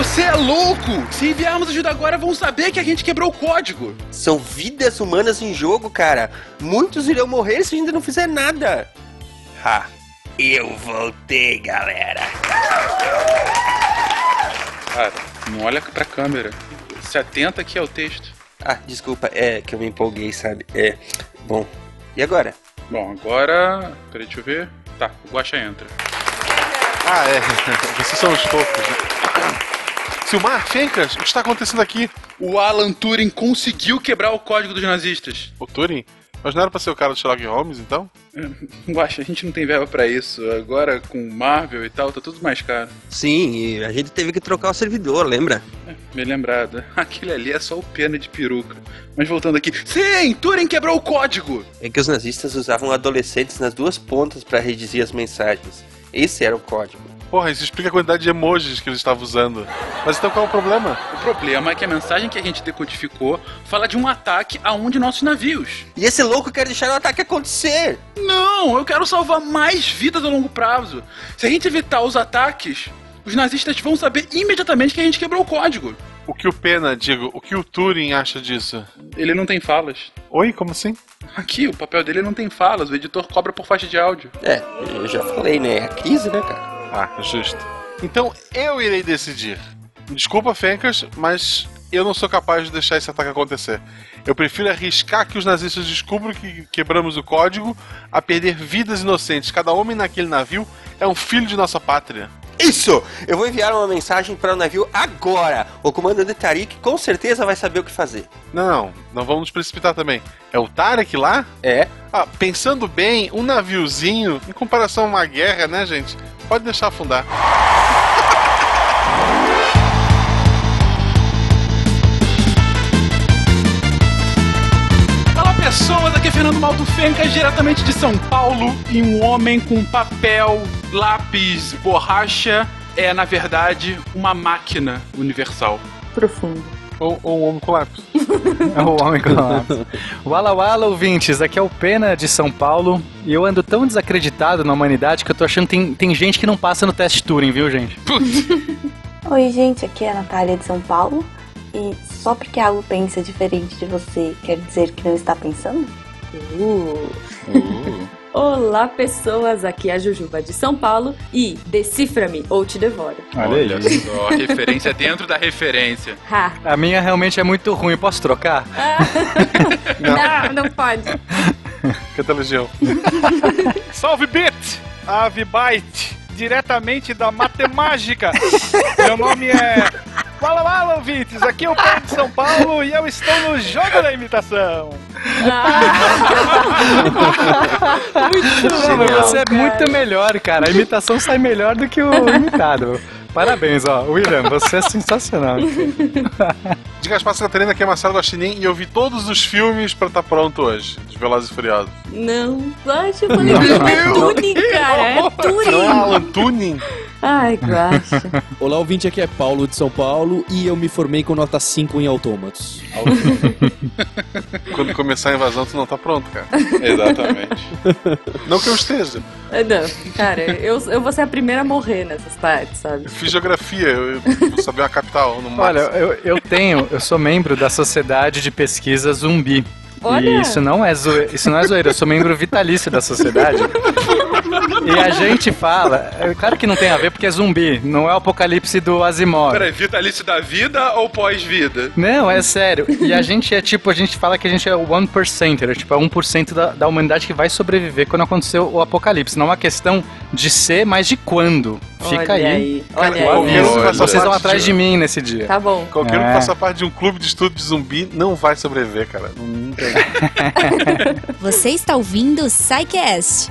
Você é louco! Se enviarmos ajuda agora, vão saber que a gente quebrou o código. São vidas humanas em jogo, cara. Muitos irão morrer se a gente não fizer nada. Ha! Eu voltei, galera. Cara, não olha pra câmera. Se atenta aqui ao texto. Ah, desculpa, é que eu me empolguei, sabe? É. Bom, e agora? Bom, agora. Peraí, deixa eu ver. Tá, o Guaxa entra. Ah, é. Vocês são os fofos. né? Silmar, Fencas, o que está acontecendo aqui? O Alan Turing conseguiu quebrar o código dos nazistas. O Turing? Mas não era pra ser o cara do Sherlock Holmes, então? Guaxa, a gente não tem verba pra isso. Agora com Marvel e tal, tá tudo mais caro. Sim, e a gente teve que trocar o servidor, lembra? Bem lembrado. Aquele ali é só o pena de peruca. Mas voltando aqui. Sim, Turing quebrou o código! É que os nazistas usavam adolescentes nas duas pontas para redigir as mensagens. Esse era o código. Porra, isso explica a quantidade de emojis que eles estavam usando. Mas então qual é o problema? O problema é que a mensagem que a gente decodificou fala de um ataque a um de nossos navios. E esse louco quer deixar o ataque acontecer! Não, eu quero salvar mais vidas a longo prazo. Se a gente evitar os ataques, os nazistas vão saber imediatamente que a gente quebrou o código. O que o Pena, digo, o que o Turing acha disso? Ele não tem falas. Oi, como assim? Aqui, o papel dele não tem falas, o editor cobra por faixa de áudio. É, eu já falei, né? É a crise, né, cara? Ah, justo. Então eu irei decidir. Desculpa, Fencas, mas eu não sou capaz de deixar esse ataque acontecer. Eu prefiro arriscar que os nazistas descubram que quebramos o código a perder vidas inocentes. Cada homem naquele navio é um filho de nossa pátria. Isso! Eu vou enviar uma mensagem para o navio agora! O comandante Tarik com certeza vai saber o que fazer. Não, não, não vamos nos precipitar também. É o Tarek lá? É? Ah, pensando bem, um naviozinho, em comparação a uma guerra, né, gente? Pode deixar afundar. Fala pessoas, aqui é Fernando Malto Fencas, diretamente de São Paulo, e um homem com papel, lápis, borracha é, na verdade, uma máquina universal. Profundo. Ou, ou um homem com lápis. É o homem com lápis. Wala Wala, ouvintes, aqui é o Pena de São Paulo e eu ando tão desacreditado na humanidade que eu tô achando que tem, tem gente que não passa no teste Turing, viu, gente? Oi, gente, aqui é a Natália de São Paulo. E só porque algo pensa diferente de você quer dizer que não está pensando? Uh. Olá, pessoas! Aqui é a Jujuba de São Paulo e decifra-me ou te devoro. Olha aí. só, referência dentro da referência. Ha! A minha realmente é muito ruim, posso trocar? Não, não pode. Canta Legião. Salve Bit! Ave Byte, diretamente da Matemática. Meu nome é. Fala, fala, ouvintes! Aqui é o Pedro de São Paulo e eu estou no jogo da imitação. Não, mas você é muito melhor, cara. A imitação sai melhor do que o imitado. Parabéns, ó. William, você é sensacional. Diga as passas, Catarina, aqui é Marcelo Guaxinim e eu vi todos os filmes pra estar pronto hoje, de Velozes e Furiosos. Não, Guaxa, eu falei que não é Turing, cara. É Não é Turing. Alan Turing? Ai, Guaxa. Olá, ouvinte, aqui é Paulo de São Paulo e eu me formei com nota 5 em autômatos. Quando começar a invasão, tu não tá pronto, cara. Exatamente. Não que eu esteja. Ah, Não, cara, eu, eu vou ser a primeira a morrer nessas partes, sabe? Eu fiz geografia, eu, eu vou saber uma capital no Olha, máximo. eu, eu tenho, eu sou membro da Sociedade de Pesquisa Zumbi. Olha! E isso não é zoe... isso não é zoeira, eu sou membro vitalício da sociedade. E a gente fala, é claro que não tem a ver porque é zumbi, não é o apocalipse do Asimov. Peraí, vitalício da vida ou pós-vida? Não, é sério. E a gente é tipo, a gente fala que a gente é o 1%, é tipo, é 1% da, da humanidade que vai sobreviver quando acontecer o apocalipse. Não é uma questão de ser, mas de quando. Fica Olha aí. aí, Cara, olha qualquer aí. um Vocês vão atrás de mim nesse dia. Tá bom. Qualquer um que É. faça parte de um clube de estudo de zumbi não vai sobreviver, cara. Não tem. Você está ouvindo o SciCast,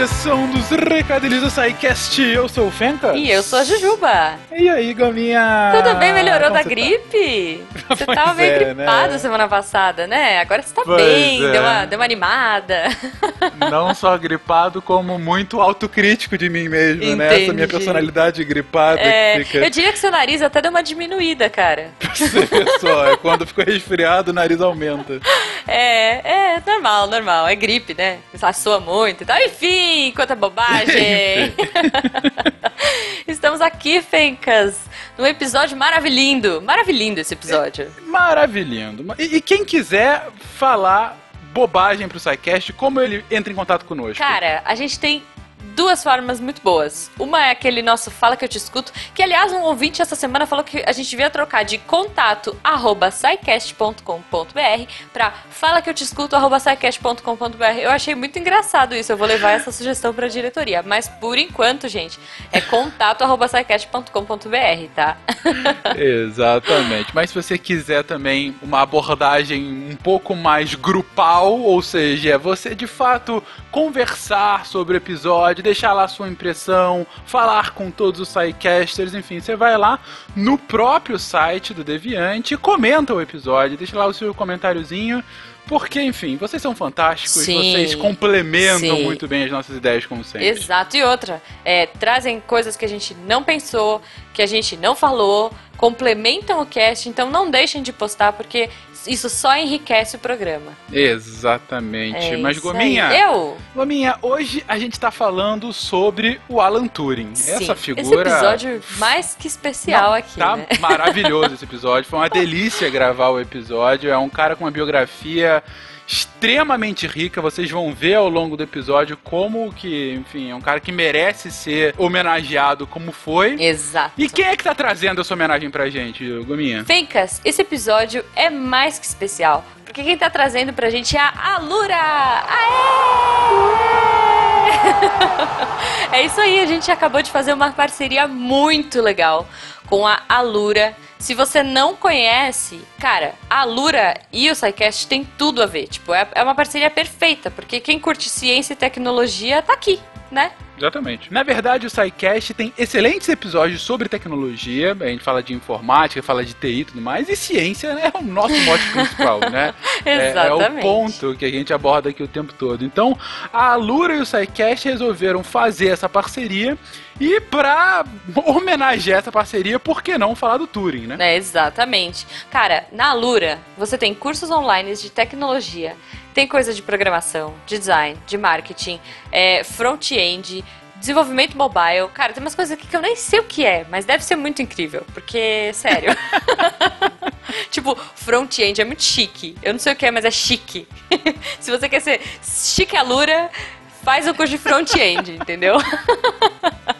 Edição dos Recadilhos do SciCast. Eu sou o Fenka. E eu sou a Jujuba. E aí, Gominha? Tudo bem? Melhorou Como da você tá? gripe? Você Pois tava meio é, gripado né? semana passada, né? Agora você tá Pois bem, é. deu, uma, deu uma animada. Não só gripado, como muito autocrítico de mim mesmo, né? Essa minha Entendi. personalidade gripada É, fica. eu diria que seu nariz até deu uma diminuída, cara. Você vê só, é quando ficou resfriado, o nariz aumenta. É, é normal, normal. É gripe, né? Assoa muito e tal. Enfim, quanta bobagem. Estamos aqui, Fencas, num episódio maravilhindo. Maravilhindo esse episódio. Maravilhando. E, e quem quiser falar bobagem pro SciCast, como ele entra em contato conosco? Cara, a gente tem duas formas muito boas. Uma é aquele nosso Fala Que Eu Te Escuto, que aliás um ouvinte essa semana falou que a gente devia trocar de contato arroba pra fala que eu te escuto arroba. Eu achei muito engraçado isso, eu vou levar essa sugestão pra diretoria. Mas por enquanto, gente, é contato arroba tá? Exatamente. Mas se você quiser também uma abordagem um pouco mais grupal, ou seja, você de fato conversar sobre o episódio, deixar lá sua impressão, falar com todos os sidecasters, enfim, você vai lá no próprio site do Deviante, comenta o episódio, deixa lá o seu comentáriozinho. Porque, enfim, vocês são fantásticos, Sim. vocês complementam Sim. muito bem as nossas ideias, como sempre. Exato. E outra, é, trazem coisas que a gente não pensou, que a gente não falou, complementam o cast, então não deixem de postar, porque isso só enriquece o programa. Exatamente. É Mas, Gominha, aí. Eu? Gominha, hoje a gente tá falando sobre o Alan Turing. Essa Sim, figura. Esse episódio mais que especial Não, aqui, Tá né? maravilhoso esse episódio. Foi uma delícia gravar o episódio. É um cara com uma biografia extremamente rica. Vocês vão ver ao longo do episódio como que, enfim, é um cara que merece ser homenageado como foi. Exato. E quem é que tá trazendo essa homenagem pra gente, Gominha? Fencas, esse episódio é mais que especial, porque quem tá trazendo pra gente é a Alura! Aê! É isso aí, a gente acabou de fazer uma parceria muito legal com a Alura. Se você não conhece, cara, a Alura e o SciCast tem tudo a ver. Tipo, é, é uma parceria perfeita, porque quem curte ciência e tecnologia tá aqui, né? Exatamente. Na verdade, o SciCast tem excelentes episódios sobre tecnologia. A gente fala de informática, fala de TI e tudo mais. E ciência né, é o nosso mote principal, né? É- É, o Exatamente. ponto que a gente aborda aqui o tempo todo. Então, a Alura e o SciCast resolveram fazer essa parceria. E pra homenagear essa parceria, por que não falar do Turing, né? É, exatamente. Cara, na Alura, você tem cursos online de tecnologia, tem coisa de programação, de design, de marketing, é, front-end, desenvolvimento mobile. Cara, tem umas coisas aqui que eu nem sei o que é, mas deve ser muito incrível, porque, sério. tipo, front-end é muito chique. Eu não sei o que é, mas é chique. Se você quer ser chique Alura, faz o curso de front-end, entendeu?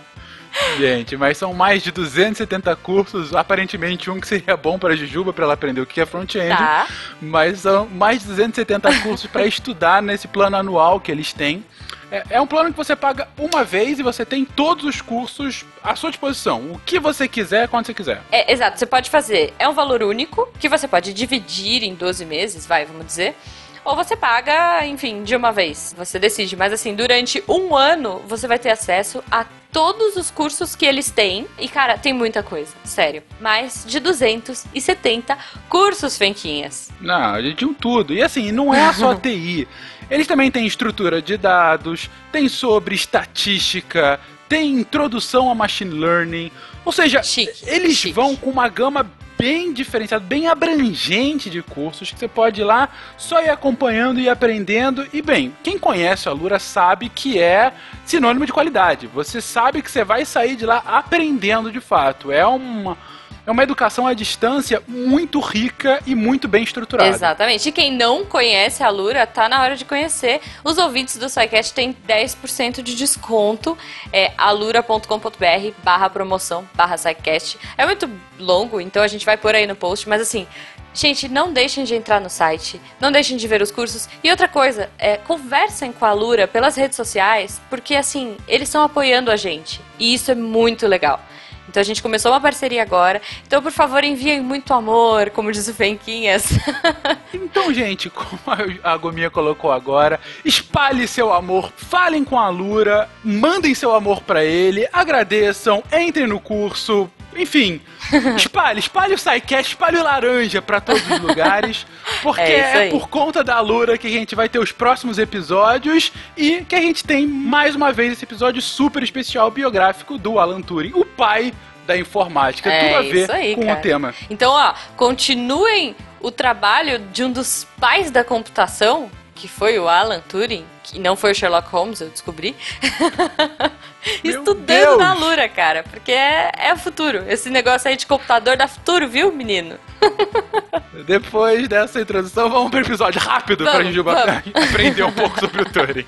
Gente, mas são mais de 270 cursos. Aparentemente, um que seria bom para a Jujuba, para ela aprender o que é front-end. Tá. Mas são mais de 270 cursos para estudar nesse plano anual que eles têm. É, é um plano que você paga uma vez e você tem todos os cursos à sua disposição. O que você quiser, quando você quiser. É, exato, você pode fazer. É um valor único que você pode dividir em 12 meses, vai, vamos dizer. Ou você paga, enfim, de uma vez. Você decide. Mas assim, durante um ano você vai ter acesso a todos os cursos que eles têm. E, cara, tem muita coisa. Sério. Mais de 270 cursos, Fenquinhas. Não, de um tudo. E assim, não é só TI. Eles também têm estrutura de dados, tem sobre estatística, tem introdução a machine learning. Ou seja, Chique, eles chique. vão com uma gama bem diferenciada, bem abrangente de cursos que você pode ir lá só ir acompanhando e aprendendo. E bem, quem conhece a Lura sabe que é sinônimo de qualidade. Você sabe que você vai sair de lá aprendendo de fato. É uma é uma educação à distância muito rica e muito bem estruturada. Exatamente. E quem não conhece a Lura, tá na hora de conhecer. Os ouvintes do SciCast têm 10% de desconto. É alura.com.br barra promoção barra SciCast. É muito longo, então a gente vai pôr aí no post, mas assim... Gente, não deixem de entrar no site, não deixem de ver os cursos. E outra coisa, é, conversem com a Lura pelas redes sociais, porque assim, eles estão apoiando a gente. E isso é muito legal. Então a gente começou uma parceria agora. Então, por favor, enviem muito amor, como diz o Fenquinhas. Então, gente, como a Gominha colocou agora, espalhe seu amor, falem com a Lura, mandem seu amor pra ele, agradeçam, entrem no curso, enfim, espalhe, espalhe o SciCast, espalhe o laranja pra todos os lugares, porque É isso é, aí. por conta da Lura que a gente vai ter os próximos episódios e que a gente tem mais uma vez esse episódio super especial biográfico do Alan Turing, o pai da informática, É tudo a ver aí, com cara. o tema. Então, ó, continuem o trabalho de um dos pais da computação, que foi o Alan Turing, que não foi o Sherlock Holmes, eu descobri. Estudando Deus! na Lura, cara, porque é, é o futuro. Esse negócio aí de computador dá futuro, viu, menino? Depois dessa introdução, vamos para o episódio rápido pra Vamos, gente aprender um pouco sobre o Turing.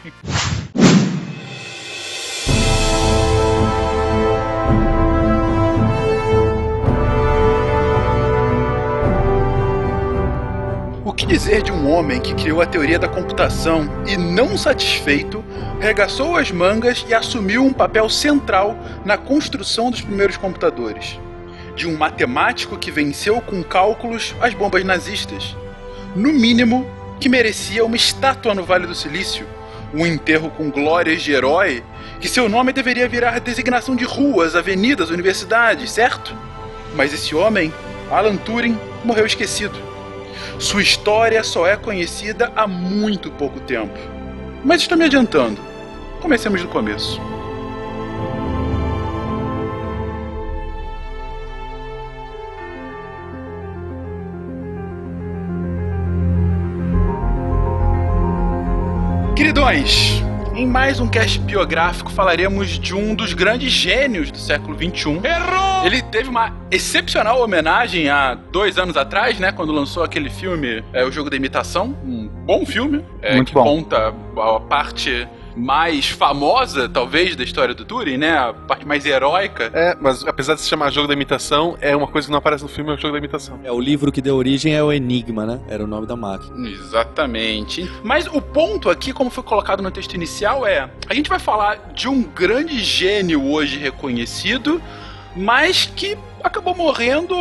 Que dizer de um homem que criou a teoria da computação e, não satisfeito, regaçou as mangas e assumiu um papel central na construção dos primeiros computadores? De um matemático que venceu com cálculos as bombas nazistas? No mínimo, que merecia uma estátua no Vale do Silício, um enterro com glórias de herói, que seu nome deveria virar designação de ruas, avenidas, universidades, certo? Mas esse homem, Alan Turing, morreu esquecido. Sua história só é conhecida há muito pouco tempo. Mas estou me adiantando. Comecemos do começo. Queridões, em mais um cast biográfico falaremos de um dos grandes gênios do século XXI. Errou! Ele teve uma excepcional homenagem há dois anos atrás, né? Quando lançou aquele filme, é, O Jogo da Imitação. Um bom filme. é, Muito que bom. conta a parte mais famosa, talvez, da história do Turing, né? A parte mais heróica. É, mas apesar de se chamar jogo da imitação, é uma coisa que não aparece no filme, é o jogo da imitação. É, o livro que deu origem é o Enigma, né? Era o nome da máquina. Exatamente. Mas o ponto aqui, como foi colocado no texto inicial, é: a gente vai falar de um grande gênio hoje reconhecido, mas que acabou morrendo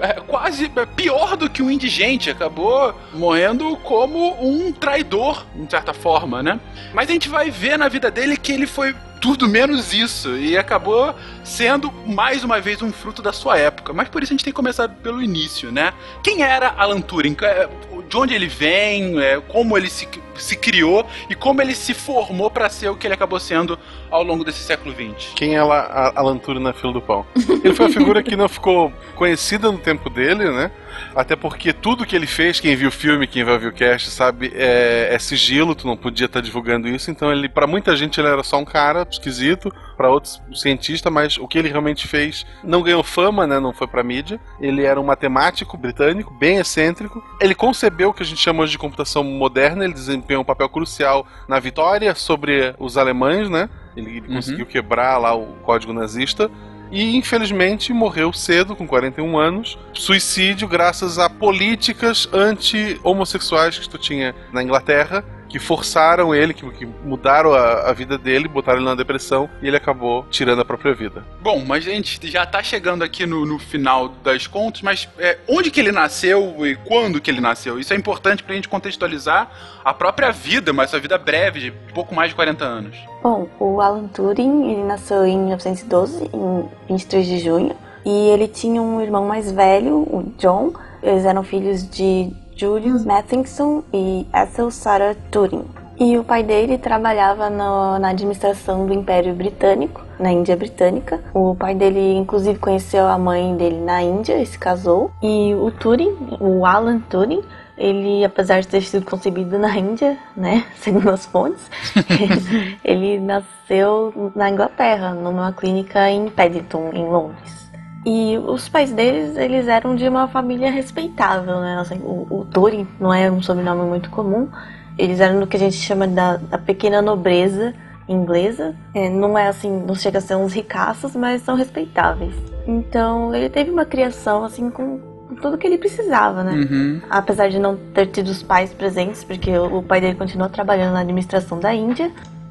é, quase é, pior do que um indigente, acabou morrendo como um traidor, de certa forma, né? Mas a gente vai ver na vida dele que ele foi tudo menos isso e acabou sendo mais uma vez um fruto da sua época. Mas por isso a gente tem que começar pelo início, né? Quem era Alan Turing? É, De onde ele vem? É, Como ele se, se criou e como ele se formou para ser o que ele acabou sendo ao longo desse século XX? Quem é Alan Turing na fila do pão? Ele foi uma figura que não ficou conhecida no tempo dele, né? Até porque tudo que ele fez, quem viu o filme, quem vai ouvir o cast, sabe, é, é sigilo, tu não podia estar divulgando isso. Então, ele, para muita gente, ele era só um cara esquisito, para outros, um cientista, mas o que ele realmente fez não ganhou fama, né? Não foi pra mídia. Ele era um matemático britânico, bem excêntrico. Ele concebeu o que a gente chama hoje de computação moderna, ele desempenhou um papel crucial na vitória sobre os alemães, né? Ele, ele Uhum. conseguiu quebrar lá o código nazista. E infelizmente morreu cedo, com 41 anos. Suicídio graças a políticas anti-homossexuais que tu tinha na Inglaterra, que forçaram ele, que, que mudaram a, a vida dele, botaram ele na depressão e ele acabou tirando a própria vida. Bom, mas a gente já tá chegando aqui no, no final das contas, mas é, onde que ele nasceu e quando que ele nasceu? Isso é importante pra gente contextualizar a própria vida, mas a vida breve, de pouco mais de 40 anos. Bom, o Alan Turing, ele nasceu em 1912, em 23 de junho, e ele tinha um irmão mais velho, o John. Eles eram filhos de Julius Mathison e Ethel Sarah Turing. E o pai dele trabalhava no- na administração do Império Britânico, na Índia Britânica. O pai dele, inclusive, conheceu a mãe dele na Índia e se casou. E o Turing, o Alan Turing, ele, apesar de ter sido concebido na Índia, né, segundo as fontes, ele nasceu na Inglaterra, numa clínica em Paddington, em Londres. E os pais deles, eles eram de uma família respeitável, né? Assim, o, o Turing não é um sobrenome muito comum. Eles eram do que a gente chama da, da pequena nobreza inglesa. É, não é assim, não chega a ser uns ricaços, mas são respeitáveis. Então, ele teve uma criação assim com, tudo que ele precisava, né? Uhum. apesar de não ter tido os pais presentes, porque o o pai dele continuou trabalhando na administração da Índia.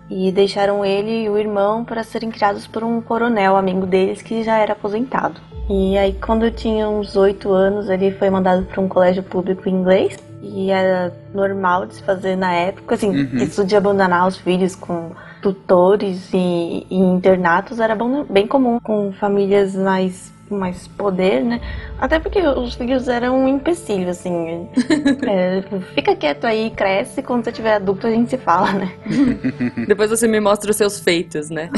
E deixaram ele e o irmão para serem criados por um coronel amigo deles que já era aposentado. E aí, quando eu tinha uns oito anos, ele foi mandado para um colégio público inglês. E era normal de se fazer na época, assim, Uhum. isso de abandonar os filhos com tutores e, e internatos era bom- bem comum com famílias mais mais poder, né? Até porque os filhos eram um empecilho, assim. É, fica quieto aí, cresce, quando você tiver adulto a gente se fala, né? Depois você me mostra os seus feitos, né?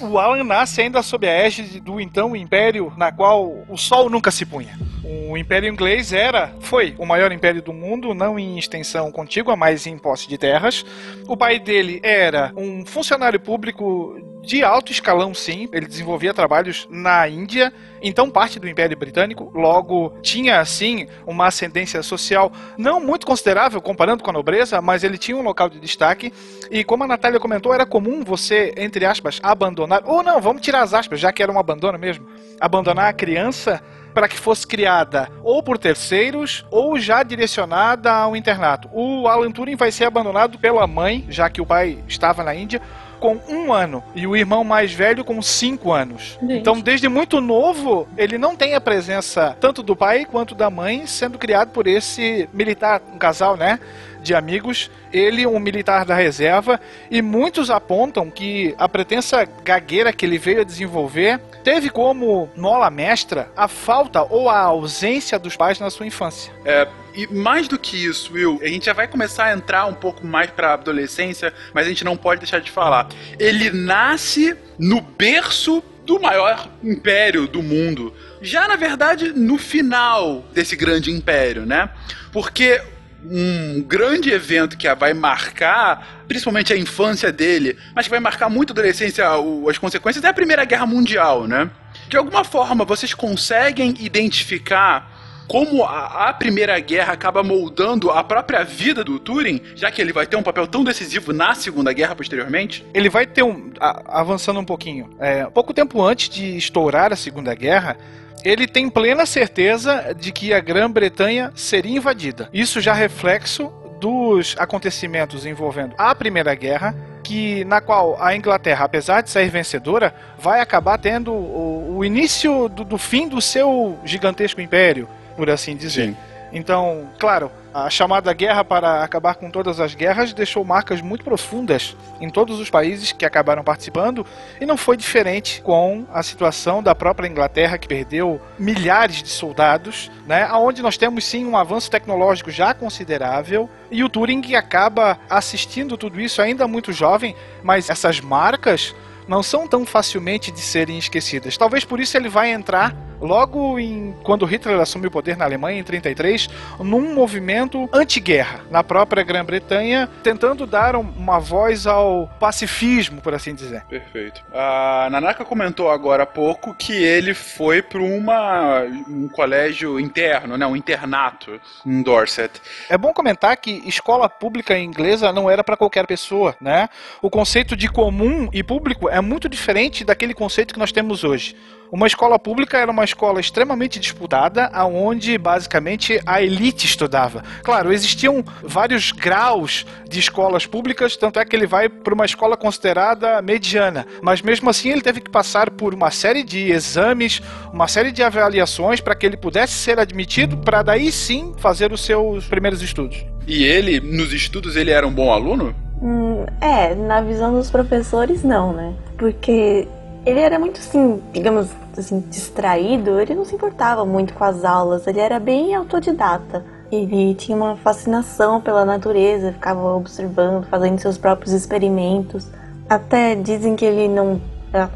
O Alan nasce ainda sob a égide do então Império, na qual o sol nunca se punha. O Império Inglês era, foi o maior império do mundo, não em extensão contígua, mas em posse de terras. O pai dele era um funcionário público de alto escalão, sim. Ele desenvolvia trabalhos na Índia, então parte do Império Britânico. Logo, tinha, assim, uma ascendência social não muito considerável comparando com a nobreza, mas ele tinha um local de destaque. E como a Natália comentou, era comum você, entre aspas, abandonar. Ou não, vamos tirar as aspas, já que era um abandono mesmo. Abandonar a criança para que fosse criada ou por terceiros ou já direcionada ao internato. O Alan Turing vai ser abandonado pela mãe, já que o pai estava na Índia, com um ano e o irmão mais velho com cinco anos. Gente. Então, desde muito novo, ele não tem a presença tanto do pai quanto da mãe, sendo criado por esse militar, um casal, né? De amigos, ele, um militar da reserva, e muitos apontam que a pretensa gagueira que ele veio a desenvolver teve como mola mestra a falta ou a ausência dos pais na sua infância. É, e mais do que isso, Will, a gente já vai começar a entrar um pouco mais pra adolescência, mas a gente não pode deixar de falar. Ele nasce no berço do maior império do mundo. Já, na verdade, no final desse grande império, né? Porque um grande evento que vai marcar, principalmente a infância dele, mas que vai marcar muito a adolescência, as consequências, é a Primeira Guerra Mundial, né? De alguma forma, vocês conseguem identificar como a, a Primeira Guerra acaba moldando a própria vida do Turing, já que ele vai ter um papel tão decisivo na Segunda Guerra posteriormente? Ele vai ter um. a- avançando um pouquinho. É, pouco tempo antes de estourar a Segunda Guerra. Ele tem plena certeza de que a Grã-Bretanha seria invadida. Isso já é reflexo dos acontecimentos envolvendo a Primeira Guerra, que na qual a Inglaterra, apesar de sair vencedora, vai acabar tendo o, o início do, do fim do seu gigantesco império, por assim dizer. Então, claro, a chamada guerra para acabar com todas as guerras deixou marcas muito profundas em todos os países que acabaram participando e não foi diferente com a situação da própria Inglaterra que perdeu milhares de soldados, né? Aonde nós temos sim um avanço tecnológico já considerável e o Turing acaba assistindo tudo isso ainda muito jovem, mas essas marcas não são tão facilmente de serem esquecidas. Talvez por isso ele vai entrar logo em quando Hitler assumiu o poder na Alemanha em 33, num movimento anti-guerra na própria Grã-Bretanha, tentando dar um- uma voz ao pacifismo, por assim dizer. Perfeito. A Nanaka comentou agora há pouco que ele foi para uma um colégio interno, né, um internato em Dorset. É bom comentar que escola pública inglesa não era para qualquer pessoa, né? O conceito de comum e público é muito diferente daquele conceito que nós temos hoje. Uma escola pública era uma escola extremamente disputada, aonde basicamente a elite estudava. Claro, existiam vários graus de escolas públicas, tanto é que ele vai para uma escola considerada mediana, mas mesmo assim ele teve que passar por uma série de exames, uma série de avaliações para que ele pudesse ser admitido, para daí sim fazer os seus primeiros estudos. E ele, nos estudos, ele era um bom aluno? Hum, é, na visão dos professores, não, né? Porque ele era muito, assim, digamos assim, distraído, ele não se importava muito com as aulas, ele era bem autodidata. Ele tinha uma fascinação pela natureza, ficava observando, fazendo seus próprios experimentos. Até dizem que ele não.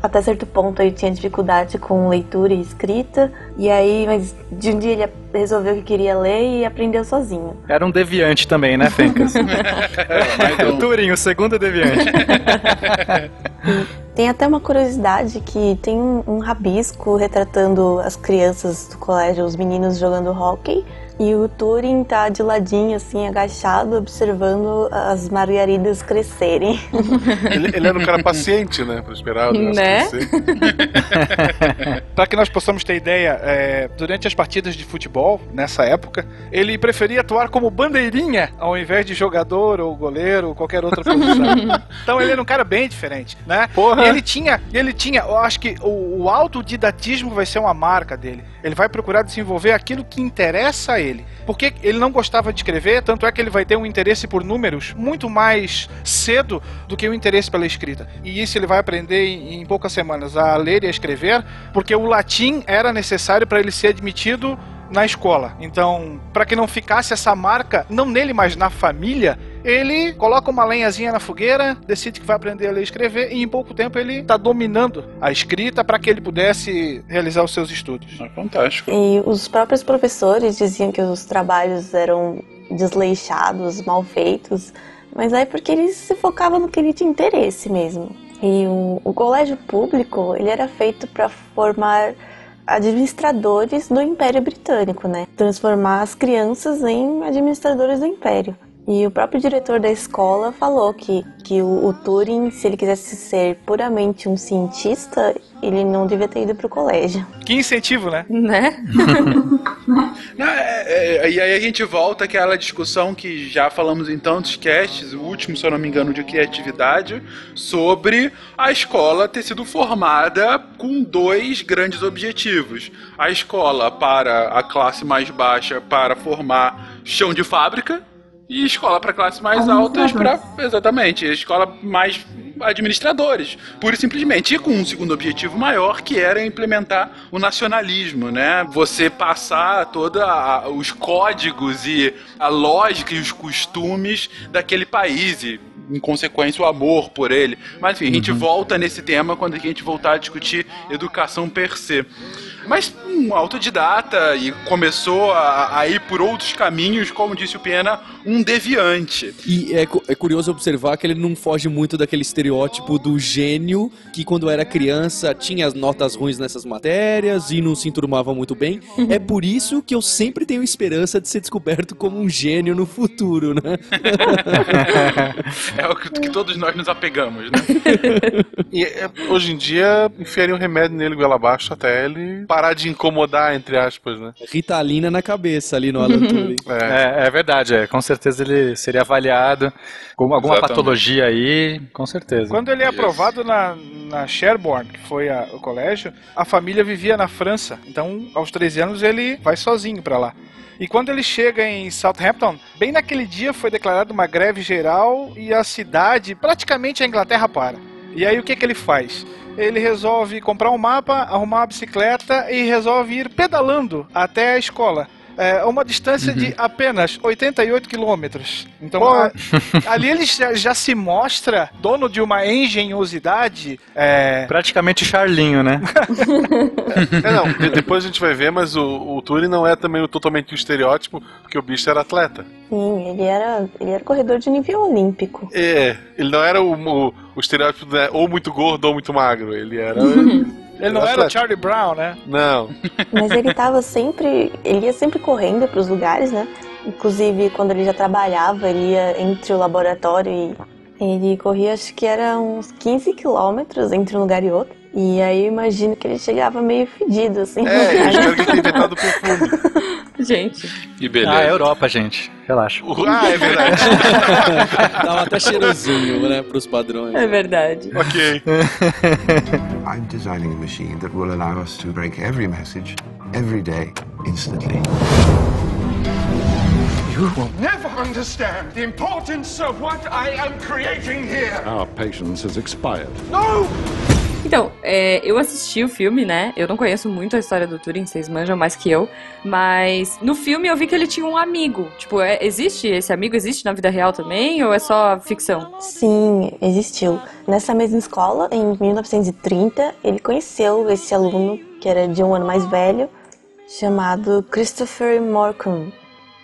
Até certo ponto ele tinha dificuldade com leitura e escrita, e aí, mas de um dia ele resolveu que queria ler e aprendeu sozinho. Era um deviante também, né, Fencas? Um. Turing, o segundo deviante. Tem até uma curiosidade que tem um, um rabisco retratando as crianças do colégio, os meninos jogando hóquei E o Turing tá de ladinho, assim, agachado, observando as margaridas crescerem. Ele, ele era um cara paciente, né? Pra esperar o Né? Para que nós possamos ter ideia, é, durante as partidas de futebol, nessa época, ele preferia atuar como bandeirinha ao invés de jogador ou goleiro ou qualquer outra posição. então ele era um cara bem diferente, né? Porra. E ele tinha, ele tinha, eu acho que o, o autodidatismo vai ser uma marca dele. Ele vai procurar desenvolver aquilo que interessa a ele. Porque ele não gostava de escrever, tanto é que ele vai ter um interesse por números muito mais cedo do que o interesse pela escrita. E isso ele vai aprender em, em poucas semanas a ler e a escrever, porque o latim era necessário para ele ser admitido na escola. Então, para que não ficasse essa marca, não nele, mas na família, ele coloca uma lenhazinha na fogueira, decide que vai aprender a ler e escrever, e em pouco tempo ele está dominando a escrita para que ele pudesse realizar os seus estudos. É fantástico. E os próprios professores diziam que os trabalhos eram desleixados, mal feitos, mas é porque ele se focava no que ele tinha interesse mesmo. E o, o colégio público, ele era feito para formar administradores do Império Britânico, né? Transformar as crianças em administradores do Império. E o próprio diretor da escola falou que, que o, o Turing, se ele quisesse ser puramente um cientista, ele não devia ter ido pro colégio. Que incentivo, né? Né? Não, é- é- e aí a gente volta àquela discussão que já falamos em tantos casts, o último, se eu não me engano, de criatividade, sobre a escola ter sido formada com dois grandes objetivos. A escola para a classe mais baixa para formar chão de fábrica e escola para classes mais altas para exatamente, escola mais administradores, pura e simplesmente, e com um segundo objetivo maior que era implementar o nacionalismo, né? Você passar todos os códigos e a lógica e os costumes daquele país e em consequência o amor por ele. Mas enfim, a gente volta nesse tema quando a gente voltar a discutir educação per se. Mas um autodidata e começou a, a ir por outros caminhos, como disse o Pena, um deviante. E é, é curioso observar que ele não foge muito daquele estereótipo do gênio que quando era criança tinha as notas ruins nessas matérias e não se enturmava muito bem. É por isso que eu sempre tenho esperança de ser descoberto como um gênio no futuro, né? É o que, que todos nós nos apegamos, né? E é, hoje em dia, enfiaria um remédio nele goela abaixo até ele parar de incomodar, entre aspas, né? Ritalina na cabeça ali no Alan Turing. É. É, é verdade, é. Com certeza ele seria avaliado com alguma Exatamente. patologia aí, com certeza. Quando ele é aprovado na, na Sherborne, que foi a- o colégio, a família vivia na França. Então, aos 13 anos, ele vai sozinho pra lá. E quando ele chega em Southampton, bem naquele dia foi declarada uma greve geral e a cidade, praticamente a Inglaterra para. E aí o que, que ele faz? Ele resolve comprar um mapa, arrumar uma bicicleta e resolve ir pedalando até a escola. É uma distância de apenas 88 quilômetros. Então, a- ali ele já, já se mostra dono de uma engenhosidade. É, Praticamente Charlinho, né? É, não, de- depois a gente vai ver, mas o, o Turing não é também o- totalmente o estereótipo, porque o bicho era atleta. Sim, ele era, ele era corredor de nível olímpico. É, ele não era o, o, o estereótipo né, ou muito gordo ou muito magro, ele era... ele não era o. Charlie Brown, né? Não, Mas ele tava sempre. Ele ia sempre correndo pros lugares, né? Inclusive, quando ele já trabalhava, ele ia entre o laboratório e. Ele corria, acho que era uns 15 quilômetros entre um lugar e outro. E aí eu imagino que ele chegava meio fedido, assim. é, eu espero que ele tenha inventado o perfume. Gente. E beleza. Ah, Europa, gente. Relaxa. Ah, é verdade. Dava até cheirosinho, né, pros padrões. É verdade. ok. I'm designing a machine that will allow us to break every message, every day, instantly. You will never understand the importance of what I am creating here. Our patience has expired. No! Então, é, eu assisti o filme, né? Eu não conheço muito a história do Turing, vocês manjam mais que eu. Mas no filme eu vi que ele tinha um amigo. Tipo, é- existe esse amigo? Existe na vida real também? Ou é só ficção? Sim, existiu. Nessa mesma escola, em 1930, ele conheceu esse aluno que era de um ano mais velho, chamado Christopher Morcom,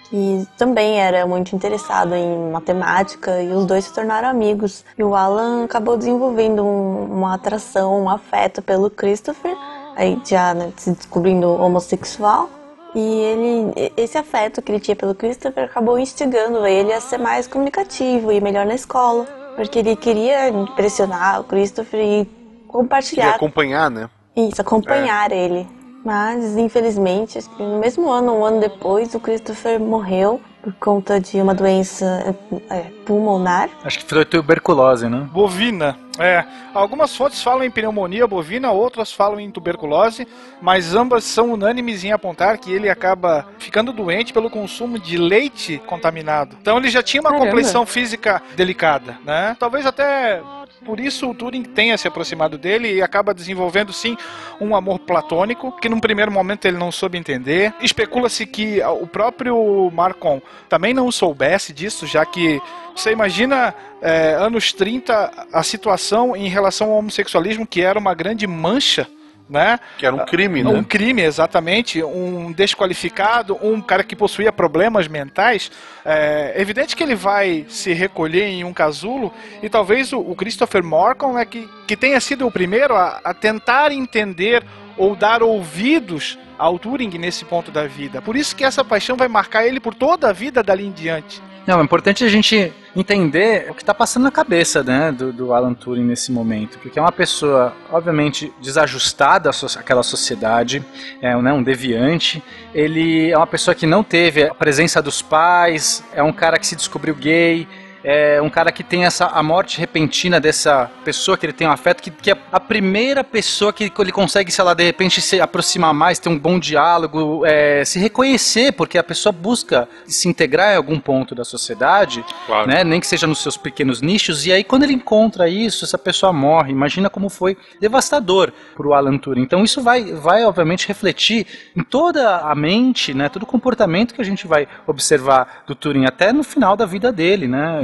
que também era muito interessado em matemática e os dois se tornaram amigos. E o Alan acabou desenvolvendo um- uma atração, um afeto pelo Christopher, aí já né, se descobrindo homossexual. E ele, esse afeto que ele tinha pelo Christopher acabou instigando ele a ser mais comunicativo e melhor na escola. Porque ele queria impressionar o Christopher e E compartilhar acompanhar, né? isso, acompanhar ele. Mas, infelizmente, acho que no mesmo ano, um ano depois, o Christopher morreu por conta de uma doença é, pulmonar. Acho que foi tuberculose, né? Bovina. É, algumas fontes falam em pneumonia bovina, outras falam em tuberculose, mas ambas são unânimes em apontar que ele acaba ficando doente pelo consumo de leite contaminado. Então ele já tinha uma Caramba. complexão física delicada, né? Talvez até por isso o Turing tenha se aproximado dele e acaba desenvolvendo sim um amor platônico, que num primeiro momento ele não soube entender. Especula-se que o próprio Marcon também não soubesse disso, já que você imagina é, anos 30 a situação em relação ao homossexualismo que era uma grande mancha, né? Que era um crime, Um né? crime, exatamente. Um desqualificado, um cara que possuía problemas mentais. É evidente que ele vai se recolher em um casulo e talvez o, o Christopher Morcom né, que, que tenha sido o primeiro a, a tentar entender ou dar ouvidos ao Turing nesse ponto da vida. Por isso que essa paixão vai marcar ele por toda a vida dali em diante. Não, é importante a gente entender o que está passando na cabeça né, do, do Alan Turing nesse momento, porque é uma pessoa, obviamente, desajustada àquela sociedade, é né, um deviante, ele é uma pessoa que não teve a presença dos pais, é um cara que se descobriu gay, é um cara que tem essa a morte repentina dessa pessoa que ele tem um afeto, que, que é a primeira pessoa que ele consegue, sei lá, de repente se aproximar mais, ter um bom diálogo, é, se reconhecer, porque a pessoa busca se integrar em algum ponto da sociedade, Claro. né, nem que seja nos seus pequenos nichos, e aí quando ele encontra isso, essa pessoa morre. Imagina como foi devastador para o Alan Turing. Então isso vai, vai obviamente refletir em toda a mente, né, todo o comportamento que a gente vai observar do Turing até no final da vida dele, né?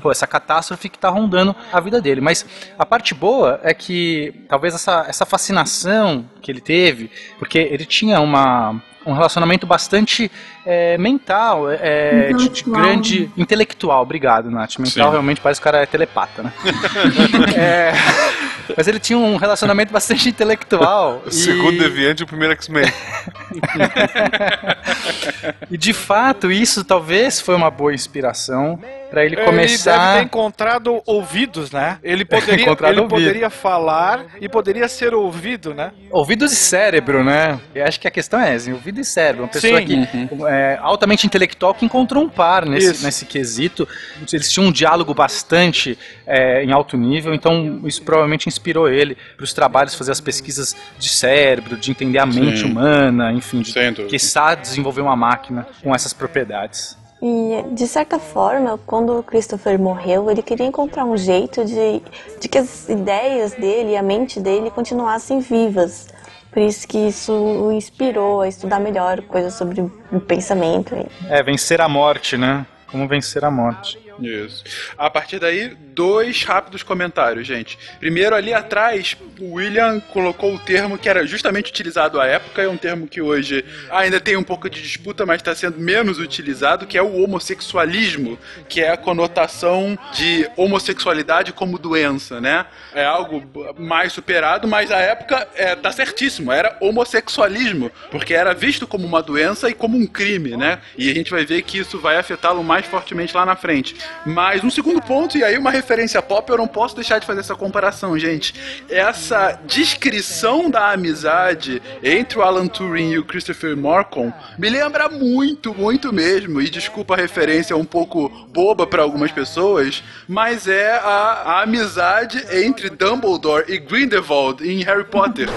Pô, essa catástrofe que está rondando a vida dele. Mas a parte boa é que talvez essa, essa fascinação que ele teve, porque ele tinha uma um relacionamento bastante é, mental, é, de, de Intelectual. grande intelectual. Obrigado, Nath. Mental Sim. realmente parece que o cara é telepata, né? É, mas ele tinha um relacionamento bastante intelectual. O segundo e- deviante e o primeiro X-Men. E de fato, isso talvez foi uma boa inspiração para ele Ele deve começar. ter encontrado ouvidos, né? Ele poderia, ele ouvido. poderia falar e poderia ser ouvido, né? Ouvidos e cérebro, né? Eu acho que a questão é essa, ouvido e cérebro. Uma pessoa Sim. que é altamente intelectual que encontrou um par nesse, nesse quesito. Eles tinham um diálogo bastante é, em alto nível, então isso provavelmente inspirou ele para os trabalhos, fazer as pesquisas de cérebro, de entender a mente Sim. humana, enfim, de sabe desenvolver uma máquina com essas propriedades. E, de certa forma, quando o Christopher morreu, ele queria encontrar um jeito de, de que as ideias dele e a mente dele continuassem vivas. Por isso que isso o inspirou a estudar melhor coisas sobre o pensamento. É, vencer a morte, né? Como vencer a morte. Isso. A partir daí, dois rápidos comentários, gente. Primeiro, ali atrás, o William colocou o termo que era justamente utilizado à época, é um termo que hoje ainda tem um pouco de disputa, mas está sendo menos utilizado, que é o homossexualismo, que é a conotação de homossexualidade como doença, né? É algo mais superado, mas à época é, tá certíssimo, era homossexualismo, porque era visto como uma doença e como um crime, né? E a gente vai ver que isso vai afetá-lo mais fortemente lá na frente. Mas um segundo ponto, e aí uma referência pop, eu não posso deixar de fazer essa comparação, gente. Essa descrição da amizade entre o Alan Turing e o Christopher Morcom me lembra muito, muito mesmo, e desculpa a referência um pouco boba para algumas pessoas, mas é a, a amizade entre Dumbledore e Grindelwald em Harry Potter.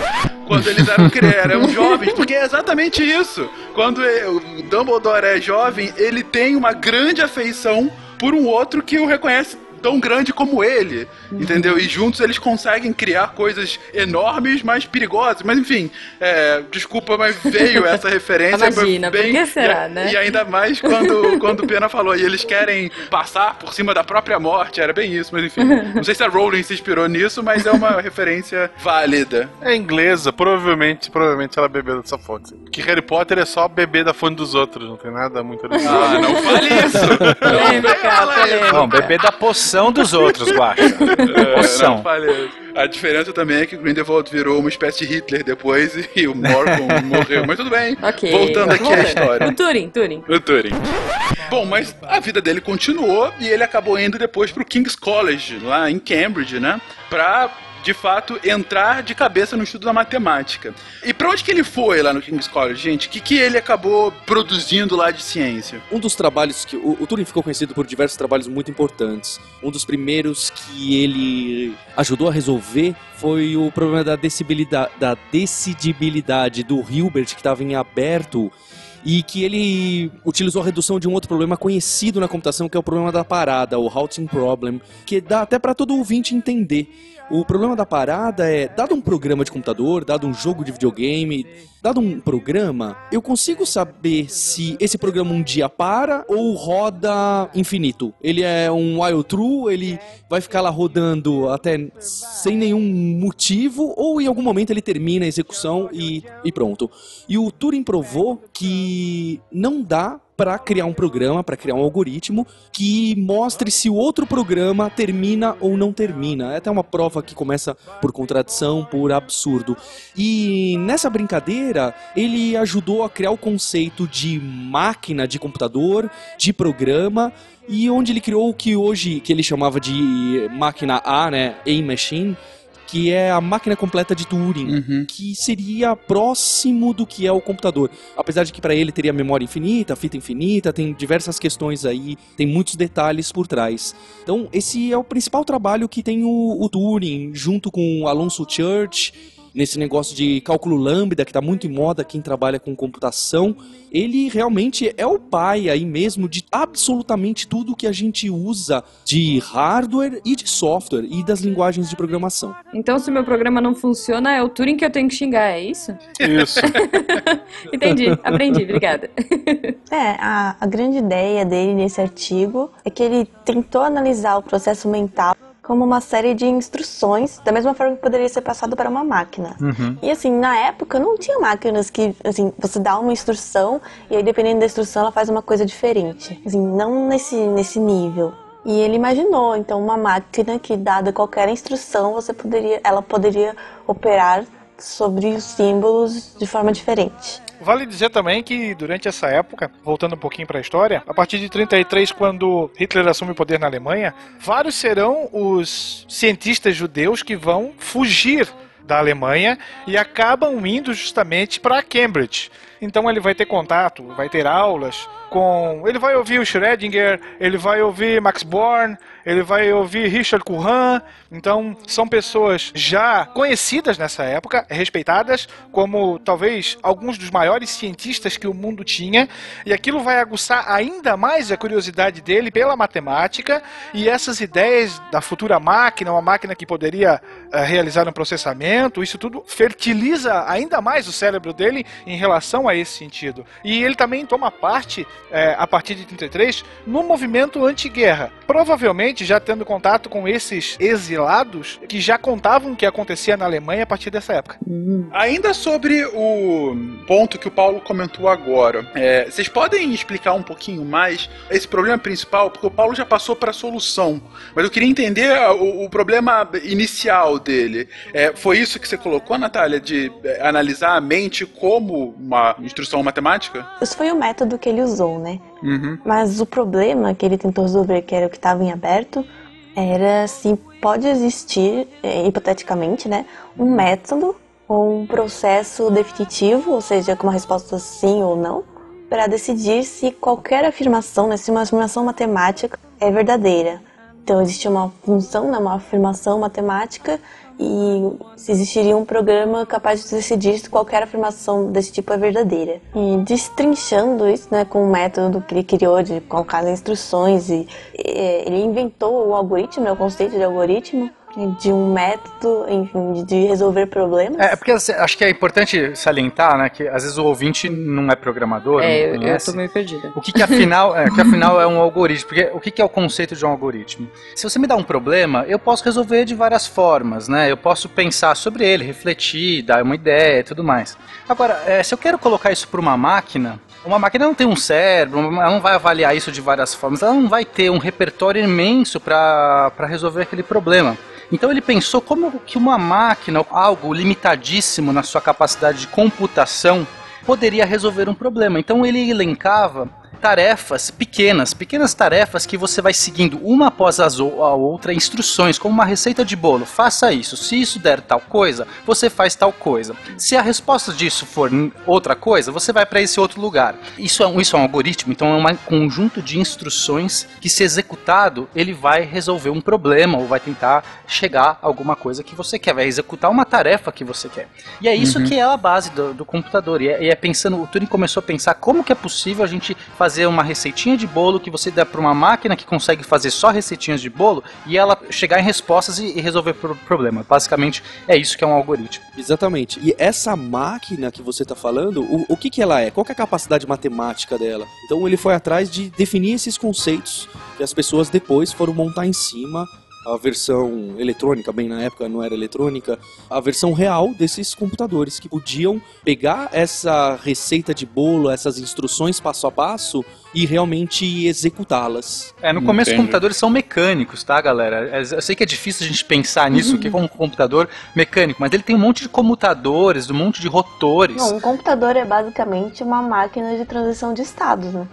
Quando eles eram, eram jovens, porque é exatamente isso. Quando é- o Dumbledore é jovem, ele tem uma grande afeição por um outro que o reconhece tão grande como ele, entendeu? E juntos eles conseguem criar coisas enormes, mas perigosas. Mas enfim, é, desculpa, mas veio essa referência. Imagina, por bem, que será, e, né? E ainda mais quando, quando o Pena falou, e eles querem passar por cima da própria morte, era bem isso, mas enfim. Não sei se a Rowling se inspirou nisso, mas é uma referência válida. É inglesa, provavelmente, provavelmente ela bebeu dessa fonte. Que Harry Potter é só beber da fonte dos outros, não tem nada muito original. Ah, não fale isso! Polêmica, polêmica. Bom, beber da poção são dos outros, Guaxa. É, Ou são? A diferença também é que o Grindelwald virou uma espécie de Hitler depois e o Morgon morreu. Mas tudo bem. Ok. Voltando aqui à história. O Turing, Turing. O Turing. Bom, mas a vida dele continuou e ele acabou indo depois pro King's College, lá em Cambridge, né? Pra, de fato, entrar de cabeça no estudo da matemática. E pra onde que ele foi lá no King's College, gente? O que, que ele acabou produzindo lá de ciência? Um dos trabalhos que. O, o Turing ficou conhecido por diversos trabalhos muito importantes. Um dos primeiros que ele ajudou a resolver foi o problema da decibilidade, da decidibilidade do Hilbert, que estava em aberto. E que ele utilizou a redução de um outro problema conhecido na computação, que é o problema da parada, o halting problem, que dá até para todo ouvinte entender. O problema da parada é, dado um programa de computador, dado um jogo de videogame, dado um programa, eu consigo saber se esse programa um dia para ou roda infinito. Ele é um while true, ele vai ficar lá rodando até sem nenhum motivo, ou em algum momento ele termina a execução e, e pronto. E o Turing provou que não dá para criar um programa, para criar um algoritmo que mostre se o outro programa termina ou não termina. É até uma prova que começa por contradição, por absurdo. E nessa brincadeira, ele ajudou a criar o conceito de máquina de computador, de programa, e onde ele criou o que hoje que ele chamava de máquina A, né, A machine, que é a máquina completa de Turing, que seria próximo do que é o computador. Apesar de que para ele teria memória infinita, fita infinita, tem diversas questões aí, tem muitos detalhes por trás. Então, esse é o principal trabalho que tem o, o Turing, junto com o Alonso Church, nesse negócio de cálculo lambda, que está muito em moda quem trabalha com computação. Ele realmente é o pai aí mesmo de absolutamente tudo que a gente usa de hardware e de software e das linguagens de programação. Então, se o meu programa não funciona, é o Turing que eu tenho que xingar, é isso? Isso. Entendi, aprendi, obrigada. É, a, a grande ideia dele nesse artigo é que ele tentou analisar o processo mental como uma série de instruções, da mesma forma que poderia ser passado para uma máquina. E assim, na época não tinha máquinas que, assim, você dá uma instrução e aí dependendo da instrução ela faz uma coisa diferente. Assim, não nesse, nesse nível. E ele imaginou, então, uma máquina que, dada qualquer instrução, você poderia, ela poderia operar sobre os símbolos de forma diferente. Vale dizer também que durante essa época, voltando um pouquinho para a história, a partir de 33, quando Hitler assume o poder na Alemanha, vários serão os cientistas judeus que vão fugir da Alemanha e acabam indo justamente para Cambridge. Então ele vai ter contato, vai ter aulas com. Ele vai ouvir o Schrödinger, ele vai ouvir Max Born, ele vai ouvir Richard Curran. Então são pessoas já conhecidas nessa época, respeitadas como talvez alguns dos maiores cientistas que o mundo tinha, e aquilo vai aguçar ainda mais a curiosidade dele pela matemática e essas ideias da futura máquina, uma máquina que poderia eh, realizar um processamento, isso tudo fertiliza ainda mais o cérebro dele em relação a esse sentido. E ele também toma parte, eh, a partir de 33, no movimento anti-guerra. Provavelmente já tendo contato com esses exilados que já contavam o que acontecia na Alemanha a partir dessa época. Ainda sobre o ponto que o Paulo comentou agora, é, vocês podem explicar um pouquinho mais esse problema principal? Porque o Paulo já passou para a solução, mas eu queria entender a- o, o problema inicial dele. É, foi isso que você colocou, Natália, de é, analisar a mente como uma instrução matemática? Isso foi o método que ele usou, né? Uhum. Mas o problema que ele tentou resolver, que era o que estava em aberto, era se pode existir, eh, hipoteticamente, né, um método ou um processo definitivo, ou seja, com uma resposta sim ou não, para decidir se qualquer afirmação, né, se uma afirmação matemática é verdadeira. Então existe uma função, né, uma afirmação matemática e se existiria um programa capaz de decidir se qualquer afirmação desse tipo é verdadeira. E destrinchando isso, né, com o método que ele criou de colocar as instruções e, eh, ele inventou o algoritmo, né, o conceito de algoritmo. De um método, enfim, de resolver problemas. É, porque assim, acho que é importante salientar, né, que às vezes o ouvinte não é programador, É, não eu, eu conhece. tô meio perdida. O que, que afinal, é, o que afinal é um algoritmo? Porque o que, que é o conceito de um algoritmo? Se você me dá um problema, eu posso resolver de várias formas, né? Eu posso pensar sobre ele, refletir, dar uma ideia e tudo mais. Agora, é, se eu quero colocar isso para uma máquina, uma máquina não tem um cérebro, ela não vai avaliar isso de várias formas, ela não vai ter um repertório imenso para resolver aquele problema. Então ele pensou como que uma máquina, algo limitadíssimo na sua capacidade de computação, poderia resolver um problema. Então ele elencava tarefas pequenas, pequenas tarefas que você vai seguindo uma após a outra, instruções, como uma receita de bolo. Faça isso. Se isso der tal coisa, você faz tal coisa. Se a resposta disso for outra coisa, você vai para esse outro lugar. Isso é, um, isso é um algoritmo, então é um conjunto de instruções que, se executado, ele vai resolver um problema ou vai tentar chegar a alguma coisa que você quer, vai executar uma tarefa que você quer. E é isso Uhum. que é a base do, do computador. E é, e é pensando, o Turing começou a pensar como que é possível a gente fazer uma receitinha de bolo que você dá para uma máquina que consegue fazer só receitinhas de bolo e ela chegar em respostas e, e resolver o problema. Basicamente é isso que é um algoritmo. Exatamente. E essa máquina que você está falando, o, o que, que ela é? Qual é a capacidade matemática dela? Então ele foi atrás de definir esses conceitos que as pessoas depois foram montar em cima a versão eletrônica, bem na época não era eletrônica, a versão real desses computadores que podiam pegar essa receita de bolo, essas instruções passo a passo e realmente executá-las. É, no começo os Entendi. computadores são mecânicos, tá, galera? É, Eu sei que é difícil a gente pensar nisso, o que é um computador mecânico, mas ele tem um monte de comutadores, um monte de rotores. Não, um computador é basicamente uma máquina de transição de estados, né?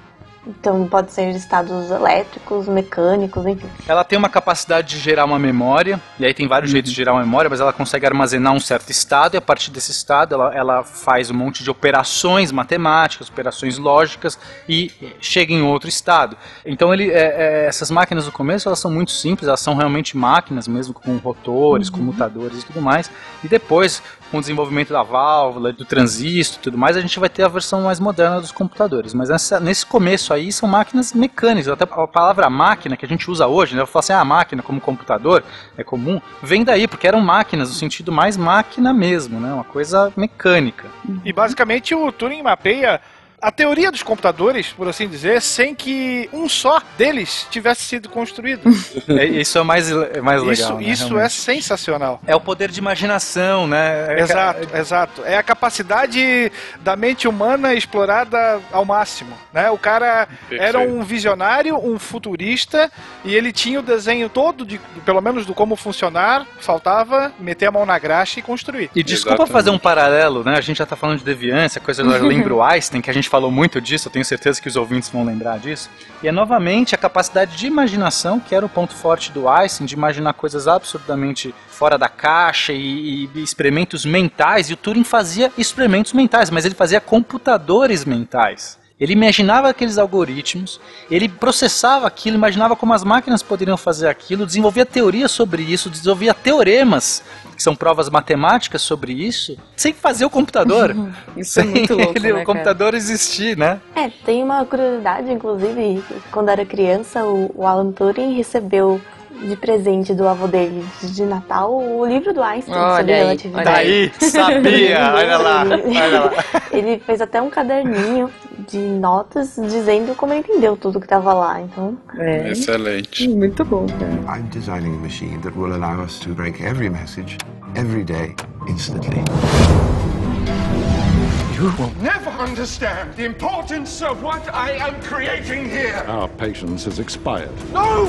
Então pode ser de estados elétricos, mecânicos, enfim. Ela tem uma capacidade de gerar uma memória, e aí tem vários jeitos de gerar uma memória, mas ela consegue armazenar um certo estado, e a partir desse estado ela, ela faz um monte de operações matemáticas, operações lógicas, e chega em outro estado. Então ele, é, é, essas máquinas no começo elas são muito simples, elas são realmente máquinas mesmo, com rotores, comutadores e tudo mais, e depois, com o desenvolvimento da válvula, do transistor e tudo mais, a gente vai ter a versão mais moderna dos computadores. Mas nessa- nesse começo aí são máquinas mecânicas. Até a palavra máquina que a gente usa hoje, né? Eu falo assim, ah, máquina como computador, é comum, vem daí, porque eram máquinas, no sentido mais máquina mesmo, né? Uma coisa mecânica. E basicamente o Turing mapeia a teoria dos computadores, por assim dizer, sem que um só deles tivesse sido construído. É, isso é mais, é mais legal. isso né, isso é sensacional. É o poder de imaginação, né? É- Exato, exato. É a capacidade da mente humana explorada ao máximo, né? O cara era um visionário, um futurista e ele tinha o desenho todo de, pelo menos do como funcionar, faltava meter a mão na graxa e construir. E desculpa fazer um paralelo, né? A gente já tá falando de deviância, coisa eu lembro o Einstein, que a gente falou muito disso, eu tenho certeza que os ouvintes vão lembrar disso. E é novamente a capacidade de imaginação, que era o ponto forte do Einstein, de imaginar coisas absurdamente fora da caixa e, e experimentos mentais, e o Turing fazia experimentos mentais, mas ele fazia computadores mentais. Ele imaginava aqueles algoritmos, ele processava aquilo, imaginava como as máquinas poderiam fazer aquilo, desenvolvia teorias sobre isso, desenvolvia teoremas, que são provas matemáticas sobre isso, sem fazer o computador. Isso é sem muito louco, ele- né, o cara? computador existir, né? É, tem uma curiosidade, inclusive, quando era criança, o, o Alan Turing recebeu de presente do avô dele de Natal o livro do Einstein Olha sobre aí, relatividade. olha aí. Daí, sabia, olha lá, Ele- olha lá. Ele fez até um caderninho de notas dizendo como ele entendeu tudo que tava lá. Então, Excelente. muito bom, cara. I'm designing a machine that will allow us to break every message, every day, instantly. You will never understand the importance of what I am creating here. Our patience has expired. No!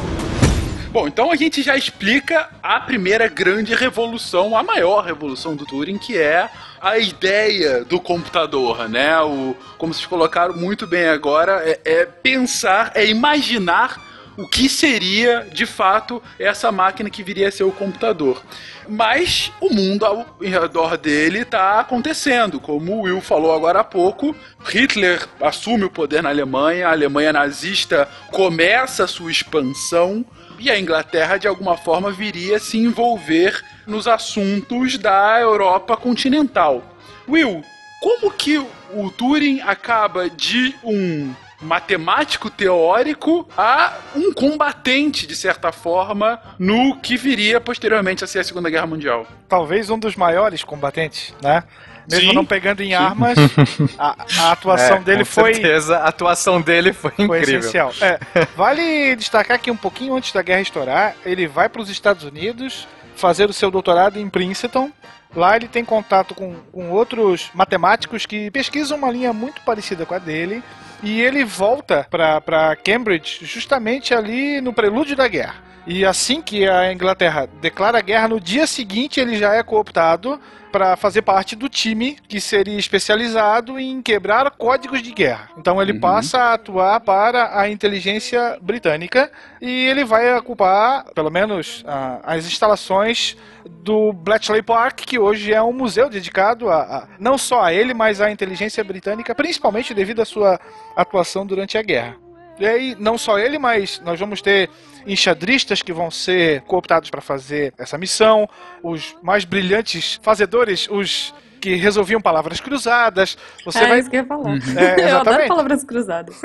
Bom, então a gente já explica a primeira grande revolução, a maior revolução do Turing, que é a ideia do computador, né? O, como vocês colocaram muito bem agora, é, é pensar, é imaginar o que seria de fato essa máquina que viria a ser o computador. Mas o mundo ao redor dele está acontecendo. Como o Will falou agora há pouco, Hitler assume o poder na Alemanha, a Alemanha nazista começa a sua expansão e a Inglaterra de alguma forma viria a se envolver nos assuntos da Europa continental. Will, como que o Turing acaba de um matemático teórico a um combatente, de certa forma, no que viria posteriormente a ser a Segunda Guerra Mundial. Talvez um dos maiores combatentes, né? Mesmo Sim, não pegando em sim. armas, a, a atuação É, dele com foi, certeza, a atuação dele foi foi incrível. essencial. É, vale destacar que um pouquinho antes da guerra estourar, ele vai para os Estados Unidos fazer o seu doutorado em Princeton. Lá ele tem contato com, com outros matemáticos que pesquisam uma linha muito parecida com a dele. E ele volta para Cambridge justamente ali no prelúdio da guerra. E assim que a Inglaterra declara guerra, no dia seguinte ele já é cooptado para fazer parte do time que seria especializado em quebrar códigos de guerra. Então ele passa a atuar para a inteligência britânica e ele vai ocupar, pelo menos, a- as instalações do Bletchley Park, que hoje é um museu dedicado a, a- não só a ele, mas à inteligência britânica, principalmente devido à sua atuação durante a guerra. E aí, não só ele, mas nós vamos ter enxadristas que vão ser cooptados para fazer essa missão, os mais brilhantes fazedores, os que resolviam palavras cruzadas. Você é vai. isso que eu ia falar. É, eu adoro palavras cruzadas.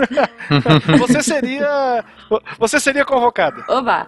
Você seria. Você seria convocado. Oba!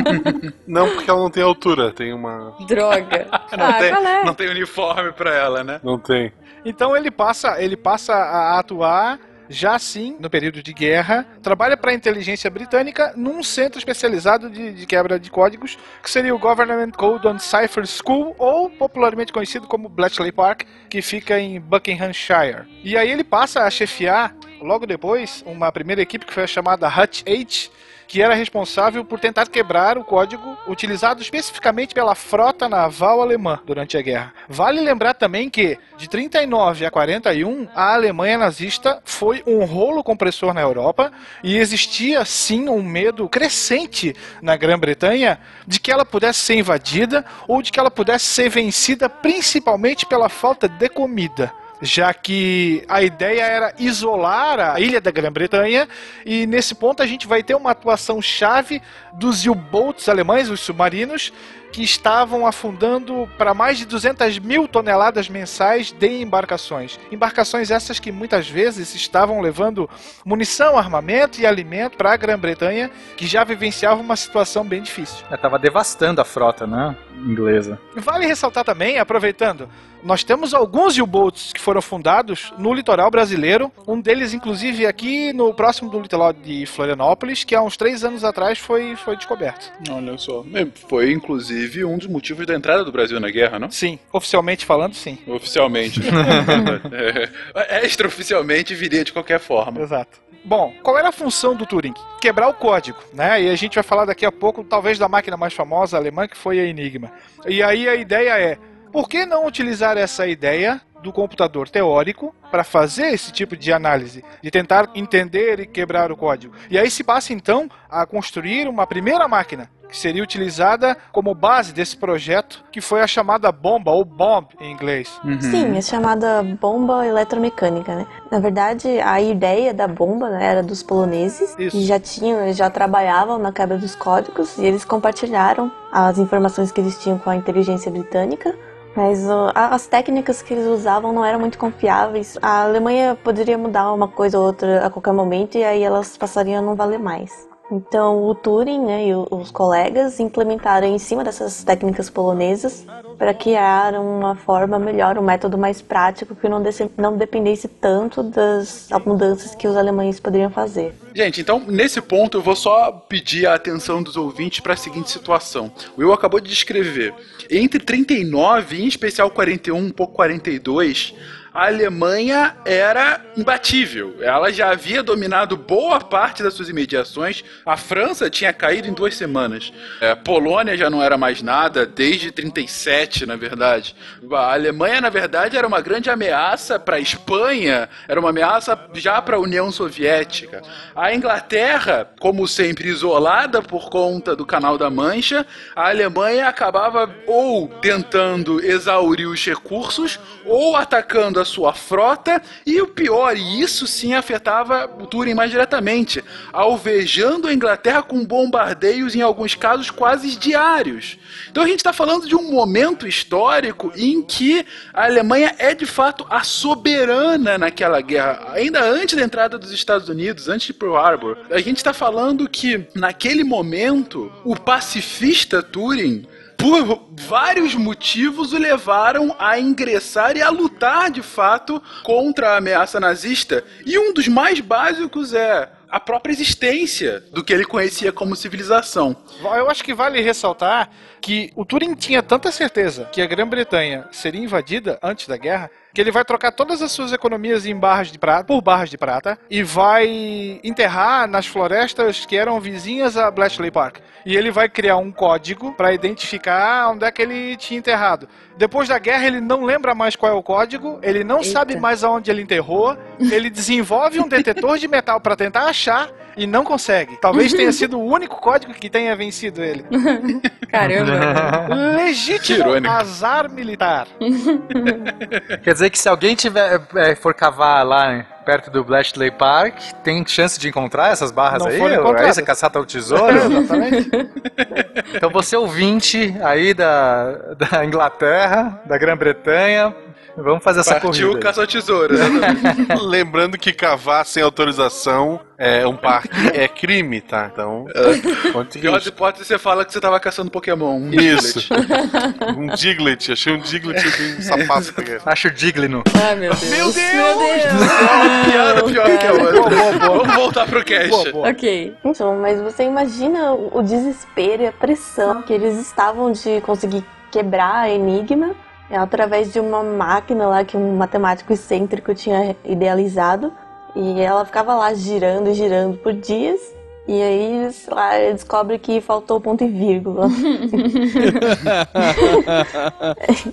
Não, porque ela não tem altura, tem uma. Droga. Não, ah, tem, qual é? não tem uniforme pra ela, né? Não tem. Então ele passa, ele passa a atuar já sim no período de guerra, trabalha para a inteligência britânica num centro especializado de, de quebra de códigos, que seria o Government Code on Cipher School, ou popularmente conhecido como Bletchley Park, que fica em Buckinghamshire. E aí ele passa a chefiar, logo depois, uma primeira equipe que foi chamada Hutch 8, que era responsável por tentar quebrar o código utilizado especificamente pela frota naval alemã durante a guerra. Vale lembrar também que, de 39 a 41, a Alemanha nazista foi um rolo compressor na Europa e existia sim um medo crescente na Grã-Bretanha de que ela pudesse ser invadida ou de que ela pudesse ser vencida principalmente pela falta de comida já que a ideia era isolar a ilha da Grã-Bretanha e nesse ponto a gente vai ter uma atuação chave dos U-boats alemães, os submarinos, que estavam afundando para mais de 200 mil toneladas mensais de embarcações. Embarcações essas que muitas vezes estavam levando munição, armamento e alimento para a Grã-Bretanha, que já vivenciava uma situação bem difícil. Ela tava devastando a frota, né? Inglesa. Vale ressaltar também, aproveitando, nós temos alguns U-boats que foram fundados no litoral brasileiro. Um deles, inclusive, aqui no próximo do litoral de Florianópolis, que há uns três anos atrás foi, foi descoberto. Olha só. Foi, inclusive, um dos motivos da entrada do Brasil na guerra, não? Sim, oficialmente falando, sim. Oficialmente. é, extraoficialmente viria de qualquer forma. Exato. Bom, qual era a função do Turing? Quebrar o código, né? E a gente vai falar daqui a pouco, talvez, da máquina mais famosa alemã, que foi a Enigma. E aí a ideia é, por que não utilizar essa ideia do computador teórico para fazer esse tipo de análise, de tentar entender e quebrar o código? E aí se passa, então, a construir uma primeira máquina, que seria utilizada como base desse projeto, que foi a chamada bomba, ou bomb em inglês. Sim, é chamada bomba eletromecânica, né? Na verdade, a ideia da bomba né, era dos poloneses, Isso. que já tinham, eles já trabalhavam na quebra dos códigos e eles compartilharam as informações que eles tinham com a inteligência britânica. Mas a- as técnicas que eles usavam não eram muito confiáveis. A Alemanha poderia mudar uma coisa ou outra a qualquer momento e aí elas passariam a não valer mais. Então o Turing né, e os colegas implementaram em cima dessas técnicas polonesas para criar uma forma melhor, um método mais prático que não, não dependesse tanto das mudanças que os alemães poderiam fazer. Gente, então nesse ponto eu vou só pedir a atenção dos ouvintes para a seguinte situação. O Will acabou de descrever. Entre 39, em especial 41, um pouco 42, a Alemanha era imbatível. Ela já havia dominado boa parte das suas imediações. A França tinha caído em duas semanas. É, Polônia já não era mais nada desde 37, na verdade. A Alemanha, na verdade, era uma grande ameaça para a Espanha, era uma ameaça já para a União Soviética. A Inglaterra, como sempre isolada por conta do Canal da Mancha, a Alemanha acabava ou tentando exaurir os recursos ou atacando sua frota e o pior, e isso sim afetava o Turing mais diretamente, alvejando a Inglaterra com bombardeios em alguns casos quase diários. Então a gente está falando de um momento histórico em que a Alemanha é de fato a soberana naquela guerra, ainda antes da entrada dos Estados Unidos, antes de Pearl Harbor. A gente está falando que naquele momento o pacifista Turing por vários motivos o levaram a ingressar e a lutar de fato contra a ameaça nazista. E um dos mais básicos é a própria existência do que ele conhecia como civilização. Eu acho que vale ressaltar que o Turing tinha tanta certeza que a Grã-Bretanha seria invadida antes da guerra que ele vai trocar todas as suas economias em barras de prata por barras de prata e vai enterrar nas florestas que eram vizinhas a Bletchley Park. E ele vai criar um código para identificar onde é que ele tinha enterrado. Depois da guerra, ele não lembra mais qual é o código, ele não Eita. sabe mais aonde ele enterrou, ele desenvolve um detetor de metal para tentar achar e não consegue. Talvez tenha sido o único código que tenha vencido ele. Caramba. Legítimo irônico. azar militar. Quer dizer que se alguém tiver é, for cavar lá perto do Bletchley Park, tem chance de encontrar essas barras Não aí? foram Aí encontradas. você caçata o tesouro? Exatamente. então você ouvinte aí da, da Inglaterra, da Grã-Bretanha, vamos fazer essa Partiu corrida. caça ao tesouro. exatamente. Lembrando que cavar sem autorização é um parque é crime, tá? Então, conte Pior isso. hipótese, você fala que você tava caçando Pokémon. Um Isso. Diglett. um Diglett, achei um Diglett e um sapato. Acho digno. Ai, meu Deus. Meu Deus! Uma piada pior que a outra. Vamos voltar pro cast. Ok. Então, mas você imagina o o desespero e a pressão que eles estavam de conseguir quebrar a Enigma é, através de uma máquina lá que um matemático excêntrico tinha idealizado. E ela ficava lá girando e girando por dias. E aí, sei lá, ele descobre que faltou ponto e vírgula.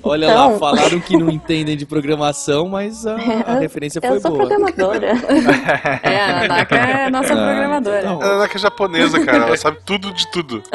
Olha Então- lá, falaram que não entendem de programação, mas a, a referência foi Eu sou boa. programadora. É, a Nanaka é nossa Ah, programadora. então tá A Nanaka é japonesa, cara. Ela sabe tudo de tudo.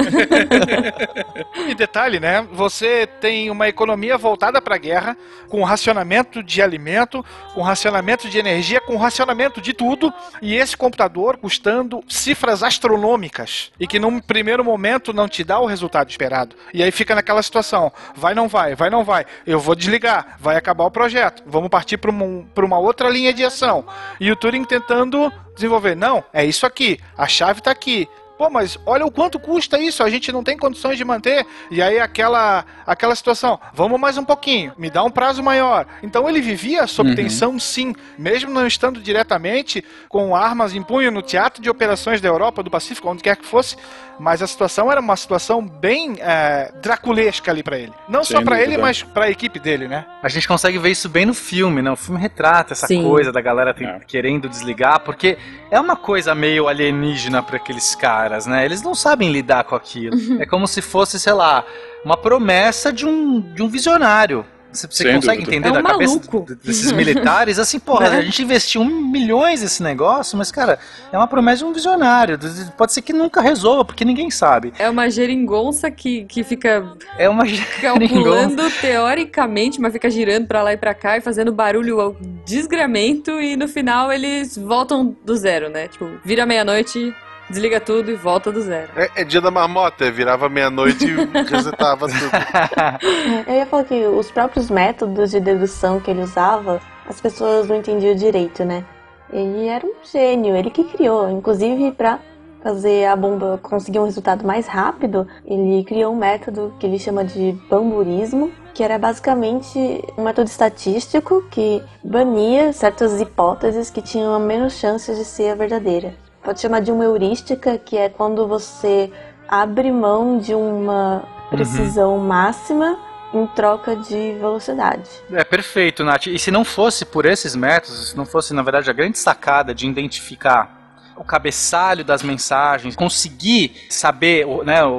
E detalhe, né? Você tem uma economia voltada para a guerra, com racionamento de alimento, com racionamento de energia, com racionamento de tudo, e esse computador custando cifras astronômicas e que num primeiro momento não te dá o resultado esperado. E aí fica naquela situação: vai, não vai, vai, não vai. Eu vou desligar, vai acabar o projeto, vamos partir para uma, uma outra linha de ação. E o Turing tentando desenvolver: não, é isso aqui, a chave está aqui. Pô, mas olha o quanto custa isso, a gente não tem condições de manter. E aí aquela aquela situação, vamos mais um pouquinho, me dá um prazo maior. Então ele vivia sob tensão sim, mesmo não estando diretamente com armas em punho no teatro de operações da Europa, do Pacífico, onde quer que fosse, mas a situação era uma situação bem é, draculesca ali pra ele. Não só Sem pra ele, dúvida. mas pra equipe dele, né? A gente consegue ver isso bem no filme, né? O filme retrata essa Sim. coisa da galera É. querendo desligar, porque é uma coisa meio alienígena pra aqueles caras, né? Eles não sabem lidar com aquilo. É como se fosse, sei lá, uma promessa de um, de um visionário. Você, você consegue dúvida. entender É um da cabeça maluco. d- desses militares? Assim, porra, a gente investiu milhões nesse negócio, mas, cara, é uma promessa de um visionário. Pode ser que nunca resolva, porque ninguém sabe. É uma geringonça que, que fica É uma calculando teoricamente, mas fica girando pra lá e pra cá e fazendo barulho ao desgramento e no final eles voltam do zero, né? Tipo, vira meia-noite, desliga tudo e volta do zero. É, é dia da marmota, virava meia-noite e resetava tudo. Eu ia falar que os próprios métodos de dedução que ele usava, as pessoas não entendiam direito, né? Ele era um gênio, ele que criou, inclusive para fazer a bomba conseguir um resultado mais rápido, ele criou um método que ele chama de bamburismo, que era basicamente um método estatístico que bania certas hipóteses que tinham menos chances de ser a verdadeira. Pode chamar de uma heurística, que é quando você abre mão de uma precisão máxima em troca de velocidade. É perfeito, Nath. E se não fosse por esses métodos, se não fosse, na verdade, a grande sacada de identificar o cabeçalho das mensagens, conseguir saber, o- né, o,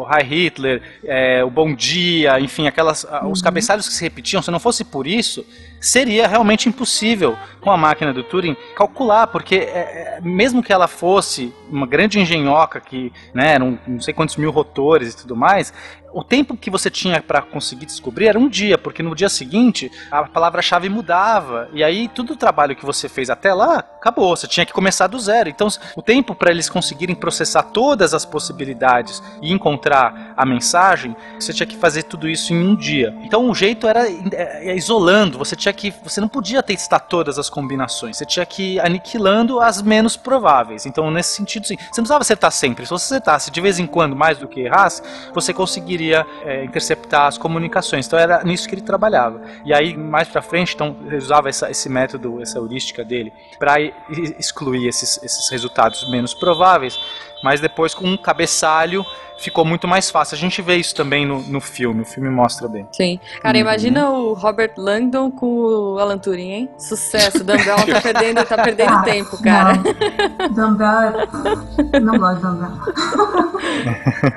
o Hi Hitler, é, o Bom Dia, enfim, aquelas, ah, os cabeçalhos que se repetiam, se não fosse por isso, seria realmente impossível com a máquina do Turing calcular, porque é, é, mesmo que ela fosse uma grande engenhoca que, né, eram não sei quantos mil rotores e tudo mais, o tempo que você tinha para conseguir descobrir era um dia, porque no dia seguinte a palavra-chave mudava. E aí todo o trabalho que você fez até lá acabou. Você tinha que começar do zero. Então o tempo para eles conseguirem processar todas as possibilidades e encontrar a mensagem, você tinha que fazer tudo isso em um dia. Então o jeito era é, é, isolando. Você tinha que, você não podia testar todas as combinações. Você tinha que ir aniquilando as menos prováveis. Então nesse sentido, sim, você não precisava acertar sempre. Se você acertasse de vez em quando mais do que errasse, você conseguiria é, interceptar as comunicações. Então era nisso que ele trabalhava. E aí mais para frente, então ele usava essa, esse método, essa heurística dele para excluir esses, esses resultados menos prováveis. Mas depois com um cabeçalho ficou muito mais fácil. A gente vê isso também no, no filme, o filme mostra bem. Sim. Cara, imagina o Robert Langdon com o Alan Turing, hein? Sucesso, Dumbbell tá perdendo, tá perdendo Ah, tempo, cara. Não. Dumbbell. Não gosto de Dumbbell.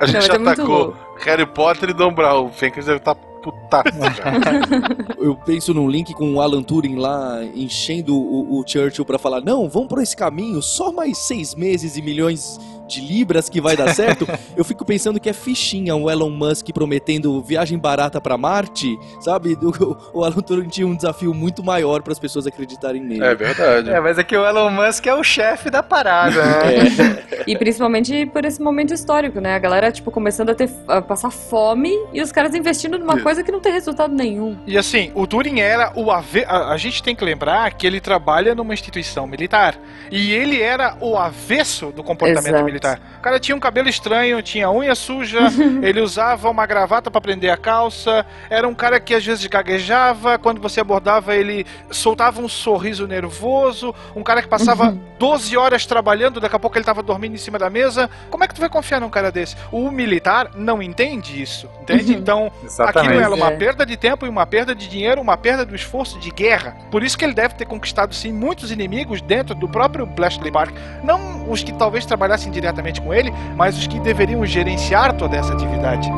A gente Não, já é atacou louco. Harry Potter e Dom Brown. O Fencas deve estar putaço já. Eu penso num link com o Alan Turing lá enchendo o, o Churchill pra falar: não, vamos por esse caminho, só mais seis meses e milhões de libras que vai dar certo. Eu fico pensando que é fichinha o Elon Musk prometendo viagem barata pra Marte, sabe? O, o Alan Turing tinha um desafio muito maior para as pessoas acreditarem nele. É verdade. É, mas é que o Elon Musk é o chefe da parada, né? E principalmente por esse momento histórico, né? A galera, tipo, começando a, ter, a passar fome e os caras investindo numa Isso. coisa que não tem resultado nenhum. E assim, o Turing era o ave... a, a gente tem que lembrar que ele trabalha numa instituição militar. E ele era o avesso do comportamento Exato. militar. O cara tinha um cabelo estranho, tinha unha suja, ele usava uma gravata pra prender a calça, era um cara que às vezes gaguejava, quando você abordava ele soltava um sorriso nervoso, um cara que passava 12 horas trabalhando, daqui a pouco ele tava dormindo em cima da mesa. Como é que tu vai confiar num cara desse? O militar não entende isso, entende? Então, Exatamente. aquilo era uma É. perda de tempo e uma perda de dinheiro, uma perda do esforço de guerra. Por isso que ele deve ter conquistado sim muitos inimigos dentro do próprio Bletchley Park. Não os que talvez trabalhassem diretamente com ele, mas os que deveriam gerenciar toda essa atividade.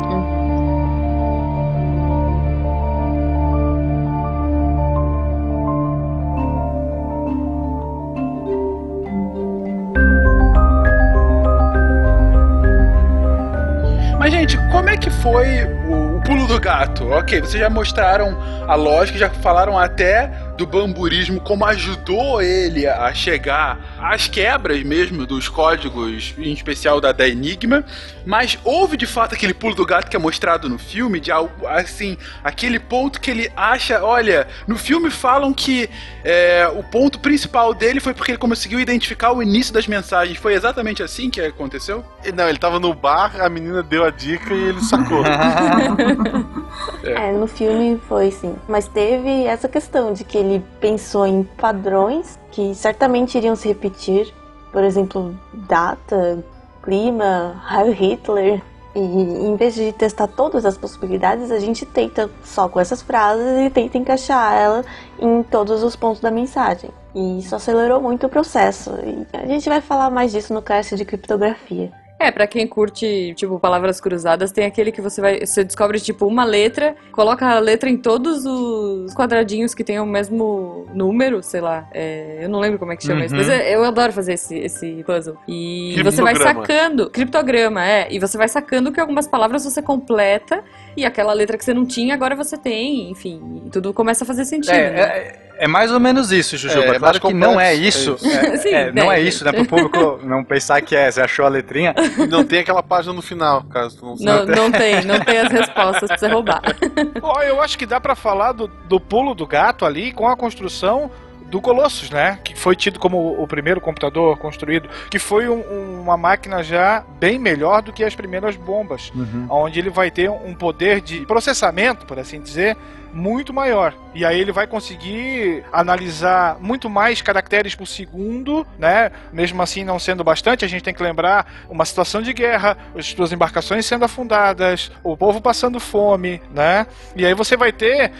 Mas, gente, como é que foi o, o pulo do gato? Ok, vocês já mostraram a lógica, já falaram até do bamburismo, como ajudou ele a chegar às quebras mesmo dos códigos, em especial da, da Enigma. Mas houve de fato aquele pulo do gato que é mostrado no filme, de algo assim, aquele ponto que ele acha. Olha, no filme falam que é, o ponto principal dele foi porque ele conseguiu identificar o início das mensagens. Foi exatamente assim que aconteceu? Não, ele tava no bar, a menina deu a dica e ele sacou. É, no filme foi sim. Mas teve essa questão de que ele pensou em padrões que certamente iriam se repetir. Por exemplo, data, clima, Heil Hitler. E em vez de testar todas as possibilidades, a gente tenta só com essas frases e tenta encaixar ela em todos os pontos da mensagem. E isso acelerou muito o processo. E a gente vai falar mais disso no cast de criptografia. É, pra quem curte, tipo, palavras cruzadas, tem aquele que você vai. Você descobre, tipo, uma letra, coloca a letra em todos os quadradinhos que tem o mesmo número, sei lá. é, eu não lembro como é que chama Uhum. isso, mas eu, eu adoro fazer esse, esse puzzle. E você vai sacando. Criptograma, é. E você vai sacando que algumas palavras você completa e aquela letra que você não tinha, agora você tem. Enfim, tudo começa a fazer sentido. É, né? é, é mais ou menos isso, Jujuba. É, é claro que não é isso. é É, Sim, é, não né, é isso, né? Pro público não pensar que é, você achou a letrinha. E não tem aquela página no final, caso tu não Não, saiba. não tem, não tem as respostas pra você roubar. Ó, eu acho que dá pra falar do, do pulo do gato ali com a construção do Colossus, né? Que foi tido como o primeiro computador construído, que foi um- um- uma máquina já bem melhor do que as primeiras bombas, onde ele vai ter um poder de processamento, por assim dizer, muito maior. E aí ele vai conseguir analisar muito mais caracteres por segundo, né? Mesmo assim não sendo bastante, a gente tem que lembrar uma situação de guerra, as suas embarcações sendo afundadas, o povo passando fome, né? E aí você vai ter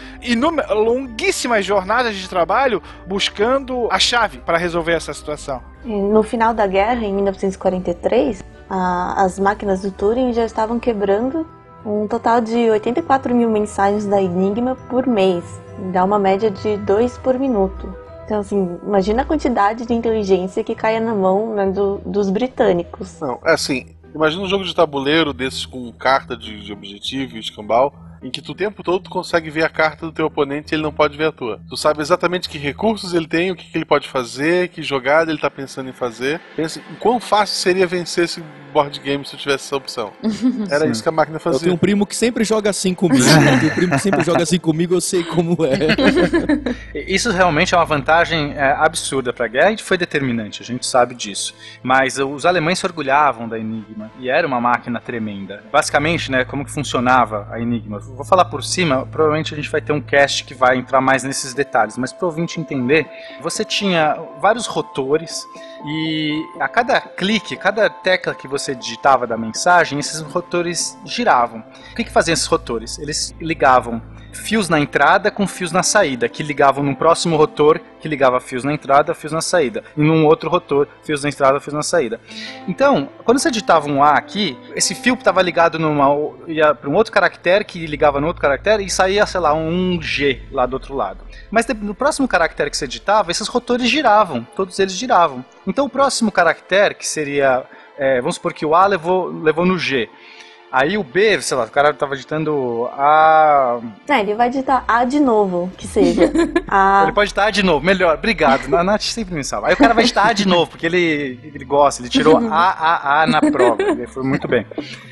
longuíssimas jornadas de trabalho buscando a chave para resolver essa situação. No final da guerra, em 1943, a- as máquinas do Turing já estavam quebrando um total de 84 mil mensagens da Enigma por mês. Dá uma média de 2 por minuto. Então, assim, imagina a quantidade de inteligência que caia na mão né, do- dos britânicos. Não, é assim, Imagina um jogo de tabuleiro desses com carta de, de objetivo e escambau, em que tu o tempo todo tu consegue ver a carta do teu oponente e ele não pode ver a tua. Tu sabe exatamente que recursos ele tem, o que, que ele pode fazer, que jogada ele tá pensando em fazer. Pensa em quão fácil seria vencer esse board game se eu tivesse essa opção. Era Sim. isso que a máquina Eu fazia. tenho um primo que sempre joga assim comigo. Eu tenho um primo que sempre joga assim comigo, eu sei como é. Isso realmente é uma vantagem é, absurda para a guerra e foi determinante, a gente sabe disso. Mas os alemães se orgulhavam da Enigma e era uma máquina tremenda. Basicamente, né, como que funcionava a Enigma? Vou falar por cima, provavelmente a gente vai ter um cast que vai entrar mais nesses detalhes, mas para o ouvinte entender, você tinha vários rotores e a cada clique, cada tecla que você digitava da mensagem, esses rotores giravam. O que, que faziam esses rotores? Eles ligavam fios na entrada com fios na saída, que ligavam num próximo rotor, que ligava fios na entrada, fios na saída, e num outro rotor, fios na entrada, fios na saída. Então, quando você digitava um A aqui, esse fio estava ligado numa ia para um outro caractere que ligava no outro caractere e saía, sei lá, um G lá do outro lado. Mas no próximo caractere que você digitava, esses rotores giravam, todos eles giravam. Então, o próximo caractere, que seria, é, vamos supor que o A levou, levou no G. Aí o B, sei lá, o cara tava digitando A. É, ele vai digitar A de novo, que seja. A. Ele pode digitar A de novo, melhor, obrigado. A Nath sempre me salva. Aí o cara vai digitar A de novo, porque ele, ele gosta, ele tirou A, A, A na prova. Ele foi muito bem.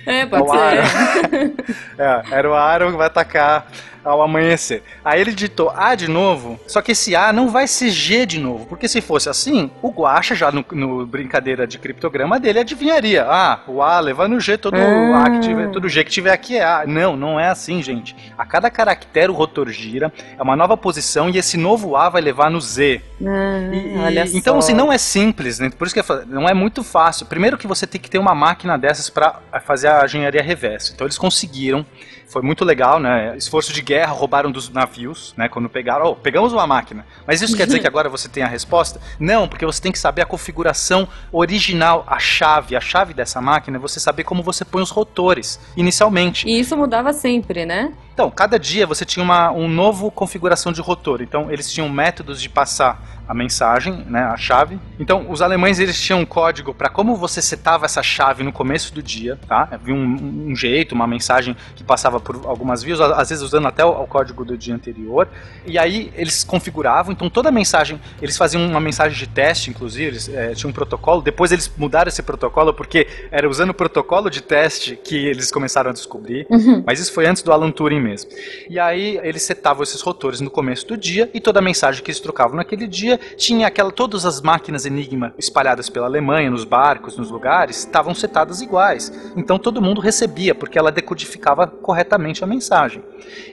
É, É pode o ser. Aaron. É, era o Aaron que vai atacar ao amanhecer. Aí ele digitou A de novo, só que esse A não vai ser G de novo, porque se fosse assim, o Guacha já no, no brincadeira de criptograma dele adivinharia. Ah, o A levando o G, todo, A que tiver, todo G que tiver aqui é A. Não, não é assim, gente. A cada caractere o rotor gira, é uma nova posição e esse novo A vai levar no Z. E- olha então, só. assim, não é simples, né? Por isso que eu falo, não é muito fácil. Primeiro que você tem que ter uma máquina dessas para fazer a engenharia reversa. Então eles conseguiram. Foi muito legal, né? Esforço de guerra, roubaram dos navios, né? Quando pegaram, oh, pegamos uma máquina. Mas isso quer dizer que agora você tem a resposta? Não, porque você tem que saber a configuração original, a chave. A chave dessa máquina é você saber como você põe os rotores inicialmente. E isso mudava sempre, né? Então, cada dia você tinha uma um novo configuração de rotor. Então, eles tinham métodos de passar a mensagem, né, a chave. Então, os alemães eles tinham um código para como você setava essa chave no começo do dia, tá? Havia um, um jeito, uma mensagem que passava por algumas vias, às vezes usando até o, o código do dia anterior. E aí eles configuravam. Então, toda a mensagem, eles faziam uma mensagem de teste, inclusive, eles eh, tinham um protocolo. Depois eles mudaram esse protocolo porque era usando o protocolo de teste que eles começaram a descobrir. Uhum. Mas isso foi antes do Alan Turing mesmo. E aí eles setavam esses rotores no começo do dia e toda a mensagem que eles trocavam naquele dia tinha aquela todas as máquinas Enigma espalhadas pela Alemanha, nos barcos, nos lugares, estavam setadas iguais. Então todo mundo recebia porque ela decodificava corretamente a mensagem.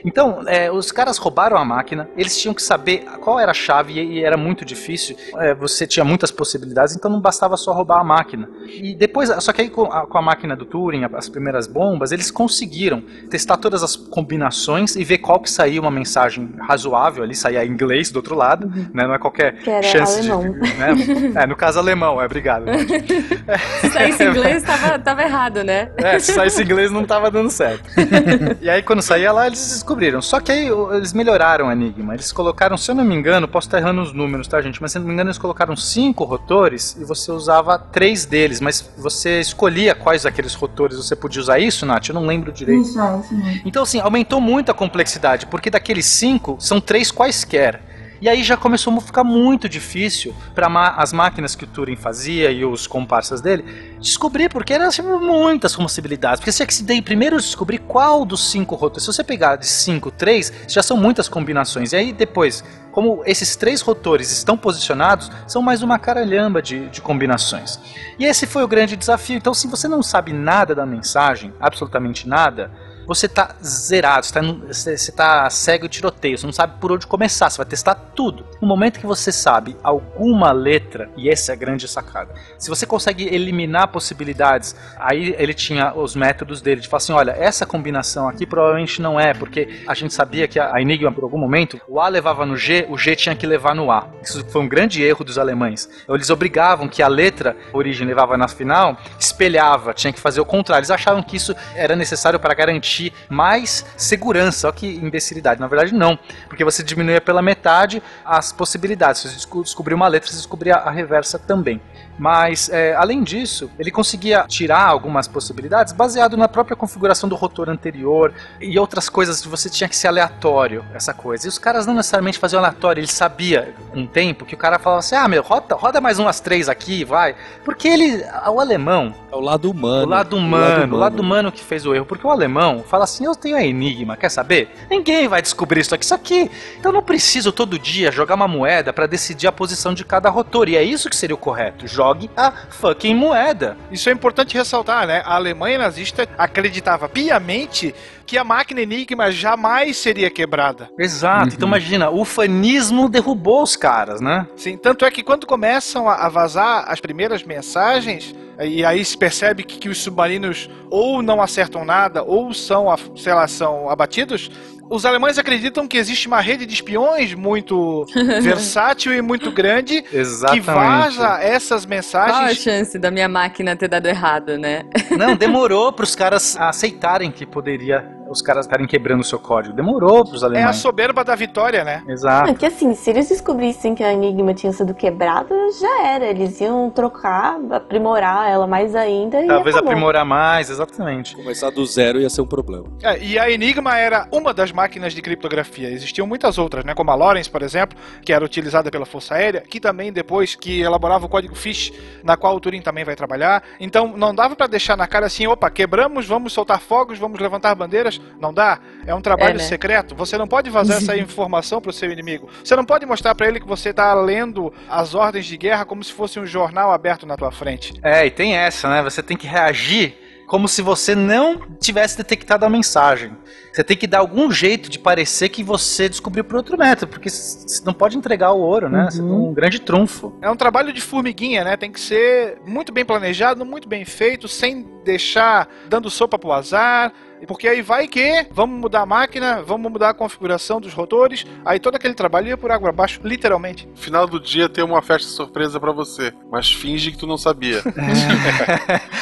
Então é, os caras roubaram a máquina, eles tinham que saber qual era a chave e, era muito difícil. É, você tinha muitas possibilidades, então não bastava só roubar a máquina. E depois, só que aí com a, com a máquina do Turing, as primeiras bombas, eles conseguiram testar todas as combinações e ver qual que saía uma mensagem razoável ali, saía em inglês do outro lado, né? Não é qualquer Que era chance alemão. de. Né? É, no caso alemão, é, obrigado. Se saísse inglês, tava, tava errado, né? É, se saísse inglês não tava dando certo. e aí quando saía lá, eles descobriram. Só que aí eles melhoraram o Enigma. Eles colocaram, se eu não me engano, posso estar errando os números, tá, gente? Mas se eu não me engano, eles colocaram cinco rotores e você usava três deles. Mas você escolhia quais daqueles rotores você podia usar isso, Nath? Eu não lembro direito. Isso, é, isso mesmo. Então, assim, aumentou muito a complexidade, porque daqueles cinco, são três quaisquer. E aí já começou a ficar muito difícil para as máquinas que o Turing fazia e os comparsas dele descobrir, porque eram assim, muitas possibilidades. Porque você tinha que se daí primeiro descobrir qual dos cinco rotores. Se você pegar de cinco, três, já são muitas combinações. E aí depois, como esses três rotores estão posicionados, são mais uma caralhamba de, de combinações. E esse foi o grande desafio. Então, se você não sabe nada da mensagem, absolutamente nada, você tá zerado, você tá, você tá cego e tiroteio, você não sabe por onde começar, você vai testar tudo. No momento que você sabe alguma letra, e essa é a grande sacada, se você consegue eliminar possibilidades, aí ele tinha os métodos dele de falar assim: olha, essa combinação aqui provavelmente não é, porque a gente sabia que a a Enigma, por algum momento, o A levava no G, o G tinha que levar no A. Isso foi um grande erro dos alemães. Eles obrigavam que a letra origem levava na final, espelhava, tinha que fazer o contrário. Eles achavam que isso era necessário para garantir garantir mais segurança. Olha que imbecilidade. Na verdade, não. Porque você diminuía pela metade as possibilidades. Se você desco- descobrir uma letra, você descobria a reversa também. Mas, é, além disso, ele conseguia tirar algumas possibilidades baseado na própria configuração do rotor anterior e outras coisas que você tinha que ser aleatório, essa coisa. E os caras não necessariamente faziam aleatório, ele sabia o tempo que o cara falava assim: ah, meu, roda, roda mais umas três aqui, vai. Porque ele, o alemão, É o lado humano. o lado humano, o lado humano que fez o erro. Porque o alemão fala assim: eu tenho a enigma, quer saber? Ninguém vai descobrir isso aqui. Isso aqui. Então não preciso todo dia jogar uma moeda pra decidir a posição de cada rotor. E é isso que seria o correto. Jogue a fucking moeda. Isso é importante ressaltar, né? A Alemanha nazista acreditava piamente que a máquina Enigma jamais seria quebrada. Exato. Então imagina, o ufanismo derrubou os caras, né? Sim, tanto é que quando começam a vazar as primeiras mensagens, e aí se percebe que, que os submarinos ou não acertam nada, ou são, sei lá, são abatidos, os alemães acreditam que existe uma rede de espiões muito versátil e muito grande que Exatamente. vaza essas Qual a mensagens. chance da minha máquina ter dado errado, né? Não, demorou pros caras aceitarem que poderia os caras estarem quebrando o seu código. Demorou pros É a alemães. soberba da vitória, né? Exato. É que assim, se eles descobrissem que a Enigma tinha sido quebrada, já era. Eles iam trocar, aprimorar ela mais ainda e Talvez aprimorar mais, exatamente. Começar do zero ia ser um problema. É, e a Enigma era uma das máquinas de criptografia. Existiam muitas outras, né? Como a Lawrence, por exemplo, que era utilizada pela Força Aérea, que também depois que elaborava o código FISH, na qual o Turing também vai trabalhar. Então não dava pra deixar na cara assim, opa, quebramos, vamos soltar fogos, vamos levantar bandeiras. Não dá. É um trabalho É, né? secreto. Você não pode vazar essa informação pro seu inimigo. Você não pode mostrar pra ele que você tá lendo as ordens de guerra como se fosse um jornal aberto na tua frente. É, e tem essa, né? Você tem que reagir como se você não tivesse detectado a mensagem. Você tem que dar algum jeito de parecer que você descobriu por outro método, porque você não pode entregar o ouro, né? Você tem um grande trunfo. É um trabalho de formiguinha, né? Tem que ser muito bem planejado, muito bem feito, sem deixar dando sopa pro azar. Porque aí vai que vamos mudar a máquina, vamos mudar a configuração dos rotores, aí todo aquele trabalho ia por água abaixo, literalmente. Final do dia tem uma festa surpresa pra você, mas finge que tu não sabia.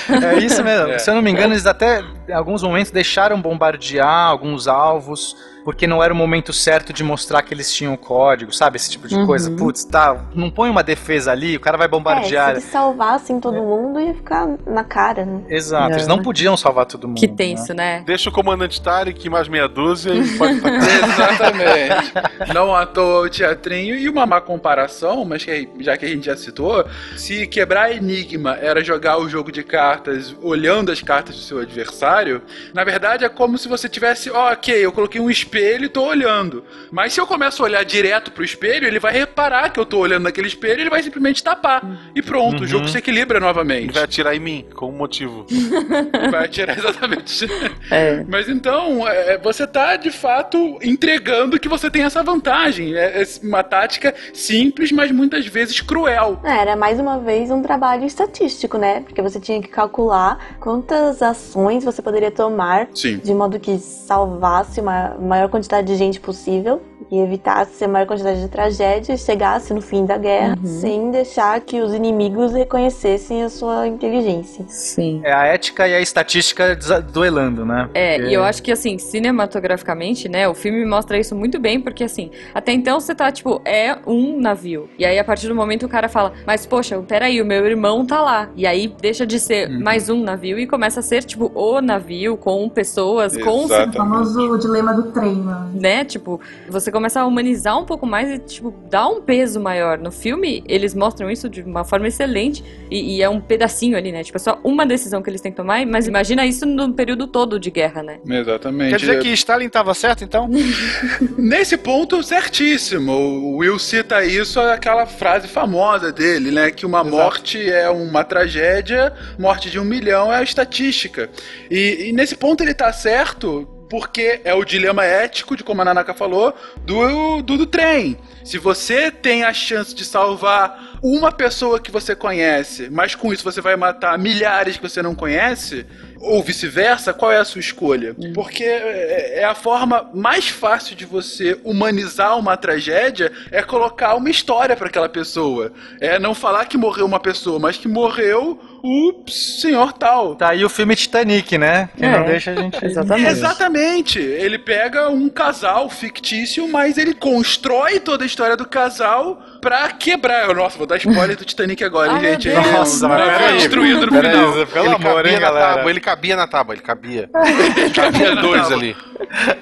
É isso mesmo. É. Se eu não me engano, eles até em alguns momentos deixaram bombardear alguns alvos, porque não era o momento certo de mostrar que eles tinham o código, sabe? Esse tipo de Uhum. coisa. Putz, tá, não põe uma defesa ali, o cara vai É, bombardear. se eles salvassem todo mundo, ia ficar na cara, né? Exato, É. eles não podiam salvar todo mundo. Que tenso, né? Deixa o comandante Tarek mais meia dúzia e pode Exatamente. Não à toa o teatrinho e uma má comparação, mas que, já que a gente já citou, se quebrar Enigma era jogar o jogo de cartas olhando as cartas do seu adversário, na verdade é como se você tivesse, ó, ok, eu coloquei um espelho e tô olhando. Mas se eu começo a olhar direto pro espelho, ele vai reparar que eu tô olhando naquele espelho e ele vai simplesmente tapar. E pronto, o jogo se equilibra Ele novamente. vai atirar em mim, com um motivo. Vai atirar exatamente. É. Mas então, é, você tá de fato entregando que você tem essa vantagem. É, é uma tática simples, mas muitas vezes cruel. É, Era mais uma vez um trabalho estatístico, né? Porque você tinha que calcular quantas ações você poderia tomar Sim. de modo que salvasse uma maior quantidade de gente possível e evitasse a maior quantidade de tragédias, chegasse no fim da guerra, sem deixar que os inimigos reconhecessem a sua inteligência. Sim. É a ética e a estatística duelando, né? É, Porque- e eu acho que assim, cinematograficamente, né, o filme mostra isso muito bem, porque assim, até então você tá, tipo, é um navio. E aí, a partir do momento, o cara fala, mas poxa, peraí, o meu irmão tá lá. E aí deixa de ser Uhum. mais um navio e começa a ser, tipo, o navio com pessoas, com O famoso dilema do trem, né? né? Tipo, você começa a humanizar um pouco mais e, tipo, dá um peso maior. No filme, eles mostram isso de uma forma excelente e, e é um pedacinho ali, né? Tipo, é só uma decisão que eles têm que tomar, mas imagina isso no período todo de guerra, né? Exatamente. Quer dizer que Stalin tava certo, então? Nesse ponto, certíssimo. O Will cita isso, aquela frase famosa dele, né? Que uma morte é uma tragédia, morte de um milhão é a estatística. E, e nesse ponto ele tá certo. Porque é o dilema ético, de como a Nanaka falou, do, do, do trem. Se você tem a chance de salvar uma pessoa que você conhece, mas com isso você vai matar milhares que você não conhece, ou vice-versa, qual é a sua escolha? Porque é é a forma mais fácil de você humanizar uma tragédia é colocar uma história para aquela pessoa. É não falar que morreu uma pessoa, mas que morreu o senhor tal. Tá aí o filme Titanic, né? Que não deixa a gente. Exatamente. Ele pega um casal fictício, mas ele constrói toda a história do casal pra quebrar. Nossa, vou dar spoiler do Titanic agora, hein, gente? Deus. Ele é Nossa, mas navio peraí, destruído no final. Pelo amor, hein, galera. ele cabia na tábua, ele cabia. cabia dois ali.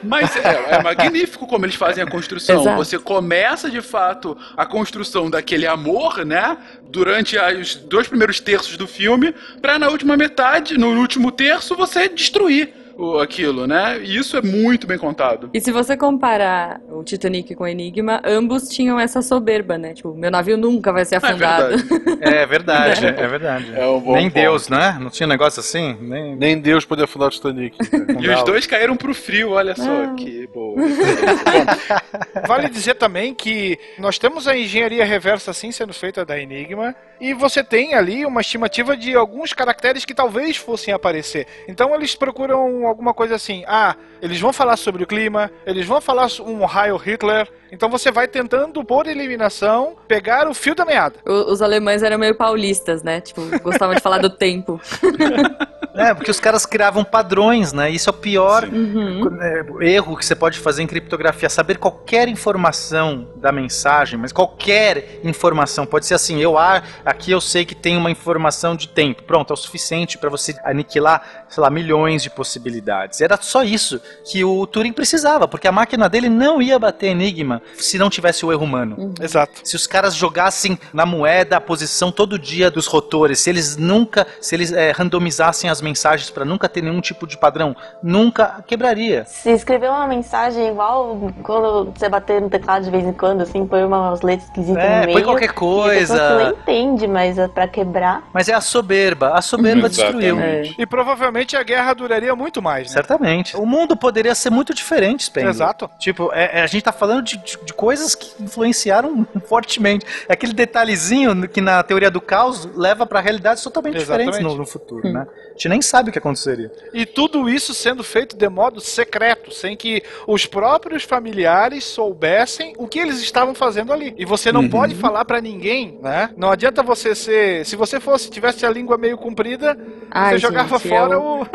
Mas é, é magnífico como eles fazem a construção. Exato. Você começa de fato a construção daquele amor, né? Durante os dois primeiros terços do filme, pra na última metade, no último terço, você destruir o- aquilo, né? E isso é muito bem contado. E se você comparar o Titanic com o Enigma, ambos tinham essa soberba, né? Tipo, meu navio nunca vai ser afundado. É verdade, é verdade. um bom Nem ponto. Deus, né? Não tinha um negócio assim? Nem, Nem Deus podia afundar o Titanic. E os dois caíram pro frio, olha só Ah. que boa. Vale dizer também que nós temos a engenharia reversa assim sendo feita da Enigma e você tem ali uma estimativa de alguns caracteres que talvez fossem aparecer. Então eles procuram alguma coisa assim, ah, eles vão falar sobre o clima, eles vão falar um raio Hitler. Então você vai tentando por eliminação pegar o fio da meada. O- Os alemães eram meio paulistas, né? Tipo, gostavam de falar do tempo. É, porque os caras criavam padrões, né? Isso é o pior é, erro que você pode fazer em criptografia. Saber qualquer informação da mensagem, mas qualquer informação. Pode ser assim, eu ah, aqui eu sei que tem uma informação de tempo. Pronto, é o suficiente para você aniquilar, sei lá, milhões de possibilidades. Era só isso que o Turing precisava, porque a máquina dele não ia bater Enigma se não tivesse o erro humano. Exato. Se os caras jogassem na moeda a posição todo dia dos rotores, se eles nunca, se eles é, randomizassem as mensagens para nunca ter nenhum tipo de padrão, nunca quebraria. Se escrever uma mensagem igual quando você bater no teclado de vez em quando, assim, põe umas letras esquisitas É, no põe meio. qualquer e a coisa. pessoa não entende, mas é pra quebrar. Mas é a soberba, a soberba destruiu. E provavelmente a guerra duraria muito mais, né? Certamente. O mundo poderia ser muito diferente, Spengler. Exato. Tipo, é- é, a gente tá falando de, de- de coisas que influenciaram fortemente. É aquele detalhezinho que na teoria do caos leva pra realidades totalmente Exatamente. diferentes no, no futuro, né? A gente nem sabe o que aconteceria. E tudo isso sendo feito de modo secreto, sem que os próprios familiares soubessem o que eles estavam fazendo ali. E você não Uhum. pode falar pra ninguém, né? Não adianta você ser. Se você fosse, tivesse a língua meio comprida, Ai, você jogava gente, fora eu- o.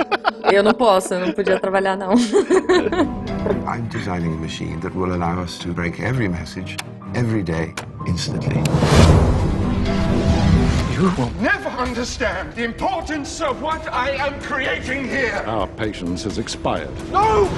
Eu não posso, eu não podia trabalhar, não. I'm designing a machine that will allow us to break every message, every day, instantly. You will never understand the importance of what I am creating here. Our patience has expired. No!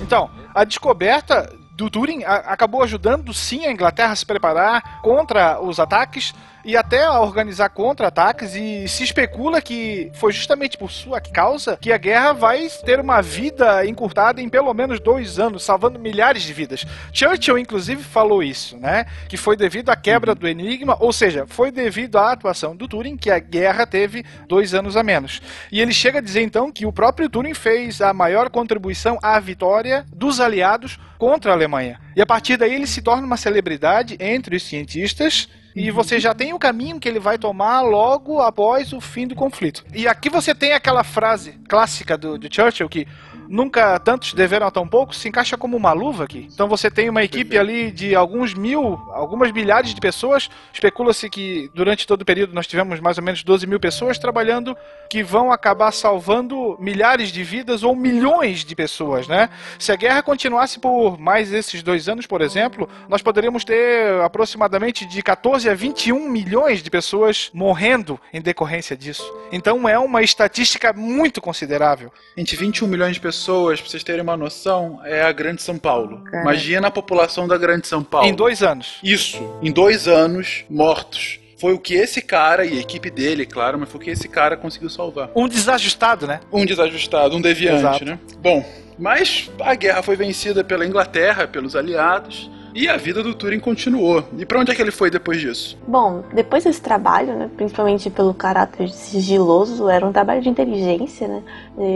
Então, a descoberta do Turing acabou ajudando sim a Inglaterra a se preparar contra os ataques e até a organizar contra-ataques e se especula que foi justamente por sua causa que a guerra vai ter uma vida encurtada em pelo menos dois anos, salvando milhares de vidas. Churchill, inclusive, falou isso, né? Que foi devido à quebra do enigma, ou seja, foi devido à atuação do Turing que a guerra teve dois anos a menos. E ele chega a dizer então que o próprio Turing fez a maior contribuição à vitória dos aliados contra a Alemanha. E a partir daí ele se torna uma celebridade entre os cientistas. E você já tem o caminho que ele vai tomar logo após o fim do conflito. E aqui você tem aquela frase clássica do, de Churchill que nunca tantos deveram a tão poucos, se encaixa como uma luva aqui. Então você tem uma equipe ali de alguns mil, algumas milhares de pessoas. Especula-se que durante todo o período nós tivemos mais ou menos 12 mil pessoas trabalhando que vão acabar salvando milhares de vidas ou milhões de pessoas, né? Se a guerra continuasse por mais esses dois anos, por exemplo, nós poderíamos ter aproximadamente de 14 a 21 milhões de pessoas morrendo em decorrência disso. Então é uma estatística muito considerável. Gente, 21 milhões de pessoas, pra vocês terem uma noção, é a Grande São Paulo. Caraca. Imagina a população da Grande São Paulo. Em dois anos. Isso, em dois anos, mortos. Foi o que esse cara e a equipe dele, claro, mas foi o que esse cara conseguiu salvar. Um desajustado, né? Um desajustado, um deviante, Exato. né? Bom, mas a guerra foi vencida pela Inglaterra, pelos aliados, e a vida do Turing continuou. E pra onde é que ele foi depois disso? Bom, depois desse trabalho, né, principalmente pelo caráter sigiloso, era um trabalho de inteligência, né,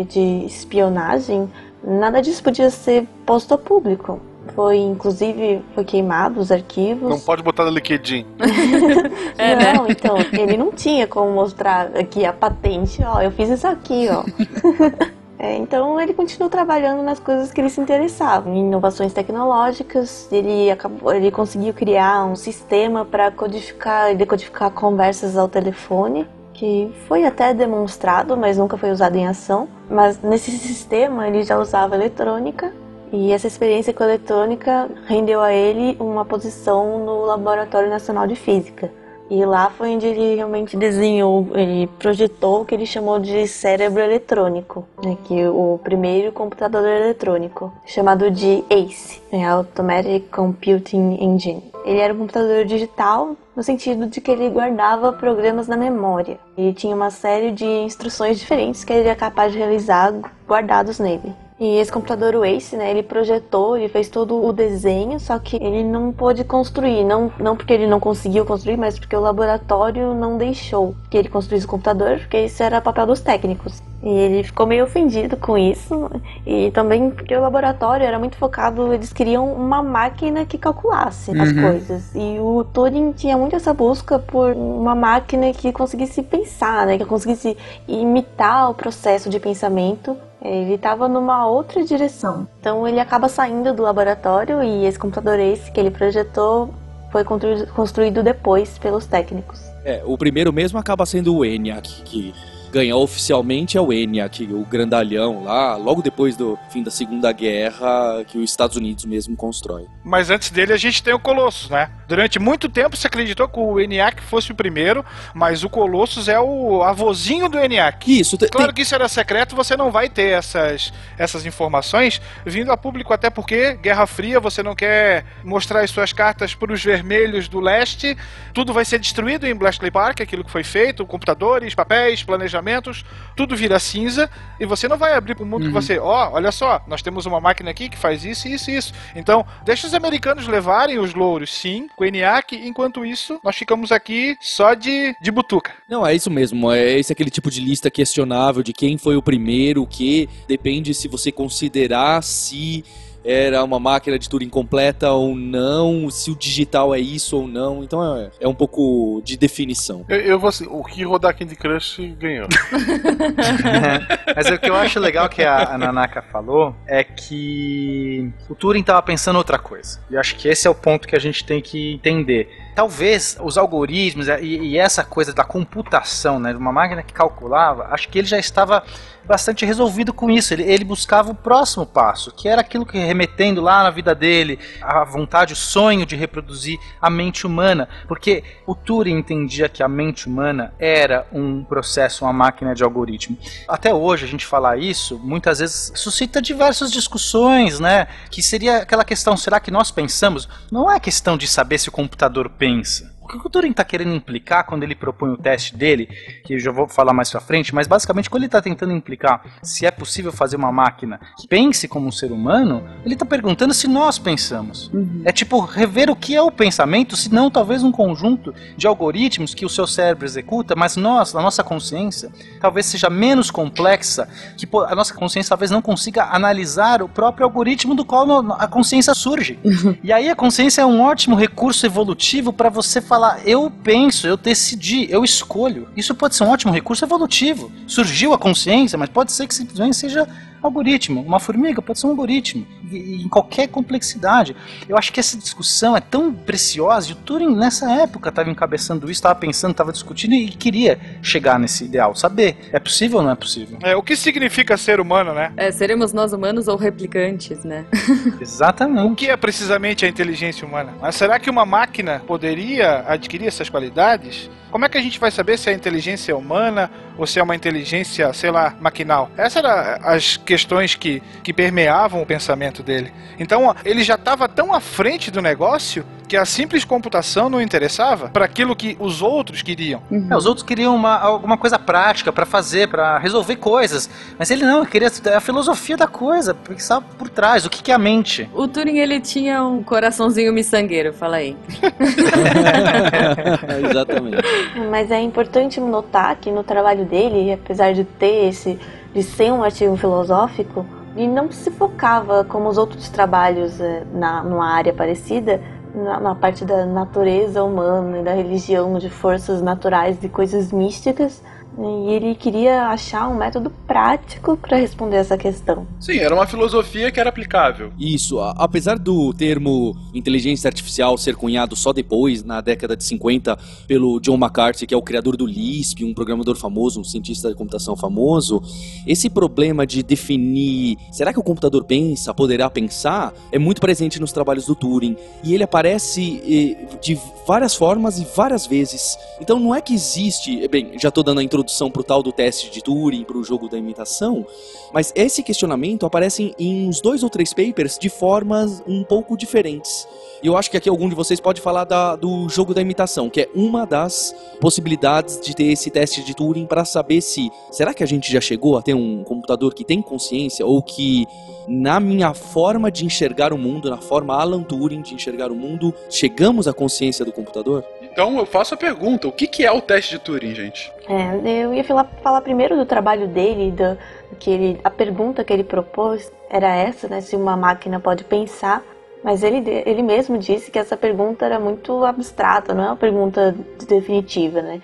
de- espionagem, nada disso podia ser posto ao público. Foi, inclusive, foi queimado os arquivos. Não pode botar no LinkedIn. É, né? Não, então, ele não tinha como mostrar aqui a patente, ó, eu fiz isso aqui, ó. É, então ele continuou trabalhando nas coisas que ele se interessava, em inovações tecnológicas. Ele acabou, ele conseguiu criar um sistema para codificar, decodificar conversas ao telefone, que foi até demonstrado, mas nunca foi usado em ação. Mas nesse sistema ele já usava eletrônica e essa experiência com a eletrônica rendeu a ele uma posição no Laboratório Nacional de Física. E lá foi onde ele realmente desenhou, ele projetou o que ele chamou de cérebro eletrônico, né, que o primeiro computador eletrônico, chamado de ACE, né, Automatic Computing Engine. Ele era um computador digital no sentido de que ele guardava programas na memória. Ele tinha uma série de instruções diferentes que ele era capaz de realizar guardados nele. E esse computador, o Ace, né, ele projetou, ele fez todo o desenho, só que ele não pôde construir, não, não porque ele não conseguiu construir, mas porque o laboratório não deixou que ele construísse o computador, porque isso era papel dos técnicos. E ele ficou meio ofendido com isso, e também porque o laboratório era muito focado, eles queriam uma máquina que calculasse as Uhum. coisas. E o Turing tinha muito essa busca por uma máquina que conseguisse pensar, né, que conseguisse imitar o processo de pensamento ele estava numa outra direção. Então ele acaba saindo do laboratório e esse computador esse que ele projetou foi construído, depois pelos técnicos. É, o primeiro mesmo acaba sendo o ENIAC, que ganhou oficialmente é o ENIAC, o grandalhão lá, logo depois do fim da Segunda Guerra, que os Estados Unidos mesmo constrói. Mas antes dele a gente tem o Colossus, né? Durante muito tempo se acreditou que o ENIAC fosse o primeiro, mas o Colossus é o avôzinho do ENIAC. Isso, Claro que isso era secreto, você não vai ter essas, essas informações vindo a público, até porque Guerra Fria, você não quer mostrar as suas cartas para os vermelhos do leste, tudo vai ser destruído em Bletchley Park, aquilo que foi feito, computadores, papéis, planejamentos, tudo vira cinza, e você não vai abrir para o mundo que você, ó, olha só, nós temos uma máquina aqui que faz isso, isso e isso. Então, deixa os americanos levarem os louros, sim, com o ENIAC, enquanto isso, nós ficamos aqui só de, de butuca. Não, é isso mesmo. É esse aquele tipo de lista questionável de quem foi o primeiro, o que depende se você considerar se era uma máquina de Turing completa ou não, se o digital é isso ou não. Então é, é um pouco de definição. Eu, eu vou assim, o que rodar Candy Crush ganhou. Mas o que eu acho legal que a, a Nanaka falou é que o Turing estava pensando outra coisa. E eu acho que esse é o ponto que a gente tem que entender. Talvez os algoritmos e, e essa coisa da computação, né, de uma máquina que calculava, acho que ele já estava bastante resolvido com isso. Ele, ele buscava o próximo passo, que era aquilo que remetendo lá na vida dele, a vontade, o sonho de reproduzir a mente humana. Porque o Turing entendia que a mente humana era um processo, uma máquina de algoritmo. Até hoje a gente falar isso, muitas vezes suscita diversas discussões, né? Que seria aquela questão, será que nós pensamos? Não é questão de saber se o computador pensa. O que o Turing está querendo implicar quando ele propõe o teste dele, que eu já vou falar mais pra frente, mas basicamente quando ele está tentando implicar se é possível fazer uma máquina que pense como um ser humano, ele está perguntando se nós pensamos. É tipo rever o que é o pensamento, se não talvez um conjunto de algoritmos que o seu cérebro executa, mas nós, a nossa consciência, talvez seja menos complexa, que a nossa consciência talvez não consiga analisar o próprio algoritmo do qual a consciência surge. E aí a consciência é um ótimo recurso evolutivo para você falar, eu penso, eu decidi, eu escolho. Isso pode ser um ótimo recurso evolutivo. Surgiu a consciência, mas pode ser que simplesmente seja algoritmo. Uma formiga pode ser um algoritmo. E, em qualquer complexidade. Eu acho que essa discussão é tão preciosa. E o Turing, nessa época, estava encabeçando isso, estava pensando, estava discutindo e queria chegar nesse ideal. Saber, é possível ou não é possível? É, o que significa ser humano, né? É, seremos nós humanos ou replicantes, né? Exatamente. O que é precisamente a inteligência humana? Mas será que uma máquina poderia adquirir essas qualidades? Como é que a gente vai saber se a inteligência é humana ou se é uma inteligência, sei lá, maquinal? Essas eram as questões que, que permeavam o pensamento dele. Então, ele já estava tão à frente do negócio que a simples computação não interessava para aquilo que os outros queriam. É, os outros queriam uma, alguma coisa prática para fazer, para resolver coisas. Mas ele não, ele queria a filosofia da coisa, pensar por trás, o que, que é a mente. O Turing, ele tinha um coraçãozinho miçangueiro, fala aí. Exatamente. Mas é importante notar que no trabalho dele, apesar de ter esse, de ser um artigo filosófico, e não se focava como os outros trabalhos eh, na numa área parecida na, na parte da natureza humana e da religião de forças naturais e coisas místicas e ele queria achar um método prático para responder essa questão. Sim, era uma filosofia que era aplicável. Isso, apesar do termo inteligência artificial ser cunhado só depois, na década de 50, pelo John McCarthy, que é o criador do Lisp, um programador famoso, um cientista de computação famoso, esse problema de definir será que o computador pensa, poderá pensar, é muito presente nos trabalhos do Turing. E ele aparece eh, de várias formas e várias vezes. Então não é que existe, eh, bem, já estou dando a introdução para o tal do teste de Turing, para o jogo da imitação, mas esse questionamento aparece em uns dois ou três papers de formas um pouco diferentes. E eu acho que aqui algum de vocês pode falar da- do jogo da imitação, que é uma das possibilidades de ter esse teste de Turing para saber se será que a gente já chegou a ter um computador que tem consciência ou que na minha forma de enxergar o mundo, na forma Alan Turing de enxergar o mundo, chegamos à consciência do computador? Então eu faço a pergunta: o que, que é o teste de Turing, gente? É, eu ia falar, falar primeiro do trabalho dele, do, que ele, a pergunta que ele propôs era essa, né, se uma máquina pode pensar, mas ele, ele mesmo disse que essa pergunta era muito abstrata, não é uma pergunta definitiva, né?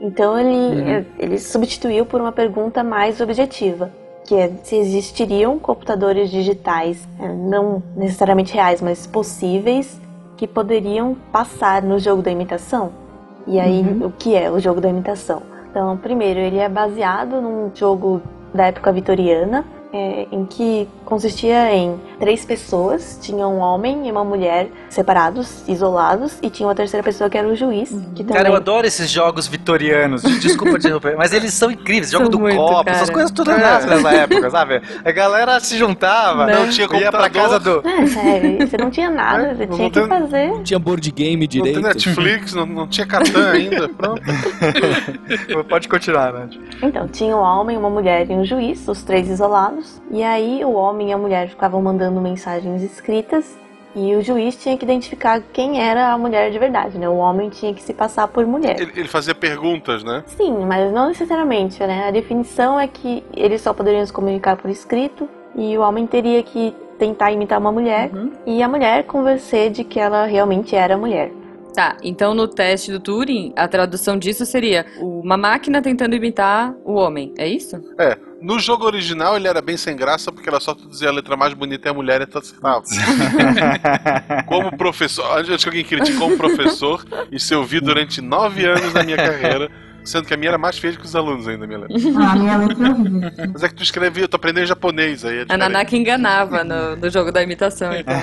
Então ele, ele substituiu por uma pergunta mais objetiva, que é se existiriam computadores digitais, é, não necessariamente reais, mas possíveis, que poderiam passar no jogo da imitação. E aí, o que é o jogo da imitação? Então, primeiro, ele é baseado num jogo da época vitoriana, é, em que consistia em três pessoas, tinha um homem e uma mulher separados, isolados, e tinha uma terceira pessoa que era o juiz, que também... Cara, eu adoro esses jogos vitorianos. Desculpa te interromper, mas eles são incríveis. Jogo São do muito, copo, cara. essas coisas tudo É. nascem nessa época, sabe? A galera se juntava, Não tinha ia pra casa do. É, sério, você não tinha nada, você Não tinha que tem- fazer... Não tinha board game Não tem direito. Netflix, não, não tinha Catan ainda. Pronto. Pode continuar, né? Então, tinha um homem, uma mulher e um juiz, os três isolados. E aí o homem e a mulher ficavam mandando mensagens escritas e o juiz tinha que identificar quem era a mulher de verdade, né? O homem tinha que se passar por mulher. Ele, ele fazia perguntas, né? Sim, mas não necessariamente, né? A definição é que eles só poderiam se comunicar por escrito e o homem teria que tentar imitar uma mulher e a mulher convencer de que ela realmente era mulher. Tá, então no teste do Turing, a tradução disso seria uma máquina tentando imitar o homem, é isso? É. No jogo original ele era bem sem graça porque era só tu dizer a letra mais bonita é a mulher e tu acertava. como professor, antes que alguém critique como professor, isso eu vi durante nove anos da minha carreira. Sendo que a minha era mais feia que os alunos ainda, minha letra. Ah, minha letra é horrível. Mas é que tu escrevia, tu aprendeu japonês aí. É A. Nanaka enganava no, no jogo da imitação, então.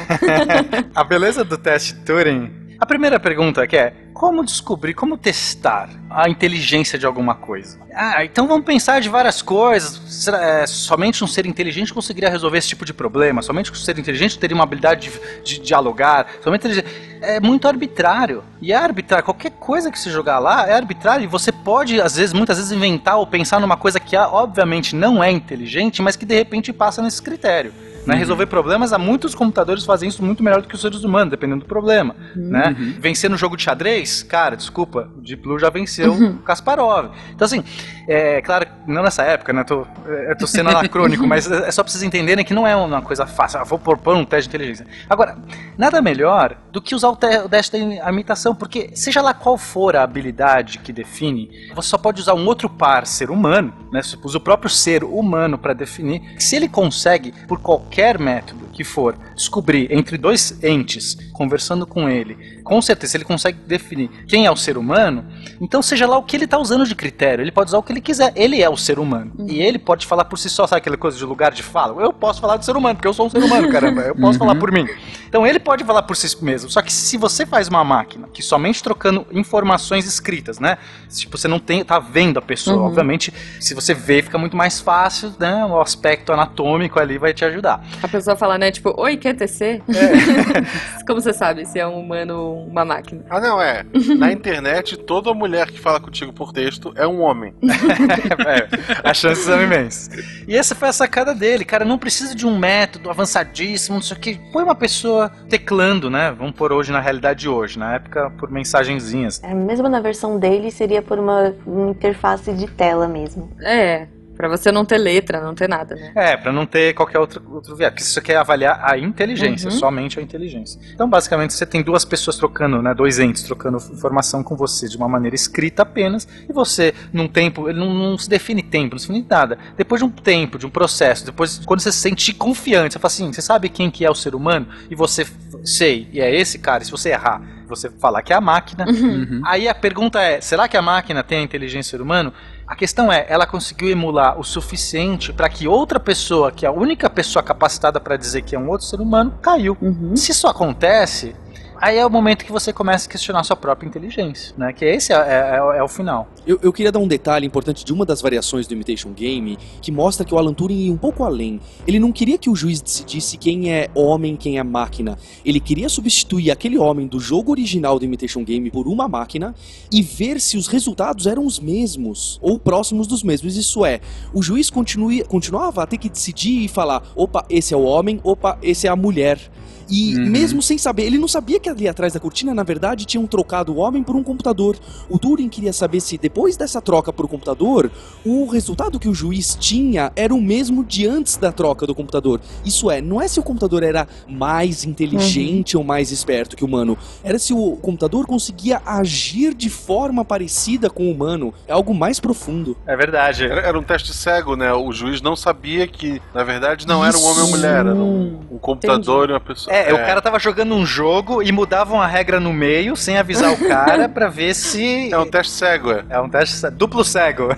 A beleza do teste Turing. A primeira pergunta que é: como descobrir, como testar a inteligência de alguma coisa? Ah, então vamos pensar de várias coisas. Será, é, somente um ser inteligente conseguiria resolver esse tipo de problema? Somente um ser inteligente teria uma habilidade de, de dialogar? Somente é muito arbitrário. E é arbitrário. Qualquer coisa que se jogar lá é arbitrário. E você pode, às vezes, muitas vezes, inventar ou pensar numa coisa que obviamente não é inteligente, mas que de repente passa nesse critério. Né? Resolver problemas, há muitos computadores fazem isso muito melhor do que os seres humanos, dependendo do problema. Né? Vencer no jogo de xadrez, cara, desculpa, o Deep Blue já venceu o Kasparov. Então, assim, é claro, não nessa época, né? Tô, é, tô sendo anacrônico, mas é só pra vocês entenderem que não é uma coisa fácil. Ah, vou propor um teste de inteligência. Agora, nada melhor do que usar o, o teste da imitação, porque seja lá qual for a habilidade que define, você só pode usar um outro par ser humano, né? Você usa o próprio ser humano para definir. Se ele consegue, por qualquer método que for, descobrir entre dois entes, conversando com ele, com certeza, ele consegue definir quem é o ser humano, então seja lá o que ele está usando de critério, ele pode usar o que ele quiser. Ele é o ser humano. E ele pode falar por si só, sabe aquela coisa de lugar de fala? Eu posso falar do ser humano, porque eu sou um ser humano, caramba. Eu posso falar por mim. Então ele pode falar por si mesmo. Só que se você faz uma máquina que somente trocando informações escritas, né? Tipo, você não tem, tá vendo a pessoa, obviamente, se você vê, fica muito mais fácil, né? O aspecto anatômico ali vai te ajudar. A pessoa fala, né, tipo, oi, quer tecer? Como você sabe se é um humano ou uma máquina? Ah, não, é. Na internet, toda mulher que fala contigo por texto é um homem. É, as chances são imensas. E essa foi a sacada dele, cara. Não precisa de um método avançadíssimo, não sei o que. Põe uma pessoa teclando, né? Vamos por hoje na realidade de hoje. Na época, por mensagenzinhas. É, mesmo na versão dele, seria por uma, uma interface de tela mesmo. É. Pra você não ter letra, não ter nada, né? É, pra não ter qualquer outro, outro viés. Porque isso quer avaliar a inteligência, Uhum. somente a inteligência. Então, basicamente, você tem duas pessoas trocando, né? Dois entes trocando informação com você de uma maneira escrita apenas. E você, num tempo, ele não, não se define tempo, não se define nada. Depois de um tempo, de um processo, depois, quando você se sente confiante, você fala assim: você sabe quem que é o ser humano? E você, sei, e é esse cara. E se você errar, você falar que é a máquina. Uhum. Aí a pergunta é: será que a máquina tem a inteligência do ser humano? A questão é, ela conseguiu emular o suficiente para que outra pessoa, que é a única pessoa capacitada para dizer que é um outro ser humano, caiu. Se isso acontece, aí é o momento que você começa a questionar sua própria inteligência, né? Que esse é, é- é- é o final. Eu, eu queria dar um detalhe importante de uma das variações do Imitation Game que mostra que o Alan Turing ia um pouco além. Ele não queria que o juiz decidisse quem é homem, quem é máquina. Ele queria substituir aquele homem do jogo original do Imitation Game por uma máquina e ver se os resultados eram os mesmos ou próximos dos mesmos. Isso é, o juiz continue, continuava a ter que decidir e falar: opa, esse é o homem, opa, esse é a mulher. E mesmo sem saber, ele não sabia que ali atrás da cortina, na verdade, tinham trocado o homem por um computador. O Turing queria saber se depois dessa troca por computador, o resultado que o juiz tinha era o mesmo de antes da troca do computador. Isso é, não é se o computador era mais inteligente ou mais esperto que o humano, era se o computador conseguia agir de forma parecida com o humano. É algo mais profundo. É verdade. Era, era um teste cego, né? O juiz não sabia que, na verdade, não era um homem ou mulher, era um, um computador e uma pessoa. É, o cara tava jogando um jogo e mudavam a regra no meio sem avisar o cara pra ver se. É um teste cego, é. É um teste duplo cego.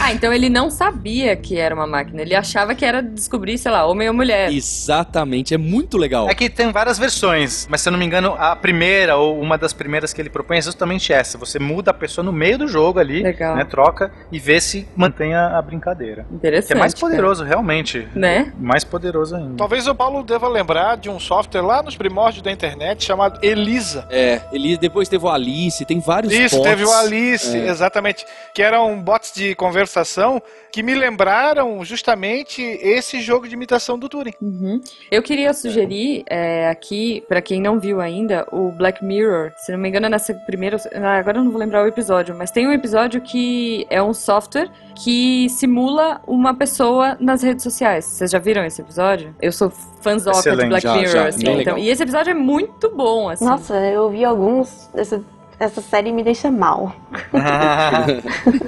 Ah, então ele não sabia que era uma máquina. Ele achava que era descobrir, sei lá, homem ou mulher. Exatamente, é muito legal. É que tem várias versões, mas se eu não me engano, a primeira ou uma das primeiras que ele propõe é justamente essa. Você muda a pessoa no meio do jogo ali, Legal. né? Troca e vê se mantém a, a brincadeira. Interessante. Que é mais poderoso, realmente. Né? Mais poderoso ainda. Talvez o Paulo deva lembrar de um software lá nos primórdios da internet chamado Elisa. É, ele depois teve o Alice, tem vários Isso, bots. teve o Alice, É. exatamente. Que eram bots de conversação que me lembraram justamente esse jogo de imitação do Turing. Uhum. Eu queria sugerir é, aqui, pra quem não viu ainda, o Black Mirror. Se não me engano, é nessa primeira. ah, Agora eu não vou lembrar o episódio, mas tem um episódio que é um software que simula uma pessoa nas redes sociais. Vocês já viram esse episódio? Eu sou fãzoca de. Black Já, Mirror. já, assim, então, e esse episódio é muito bom, assim. Nossa, eu vi alguns. Essa, essa série me deixa mal.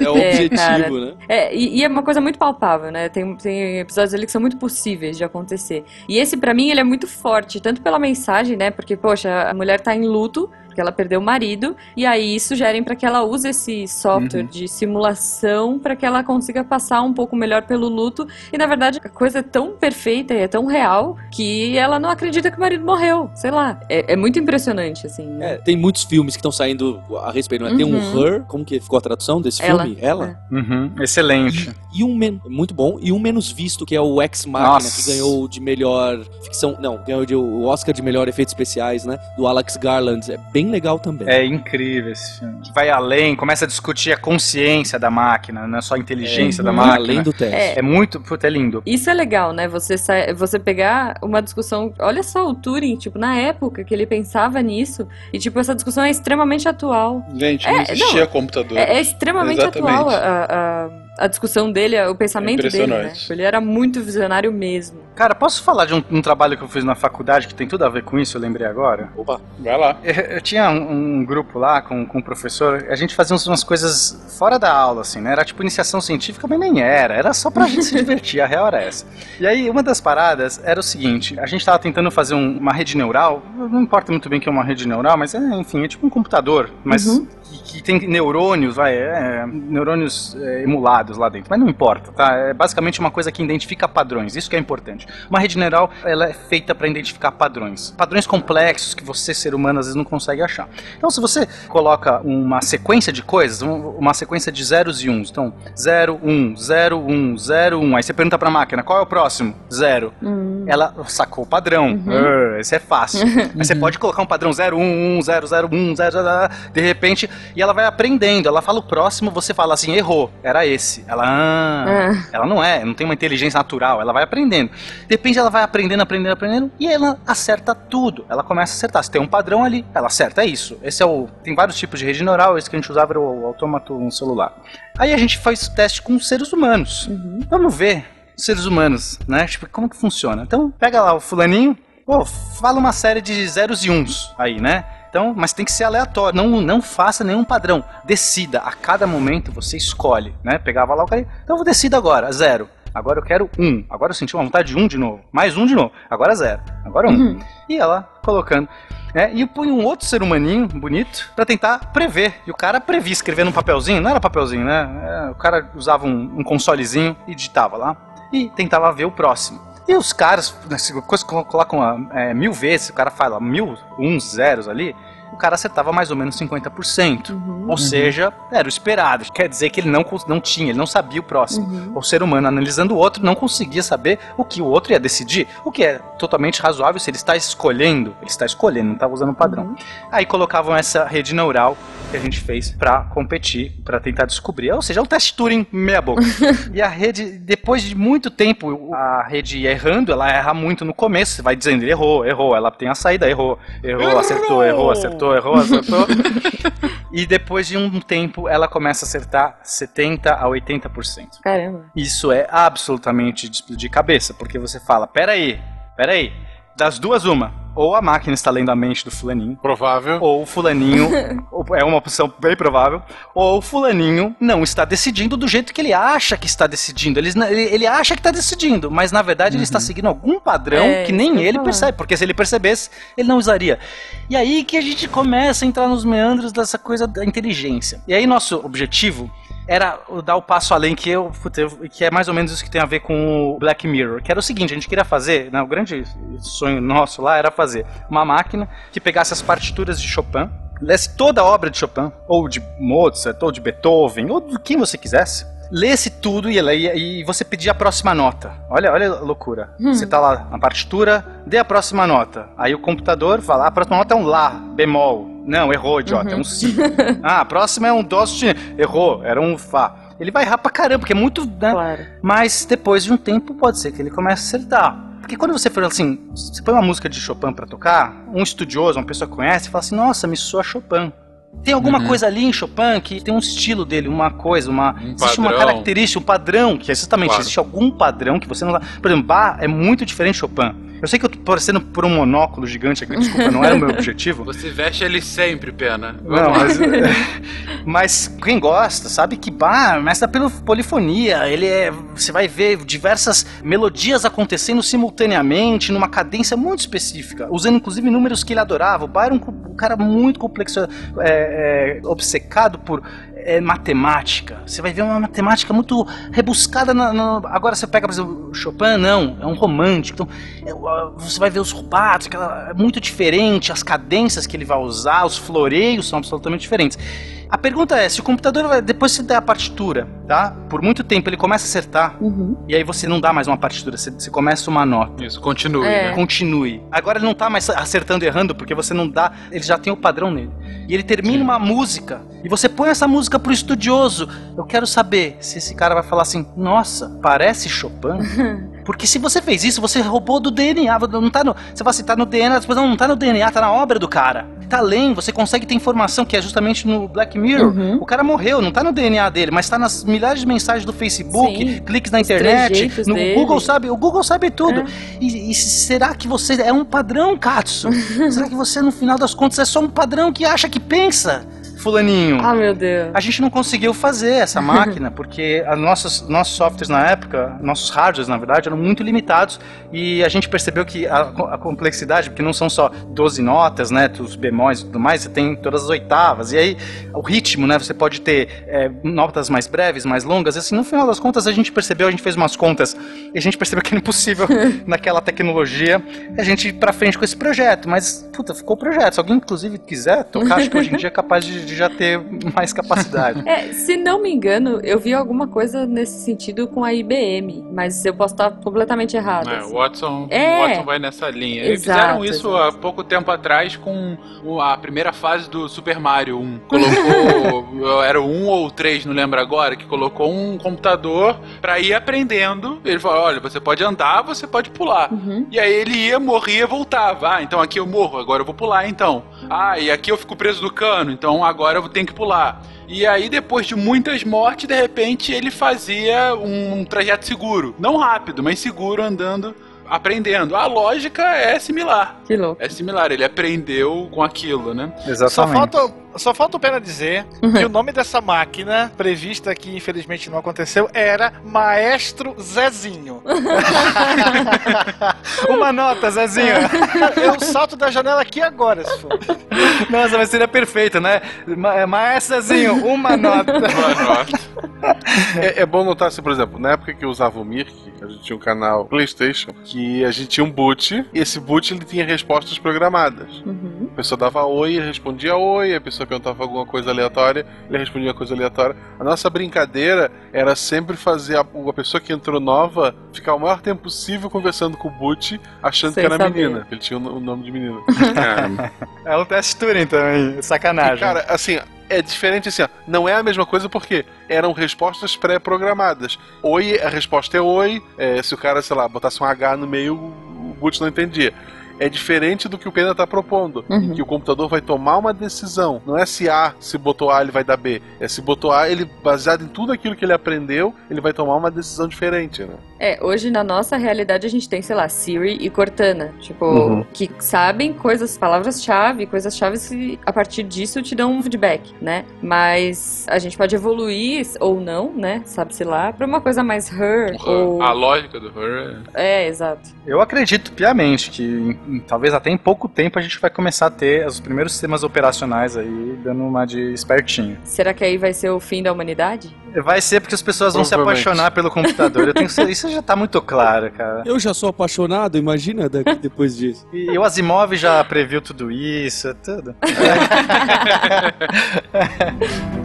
É o É, objetivo, cara. né? É, e, e é uma coisa muito palpável, né? Tem, tem episódios ali que são muito possíveis de acontecer. E esse, pra mim, ele é muito forte, tanto pela mensagem, né? Porque, poxa, a mulher tá em luto, porque ela perdeu o marido, e aí sugerem pra que ela use esse software Uhum. de simulação pra que ela consiga passar um pouco melhor pelo luto. E, na verdade, a coisa é tão perfeita e é tão real que ela não acredita que o marido morreu. Sei lá. É, é muito impressionante, assim. né? É, tem muitos filmes que estão saindo a respeito. Né? Tem um Uhum. Her, como que ficou a tradução desse Ela. filme? Ela? Uhum, excelente. E um men muito bom e um menos visto que é o Ex Machina Nossa. que ganhou de melhor ficção, não, ganhou de- o Oscar de melhor efeitos especiais, né? Do Alex Garland, é bem legal também. É incrível esse filme. Vai além, começa a discutir a consciência da máquina, não é só a inteligência da Uhum. máquina. além do teste. É. É muito, puta, é lindo. Isso é legal, né? Você, sa- você pegar uma discussão. Olha só o Turing, tipo, na época que ele pensava nisso. E, tipo, essa discussão é extremamente atual. Gente, É, não existia não, computador. É, é extremamente Exatamente. atual a, a, a discussão dele, o pensamento dele, né? Ele era muito visionário mesmo. Cara, posso falar de um, um trabalho que eu fiz na faculdade que tem tudo a ver com isso, eu lembrei agora? Opa. Vai lá. Eu, eu tinha um, um grupo lá com, com um professor, a gente fazia uns- umas coisas fora da aula, assim, né? Era tipo iniciação científica, mas nem era, era só pra gente se divertir, a real era essa. E aí, uma das paradas era o seguinte, a gente tava tentando fazer um- uma rede neural, não importa muito bem o que é uma rede neural, mas é, enfim, é tipo um computador, mas Uhum. que, que tem neurônios, vai, é, neurônios é, emulados lá dentro, mas não importa, tá? É basicamente uma coisa que identifica padrões, isso que é importante. Uma rede neural, ela é feita para identificar padrões, padrões complexos que você, ser humano, às vezes não consegue achar. Então, se você coloca uma sequência de coisas, um- uma sequência de zeros e uns, então, 0, 1, 0, 1, 0, 1, aí você pergunta pra máquina, qual é o próximo? Zero. Hum. Ela sacou o padrão. Ah, esse é fácil. Mas você pode colocar um padrão 0, 1, 1, 0, 0, 1, 0, 0, 0, de repente, e ela vai aprendendo. Ela fala o próximo, você fala assim, errou, era esse. Ela, ah, Ah. ela não é, não tem uma inteligência natural, ela vai aprendendo. De repente ela vai aprendendo, aprendendo, aprendendo, e ela acerta tudo. Ela começa a acertar. Se tem um padrão ali, ela acerta, é isso. Esse é o. Tem vários tipos de rede neural, esse que a gente usava era o, o autômato no celular. Aí a gente faz teste com seres humanos. Vamos ver seres humanos, né? Tipo, como que funciona? Então, pega lá o fulaninho, pô, fala uma série de zeros e uns aí, né? Então, mas tem que ser aleatório, não, não faça nenhum padrão. Decida, a cada momento você escolhe, né? Pegava lá o cara, então eu vou decida agora, zero. Agora eu quero um. Agora eu senti uma vontade de um de novo. Mais um de novo. Agora zero. Agora um. E ela colocando. É, e ponho um outro ser humaninho bonito pra tentar prever. E o cara previa escrevendo um papelzinho. Não era papelzinho, né? É, o cara usava um, um consolezinho e digitava lá. E tentava ver o próximo. E os caras, que colocam é, mil vezes, o cara fala mil, uns zeros ali, o cara acertava mais ou menos 50%. Ou seja, era o esperado. Quer dizer que ele não, não tinha, ele não sabia o próximo. O ser humano, analisando o outro, não conseguia saber o que o outro ia decidir. O que é totalmente razoável se ele está escolhendo. Ele está escolhendo, não estava usando um padrão. Aí colocavam essa rede neural que a gente fez para competir, para tentar descobrir. Ou seja, é um teste Turing meia boca. e a rede, depois de muito tempo, a rede ia errando, ela erra muito no começo, você vai dizendo, errou, errou, ela tem a saída, errou, errou, acertou, errou, acertou, errou, acertou. e depois de um tempo, ela começa a acertar 70 a 80%. Caramba. Isso é absolutamente de explodir cabeça, porque você fala, peraí, peraí, das duas uma, ou a máquina está lendo a mente do fulaninho, Provável. ou o fulaninho, é uma opção bem provável, ou o fulaninho não está decidindo do jeito que ele acha que está decidindo. Ele, ele, ele acha que está decidindo, mas na verdade ele está seguindo algum padrão É, que nem ele percebe, porque se ele percebesse, ele não usaria. E aí que a gente começa a entrar nos meandros dessa coisa da inteligência. E aí nosso objetivo era dar o passo além que eu, que é mais ou menos isso que tem a ver com o Black Mirror, que era o seguinte, a gente queria fazer, né, o grande sonho nosso lá era fazer uma máquina que pegasse as partituras de Chopin, lesse toda a obra de Chopin, ou de Mozart, ou de Beethoven, ou de quem você quisesse, lesse tudo e, ia- e você pedia a próxima nota. Olha, olha a loucura. Você tá lá na partitura, dê a próxima nota. Aí o computador fala, "Ah, a próxima nota é um Lá, bemol. Não, errou, idiota, é um Si. ah, a próxima é um Dó sustenido. Errou, era um Fá. Ele vai errar pra caramba, porque é muito, né? Claro. Mas depois de um tempo pode ser que ele comece a acertar. Porque quando você fala assim, você põe uma música de Chopin pra tocar, um estudioso, uma pessoa que conhece, fala assim, nossa, me soa Chopin. Tem alguma Uhum. coisa ali em Chopin que tem um estilo dele, uma coisa, uma. existe uma padrão. característica, um padrão, que é exatamente, Claro. existe algum padrão que você não. Por exemplo, Bach é muito diferente de Chopin. Eu sei que eu tô parecendo por um monóculo gigante aqui, desculpa, não era o meu objetivo. Você veste ele sempre, pena. Não, mas, mas quem gosta sabe que Bach mestra pela polifonia. Ele é, você vai ver diversas melodias acontecendo simultaneamente numa cadência muito específica, usando inclusive números que ele adorava. O Bach era um, um cara muito complexo, é, é, obcecado por é, matemática. Você vai ver uma matemática muito rebuscada. Na, na- agora você pega, por exemplo, Chopin, não, é um romântico. Então, é, você vai ver os rubatos, aquela, é muito diferente, as cadências que ele vai usar, os floreios são absolutamente diferentes. A pergunta é, se o computador, vai- depois que você der a partitura, tá? Por muito tempo ele começa a acertar, e aí você não dá mais uma partitura, você, você começa uma nota. Isso, continue, É. né? Continue. Agora ele não tá mais acertando e errando, porque você não dá, ele já tem o padrão nele. E ele termina uma música, e você põe essa música pro estudioso. Eu quero saber se esse cara vai falar assim, nossa, parece Chopin? Porque se você fez isso, você roubou do DNA. Não tá no, você vai citar no DNA, depois não, não tá no DNA, tá na obra do cara. Tá além, você consegue ter informação que é justamente no Black Mirror. O cara morreu, não tá no DNA dele, mas tá nas milhares de mensagens do Facebook, Sim. cliques na Os internet, no dele. Google sabe, o Google sabe tudo. É. E, e será que você é um padrão, Katsu? será que você no final das contas é só um padrão que acha que pensa? Fulaninho. Ah, meu Deus. A gente não conseguiu fazer essa máquina porque as nossas, nossos softwares na época, nossos hardwares na verdade, eram muito limitados e a gente percebeu que a, a complexidade, porque não são só 12 notas, né, os bemóis e tudo mais, você tem todas as oitavas e aí o ritmo, né, você pode ter é, notas mais breves, mais longas, e assim, no final das contas a gente percebeu, a gente fez umas contas e a gente percebeu que era impossível naquela tecnologia a gente ir pra frente com esse projeto, mas puta, ficou o projeto. Se alguém inclusive quiser tocar, acho que hoje em dia é capaz de, de já ter mais capacidade. É, se não me engano, eu vi alguma coisa nesse sentido com a IBM, mas eu posso estar completamente errado. É, o Watson, É. Watson vai nessa linha. Eles Exato, fizeram isso há pouco tempo atrás com a primeira fase do Super Mario 1. Colocou, era o 1 ou o 3, não lembro agora, que colocou um computador pra ir aprendendo. Ele falou, olha, você pode andar, você pode pular. Uhum. E aí ele ia, morria, voltava. Ah, então aqui eu morro, agora eu vou pular então. Ah, e aqui eu fico preso do cano, então agora eu tenho que pular. E aí, depois de muitas mortes, de repente ele fazia um trajeto seguro. Não rápido, mas seguro, andando, aprendendo. A lógica é similar. Que louco. É similar, ele aprendeu com aquilo, né? Só falta, só falta o Pena dizer que o nome dessa máquina, prevista que infelizmente não aconteceu, era Maestro Zezinho. Uma nota, Zezinho. Eu salto da janela aqui agora, se for. Nossa, mas seria perfeito, né? Ma Maestrazinho, uma nota. É, é bom notar assim, por exemplo, na época que eu usava o Mirk, a gente tinha um canal PlayStation, que a gente tinha um boot, e esse boot ele tinha respostas programadas. Uhum. A pessoa dava oi, respondia oi, a pessoa perguntava alguma coisa aleatória, ele respondia uma coisa aleatória. A nossa brincadeira era sempre fazer a, a pessoa que entrou nova ficar o maior tempo possível conversando com o boot, achando Sem que era saber. menina. Ele tinha o, o nome de menina. É um teste Turing também, sacanagem. E, cara, assim, é diferente assim, ó, não é a mesma coisa porque eram respostas pré-programadas. Oi, a resposta é oi, é, se o cara, sei lá, botasse um H no meio, o boot não entendia. É diferente do que o Pena está propondo, em que o computador vai tomar uma decisão. Não é se A, se botou A, ele vai dar B. É se botou A, ele, baseado em tudo aquilo que ele aprendeu, ele vai tomar uma decisão diferente, né? É, hoje na nossa realidade a gente tem, sei lá, Siri e Cortana, tipo, Uhum. que sabem coisas, palavras-chave, coisas-chave e a partir disso te dão um feedback, né? Mas a gente pode evoluir ou não, né? Sabe-se lá, pra uma coisa mais her ou... A lógica do Her É, exato. Eu acredito piamente que talvez até em pouco tempo a gente vai começar a ter os primeiros sistemas operacionais aí, dando uma de espertinho. Será que aí vai ser o fim da humanidade? Vai ser porque as pessoas vão se apaixonar pelo computador. Eu tenho isso já tá muito claro, cara. Eu já sou apaixonado, imagina daqui- depois disso. E o Asimov já previu tudo isso, tudo.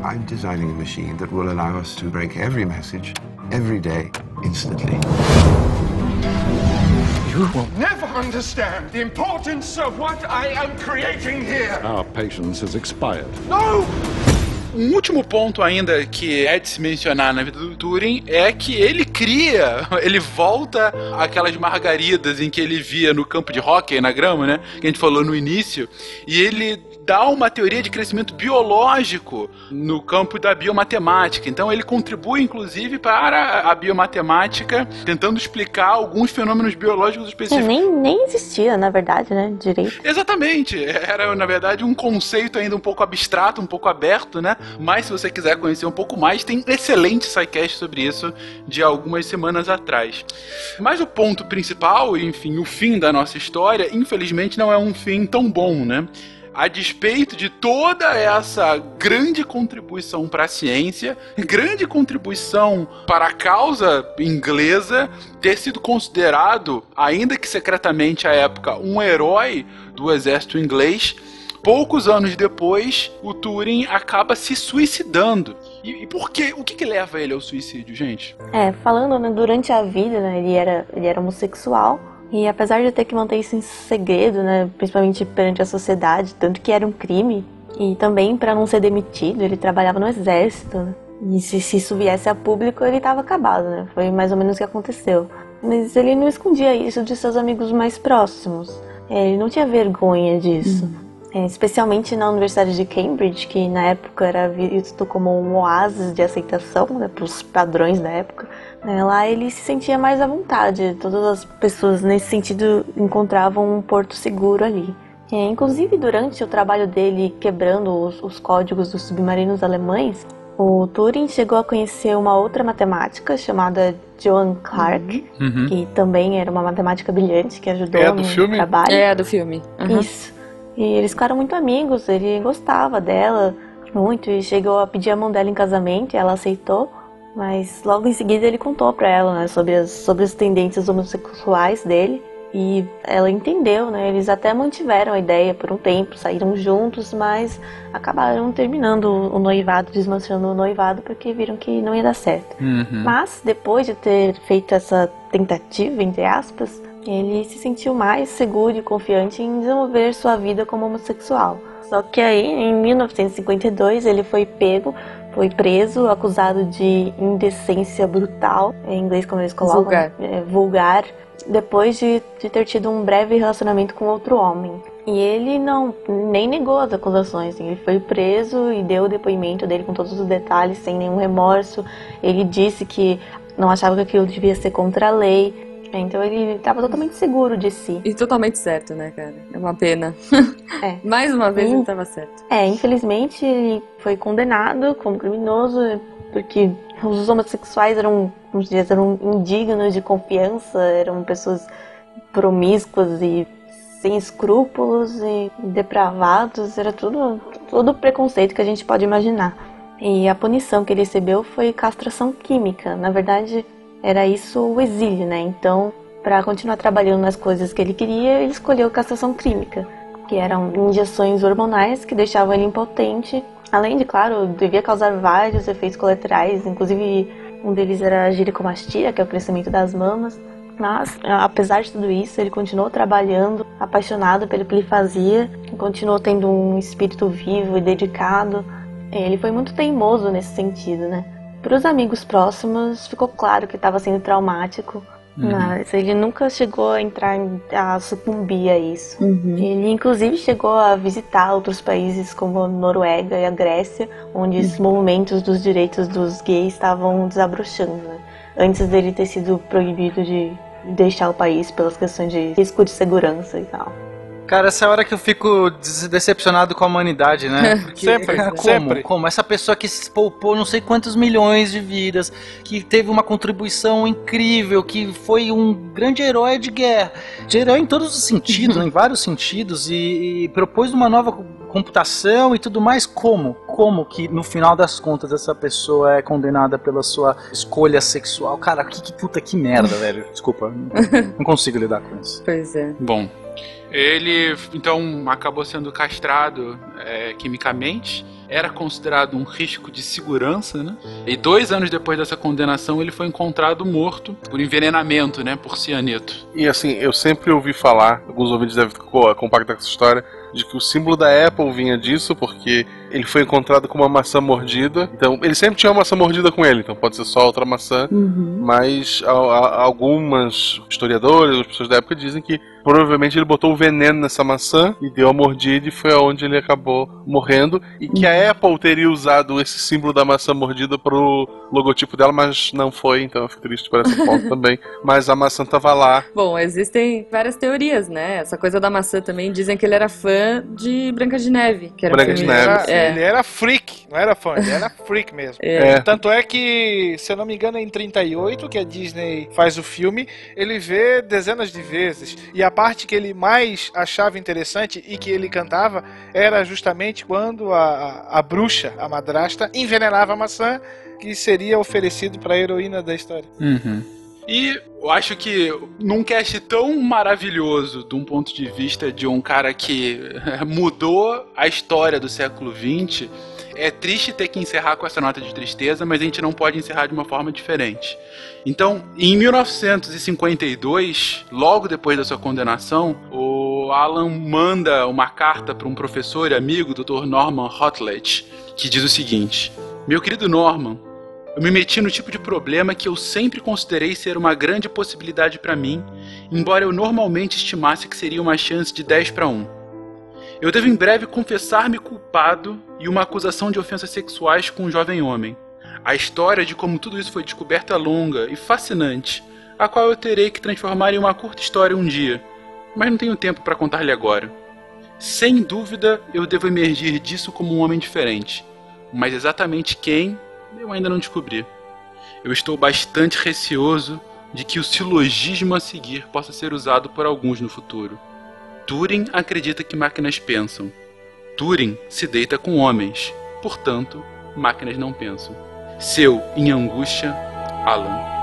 I'm designing a machine that will allow us to break every message, every day, instantly. You will never understand the importance of what I am creating here. Our patience has expired. No! Um último ponto ainda que é de se mencionar na vida do Turing é que ele cria, ele volta aquelas margaridas em que ele via no campo de hóquei, na grama, né? Que a gente falou no início, e ele dá uma teoria de crescimento biológico no campo da biomatemática. Então ele contribui, inclusive, para a biomatemática, tentando explicar alguns fenômenos biológicos É, específicos. nem, nem existia, na verdade, né? Direito. Exatamente. Era, na verdade, um conceito ainda um pouco abstrato, um pouco aberto, né? Mas se você quiser conhecer um pouco mais, tem excelente sidecast sobre isso de algumas semanas atrás. Mas o ponto principal, enfim, o fim da nossa história, infelizmente não é um fim tão bom, né? A despeito de toda essa grande contribuição para a ciência, grande contribuição para a causa inglesa, ter sido considerado, ainda que secretamente à época, um herói do exército inglês, poucos anos depois, o Turing acaba se suicidando. E, e por quê? O que, que leva ele ao suicídio, gente? É, falando né, durante a vida, né, ele era, ele era homossexual. E apesar de ter que manter isso em segredo, né, principalmente perante a sociedade, tanto que era um crime, e também para não ser demitido, ele trabalhava no exército. né, E se, se isso viesse a público, ele estava acabado, né? Foi mais ou menos o que aconteceu. Mas ele não escondia isso de seus amigos mais próximos. É, ele não tinha vergonha disso. É, especialmente na Universidade de Cambridge, que na época era visto como um oásis de aceitação né, para os padrões da época. né, lá ele se sentia mais à vontade. Todas as pessoas nesse sentido encontravam um porto seguro ali. É, inclusive durante o trabalho dele quebrando os, os códigos dos submarinos alemães, o Turing chegou a conhecer uma outra matemática chamada Joan Clark, Uhum. que também era uma matemática brilhante que ajudou É no filme? trabalho. É, do filme. Uhum. Isso. E eles ficaram muito amigos, ele gostava dela muito e chegou a pedir a mão dela em casamento e ela aceitou. Mas logo em seguida ele contou pra ela né, sobre, as, sobre as tendências homossexuais dele. E ela entendeu, né? Eles até mantiveram a ideia por um tempo, saíram juntos, mas acabaram terminando o noivado, desmanchando o noivado, porque viram que não ia dar certo. Uhum. Mas depois de ter feito essa tentativa, entre aspas, ele se sentiu mais seguro e confiante em desenvolver sua vida como homossexual. Só que aí, em 1952, ele foi pego, foi preso, acusado de indecência brutal, em inglês como eles colocam, Vulgar. é, vulgar, depois de, de ter tido um breve relacionamento com outro homem. E ele não nem negou as acusações, ele foi preso e deu o depoimento dele com todos os detalhes, sem nenhum remorso. Ele disse que não achava que aquilo devia ser contra a lei. Então ele estava totalmente seguro de si. E totalmente certo, né, cara? É uma pena. É. Mais uma vez Hum. ele tava certo. É, infelizmente ele foi condenado como criminoso porque os homossexuais eram, uns dias eram indignos de confiança, eram pessoas promíscuas e sem escrúpulos e depravados, era tudo todo o preconceito que a gente pode imaginar. E a punição que ele recebeu foi castração química. Na verdade, era isso o exílio, né? Então, para continuar trabalhando nas coisas que ele queria, ele escolheu castração química, que eram injeções hormonais que deixavam ele impotente. Além de, claro, devia causar vários efeitos colaterais, inclusive um deles era a ginecomastia, que é o crescimento das mamas. Mas, apesar de tudo isso, ele continuou trabalhando, apaixonado pelo que ele fazia, continuou tendo um espírito vivo e dedicado. Ele foi muito teimoso nesse sentido, né? Para os amigos próximos, ficou claro que estava sendo traumático, Uhum. mas ele nunca chegou a entrar a sucumbir a isso. Uhum. Ele inclusive chegou a visitar outros países como a Noruega e a Grécia, onde os movimentos dos direitos dos gays estavam desabrochando, né? antes dele ter sido proibido de deixar o país pelas questões de risco de segurança e tal. Cara, essa é a hora que eu fico decepcionado com a humanidade, né? Porque, Sempre, cara, como? sempre. Como? Essa pessoa que se poupou não sei quantos milhões de vidas, que teve uma contribuição incrível, que foi um grande herói de guerra. De herói em todos os sentidos, em vários sentidos, e, e propôs uma nova computação e tudo mais. Como? Como que no final das contas essa pessoa é condenada pela sua escolha sexual? Cara, que, que puta que merda, velho. Desculpa, não, não consigo lidar com isso. Pois é. Bom, ele então acabou sendo castrado é, quimicamente. Era considerado um risco de segurança, né? E dois anos depois dessa condenação, ele foi encontrado morto por envenenamento, né? Por cianeto. E assim, eu sempre ouvi falar, alguns ouvintes devem co- compactar com essa história, de que o símbolo da Apple vinha disso, porque ele foi encontrado com uma maçã mordida. Então, ele sempre tinha uma maçã mordida com ele, então pode ser só outra maçã. Mas a- a- algumas historiadores, as pessoas da época dizem que provavelmente ele botou o veneno nessa maçã e deu a mordida e foi aonde ele acabou morrendo. E que a Apple teria usado esse símbolo da maçã mordida pro logotipo dela, mas não foi, então eu fico triste por essa ponto também. Mas a maçã tava lá. Bom, existem várias teorias, né? Essa coisa da maçã também dizem que ele era fã de Branca de Neve. Que era Branca de Neve, Era-. É. Ele era freak, não era fã, ele era freak mesmo. É. Tanto é que, se eu não me engano, em 38, que a Disney faz o filme, ele vê dezenas de vezes. E a parte que ele mais achava interessante e que ele cantava era justamente quando a, a, a bruxa, a madrasta, envenenava a maçã que seria oferecido para a heroína da história. E eu acho que num cast tão maravilhoso, de um ponto de vista de um cara que mudou a história do século XX, é triste ter que encerrar com essa nota de tristeza, mas a gente não pode encerrar de uma forma diferente. Então, em 1952, logo depois da sua condenação, o Alan manda uma carta para um professor e amigo, Dr. Norman Rutledge, que diz o seguinte: Meu querido Norman, eu me meti no tipo de problema que eu sempre considerei ser uma grande possibilidade para mim, embora eu normalmente estimasse que seria uma chance de 10 para 1. Eu devo em breve confessar-me culpado e uma acusação de ofensas sexuais com um jovem homem. A história de como tudo isso foi descoberto é longa e fascinante, a qual eu terei que transformar em uma curta história um dia, mas não tenho tempo para contar-lhe agora. Sem dúvida, eu devo emergir disso como um homem diferente, mas exatamente quem eu ainda não descobri. Eu estou bastante receoso de que o silogismo a seguir possa ser usado por alguns no futuro. Turing acredita que máquinas pensam. Turing se deita com homens, portanto, máquinas não pensam. Seu, em angústia, Alan.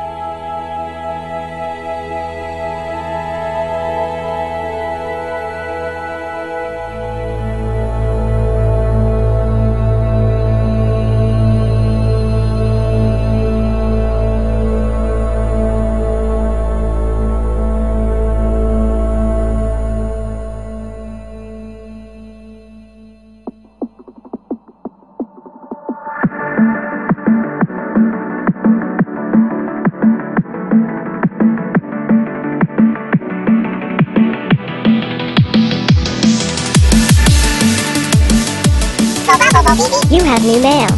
You have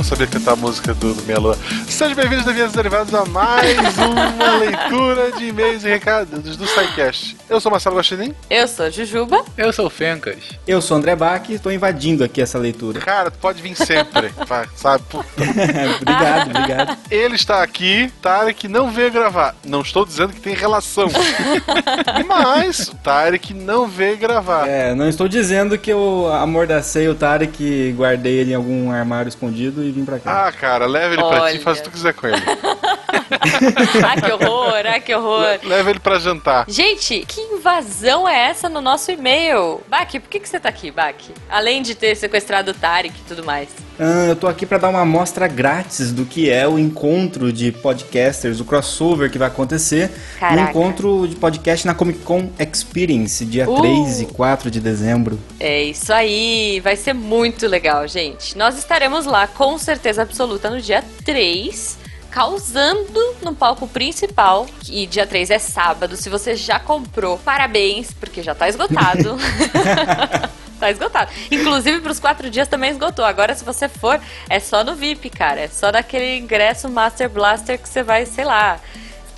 Não saber cantar a música do, do Meia Lua. Sejam bem-vindos, Deviantes Derivados, a mais uma leitura de e-mails e recados do SciCast. Eu sou Marcelo Guaxinim. Eu sou Jujuba. Eu sou o Fencas. Eu sou o André Bach e estou invadindo aqui essa leitura. Cara, tu pode vir sempre, vai, sabe? Obrigado, obrigado. Ele está aqui, Tarek não veio gravar. Não estou dizendo que tem relação. Mas o Tarek não veio gravar. É, não estou dizendo que eu amordacei o Tarek e guardei ele em algum armário escondido e vim pra cá. Ah, cara, leva ele pra ti Olha. e faz o que tu quiser com ele. Ah, que horror, ah, que horror. Leva ele pra jantar. Gente, que invasão é essa no nosso e-mail? Baki, por que, que você tá aqui, Baki? Além de ter sequestrado o Tarek e tudo mais. Ah, eu tô aqui pra dar uma amostra grátis do que é o encontro de podcasters, o crossover que vai acontecer. Caraca. Um encontro de podcast na Comic Con Experience, dia Uh. 3 e 4 de dezembro. É isso aí, vai ser muito legal, gente. Nós estaremos lá com certeza absoluta no dia 3, causando no palco principal. E dia 3 é sábado. Se você já comprou, parabéns, porque já tá esgotado. Tá esgotado. Inclusive, pros quatro dias também esgotou. Agora, se você for, é só no VIP, cara. É só naquele ingresso Master Blaster que você vai, sei lá,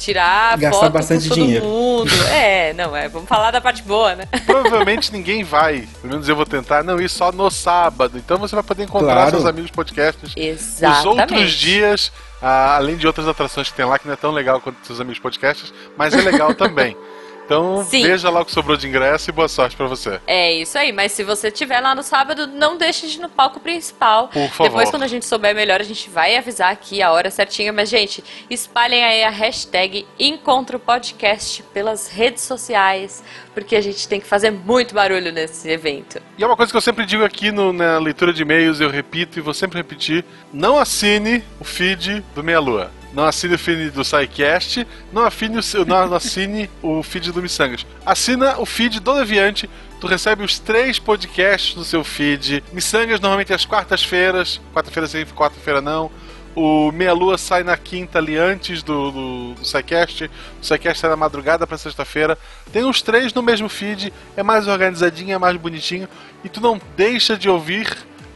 tirar Gastar foto bastante com todo dinheiro. mundo. É, não, é. Vamos falar da parte boa, né? Provavelmente ninguém vai. Pelo menos eu vou tentar não ir só no sábado. Então você vai poder encontrar Claro. seus amigos podcasters Exatamente. nos outros dias, ah, além de outras atrações que tem lá, que não é tão legal quanto seus amigos podcasters, mas é legal também. Então Sim. veja lá o que sobrou de ingresso e boa sorte pra você. É isso aí, mas se você estiver lá no sábado, não deixe de ir no palco principal. Por favor. Depois, quando a gente souber melhor, a gente vai avisar aqui a hora certinha. Mas, gente, espalhem aí a hashtag Encontro Podcast pelas redes sociais, porque a gente tem que fazer muito barulho nesse evento. E é uma coisa que eu sempre digo aqui no- na leitura de e-mails, eu repito e vou sempre repetir: não assine o feed do Meia Lua. Não assine o feed do SciCast, não, afine o seu- não assine o feed do Missangas. Assina o feed do Deviante, tu recebe os três podcasts no seu feed. Missangas normalmente às quartas-feiras, quarta-feira sim, quarta-feira não. O Meia Lua sai na quinta ali antes do, do, do SciCast. O SciCast sai na madrugada pra sexta-feira. Tem os três no mesmo feed. É mais organizadinho, é mais bonitinho. E tu não deixa de ouvir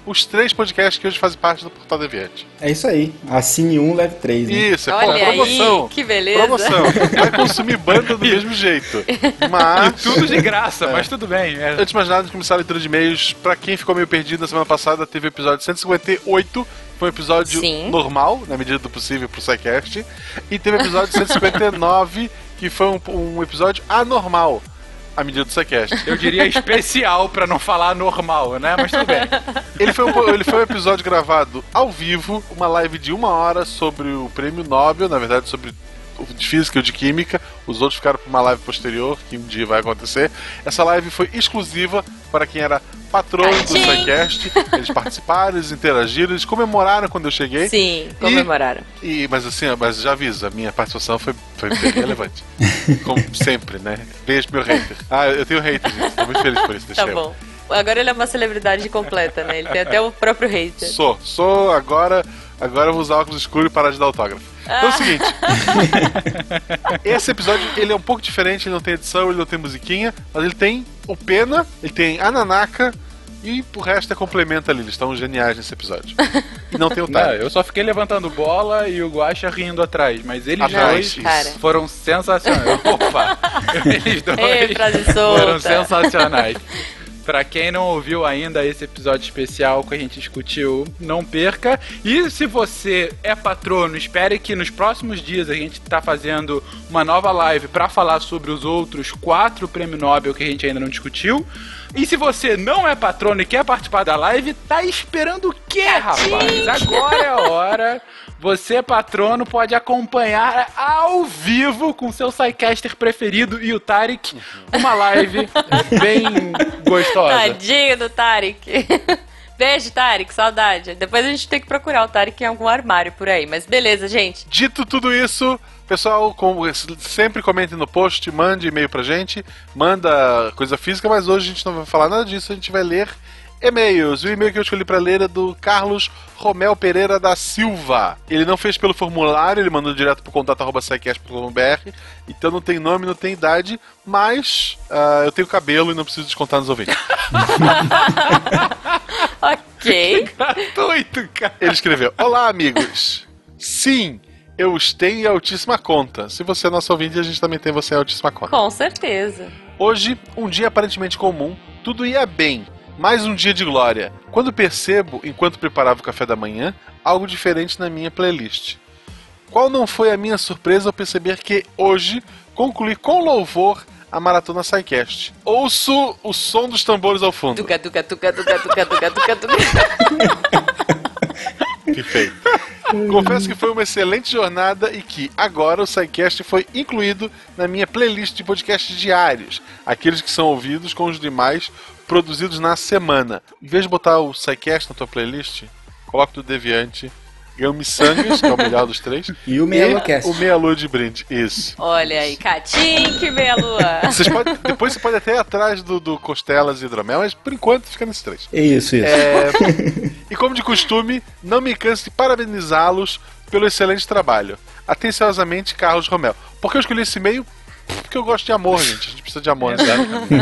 os três podcasts que hoje fazem parte do Portal Deviante. É isso aí. Assine um, leve três. Né? Isso, é pô, Olha promoção. aí, que beleza. Promoção. Vai consumir banda do mesmo jeito. Mas. Tudo de graça, É. mas tudo bem. É. Antes de mais nada, de começar a leitura de e-mails, pra quem ficou meio perdido na semana passada, teve o episódio 158, foi um episódio Sim. normal, na medida do possível, pro SciCast. E teve o episódio 159, que foi um, um episódio anormal, à medida do SciCast. Eu diria especial pra não falar normal, né? Mas tudo bem. Ele foi, um, ele foi um episódio gravado ao vivo, uma live de uma hora sobre o prêmio Nobel, na verdade sobre de física e o de química. Os outros ficaram para uma live posterior, que um dia vai acontecer. Essa live foi exclusiva para quem era patrono do! SciCast. Eles participaram, eles interagiram, eles comemoraram quando eu cheguei. Sim, comemoraram. E, mas assim, mas já aviso, a minha participação foi, foi bem relevante. Como sempre, né? Beijo meu hater. Ah, eu tenho hater, gente. Tô muito feliz por isso, deixa Tá eu. bom. Agora ele é uma celebridade completa, né? Ele tem até o próprio hater. Sou, sou agora. Agora eu vou usar óculos escuros e parar de dar autógrafo. Então é o Ah. seguinte. esse episódio ele é um pouco diferente, ele não tem edição, ele não tem musiquinha, mas ele tem o Pena, ele tem a Nanaka e o resto é complemento ali. Eles estão geniais nesse episódio. E não tem o Não, Tarek. eu só fiquei levantando bola e o Guaxa rindo atrás, mas eles Atrás, dois. Cara. foram sensacionais. Opa! Eles dois Ei, foram sensacionais. Pra quem não ouviu ainda esse episódio especial que a gente discutiu, não perca. E se você é patrono, espere que nos próximos dias a gente tá fazendo uma nova live pra falar sobre os outros quatro prêmios Nobel que a gente ainda não discutiu. E se você não é patrono e quer participar da live, tá esperando o quê, rapaz? Agora é a hora. Você, patrono, pode acompanhar ao vivo com seu Psycaster preferido e o Tarek uma live bem gostosa. Tadinho do Tarek. Beijo, Tarek, saudade. Depois a gente tem que procurar o Tarek em algum armário por aí. Mas beleza, gente. Dito tudo isso, pessoal, como sempre comentem no post, mande e-mail pra gente, manda coisa física, mas hoje a gente não vai falar nada disso, a gente vai ler E-mails. O e-mail que eu escolhi pra ler é do Carlos Romel Pereira da Silva. Ele não fez pelo formulário, ele mandou direto pro contato.sicast.com.br. Então não tem nome, não tem idade, mas ah, eu tenho cabelo e não preciso descontar nos ouvintes. ok. Gratuito, cara. Ele escreveu: Olá, amigos. Sim, eu os tenho em altíssima conta. Se você é nosso ouvinte, a gente também tem você em altíssima conta. Com certeza. Hoje, um dia aparentemente comum, tudo ia bem. Mais um dia de glória. Quando percebo, enquanto preparava o café da manhã, algo diferente na minha playlist. Qual não foi a minha surpresa ao perceber que hoje concluí com louvor a maratona SciCast. Ouço o som dos tambores ao fundo. Perfeito. Confesso que foi uma excelente jornada e que agora o SciCast foi incluído na minha playlist de podcasts diários, aqueles que são ouvidos com os demais produzidos na semana. Em vez de botar o SciCast na tua playlist, coloca do Deviante, ganha o Missangas, que é o melhor dos três, E o Meia Luacast. o Meia Lua de brinde. Isso. Olha aí, Catim, meia lua. Vocês podem- depois você pode até ir atrás do, do Costelas e Hidromel, mas por enquanto fica nesses três. Isso, isso. É, e como de costume, não me canso de parabenizá-los pelo excelente trabalho. Atenciosamente, Carlos Romel. Por que eu escolhi esse e-mail? Porque eu gosto de amor, gente. A gente precisa de amor, né?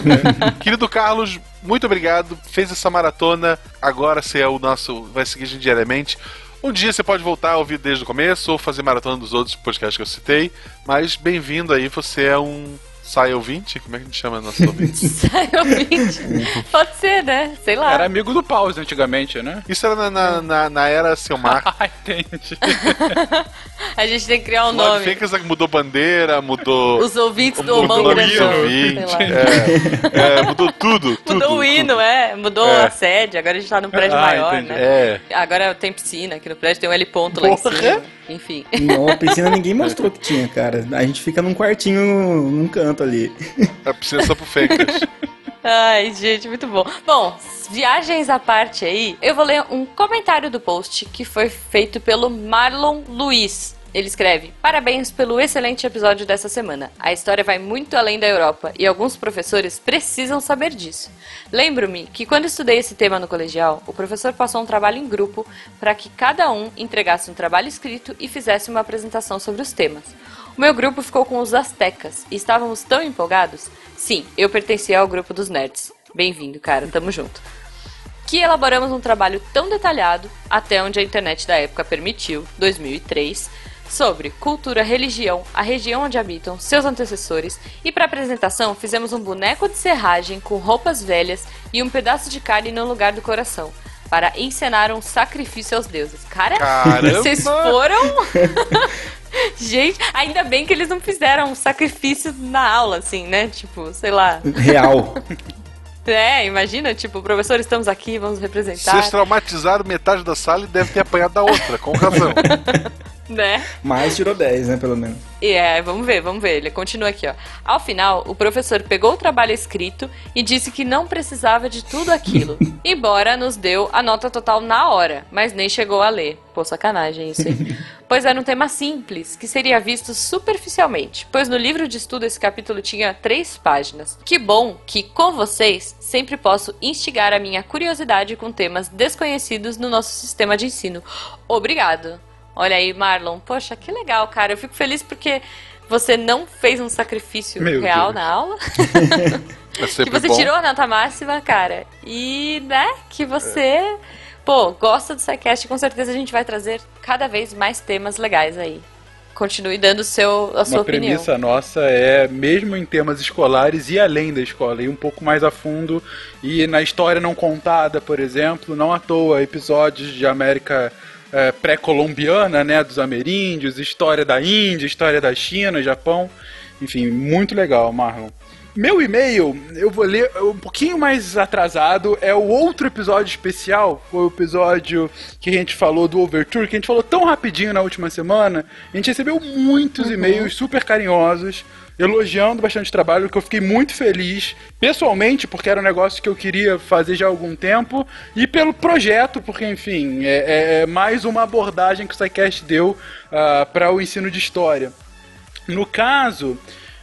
Querido Carlos, muito obrigado. Fez essa maratona. Agora você é o nosso. Vai seguir a gente diariamente. Um dia você pode voltar a ouvir desde o começo ou fazer maratona dos outros podcasts que eu citei. Mas bem-vindo aí, você é um. Sai ouvinte? Como é que a gente chama nosso ouvinte? Sai ouvinte. Pode ser, né? Sei lá. Era amigo do Pause antigamente, né? Isso era na, na, na, na era Selmar. Ah, entendi. A gente tem que criar um nome. Fencas mudou bandeira, mudou. Os ouvintes do mudou Mão o Grandão. é, é, mudou tudo. tudo Mudou o hino, é. Mudou É. a sede. Agora a gente tá num prédio Ah, maior, entendi. né? É. Agora tem piscina aqui no prédio, tem um L ponto lá em cima. Enfim. Não, a piscina ninguém mostrou que tinha, cara. A gente fica num quartinho, num canto ali. A piscina só pro Fencas. Ai, gente, muito bom. Bom, viagens à parte aí, eu vou ler um comentário do post que foi feito pelo Marlon Luiz. Ele escreve: Parabéns pelo excelente episódio dessa semana. A história vai muito além da Europa e alguns professores precisam saber disso. Lembro-me que quando estudei esse tema no colegial, o professor passou um trabalho em grupo para que cada um entregasse um trabalho escrito e fizesse uma apresentação sobre os temas. O meu grupo ficou com os astecas e estávamos tão empolgados. Sim, eu pertencia ao grupo dos nerds. Bem-vindo, cara, tamo junto. Que elaboramos um trabalho tão detalhado, até onde a internet da época permitiu, 2003, sobre cultura, religião, a região onde habitam, seus antecessores, e para apresentação fizemos um boneco de serragem com roupas velhas e um pedaço de carne no lugar do coração, para encenar um sacrifício aos deuses. Cara, Caramba! vocês foram Gente, ainda bem que eles não fizeram um sacrifício na aula, assim, né? Tipo, sei lá. Real. É, imagina, tipo, professor, estamos aqui, vamos representar. Vocês traumatizaram metade da sala e deve ter apanhado da outra, com razão. Né? Mas tirou 10, né, pelo menos. E é, vamos ver, vamos ver. Ele continua aqui, ó. Ao final, o professor pegou o trabalho escrito e disse que não precisava de tudo aquilo. embora nos deu a nota total na hora, mas nem chegou a ler. Pô, sacanagem isso aí. pois era um tema simples, que seria visto superficialmente, pois no livro de estudo esse capítulo tinha três páginas. Que bom que, com vocês, sempre posso instigar a minha curiosidade com temas desconhecidos no nosso sistema de ensino. Obrigado. Olha aí, Marlon. Poxa, que legal, cara. Eu fico feliz porque você não fez um sacrifício Meu real Deus. na aula. É que você bom. tirou a nota máxima, cara. E, né, que você, pô, gosta do SciCast. Com certeza a gente vai trazer cada vez mais temas legais aí. Continue dando seu, a sua Uma opinião. premissa nossa é, mesmo em temas escolares e além da escola, ir um pouco mais a fundo e na história não contada, por exemplo, não à toa, episódios de América é, pré-colombiana, né, dos ameríndios, história da Índia, história da China, Japão, enfim, muito legal, Marlon. Meu e-mail, eu vou ler um pouquinho mais atrasado, é o outro episódio especial, foi o episódio que a gente falou do Overture, que a gente falou tão rapidinho na última semana. A gente recebeu muitos e-mails super carinhosos, elogiando bastante o trabalho, que eu fiquei muito feliz, pessoalmente, porque era um negócio que eu queria fazer já há algum tempo, e pelo projeto, porque, enfim, é, é- é mais uma abordagem que o SciCast deu para o ensino de história. No caso,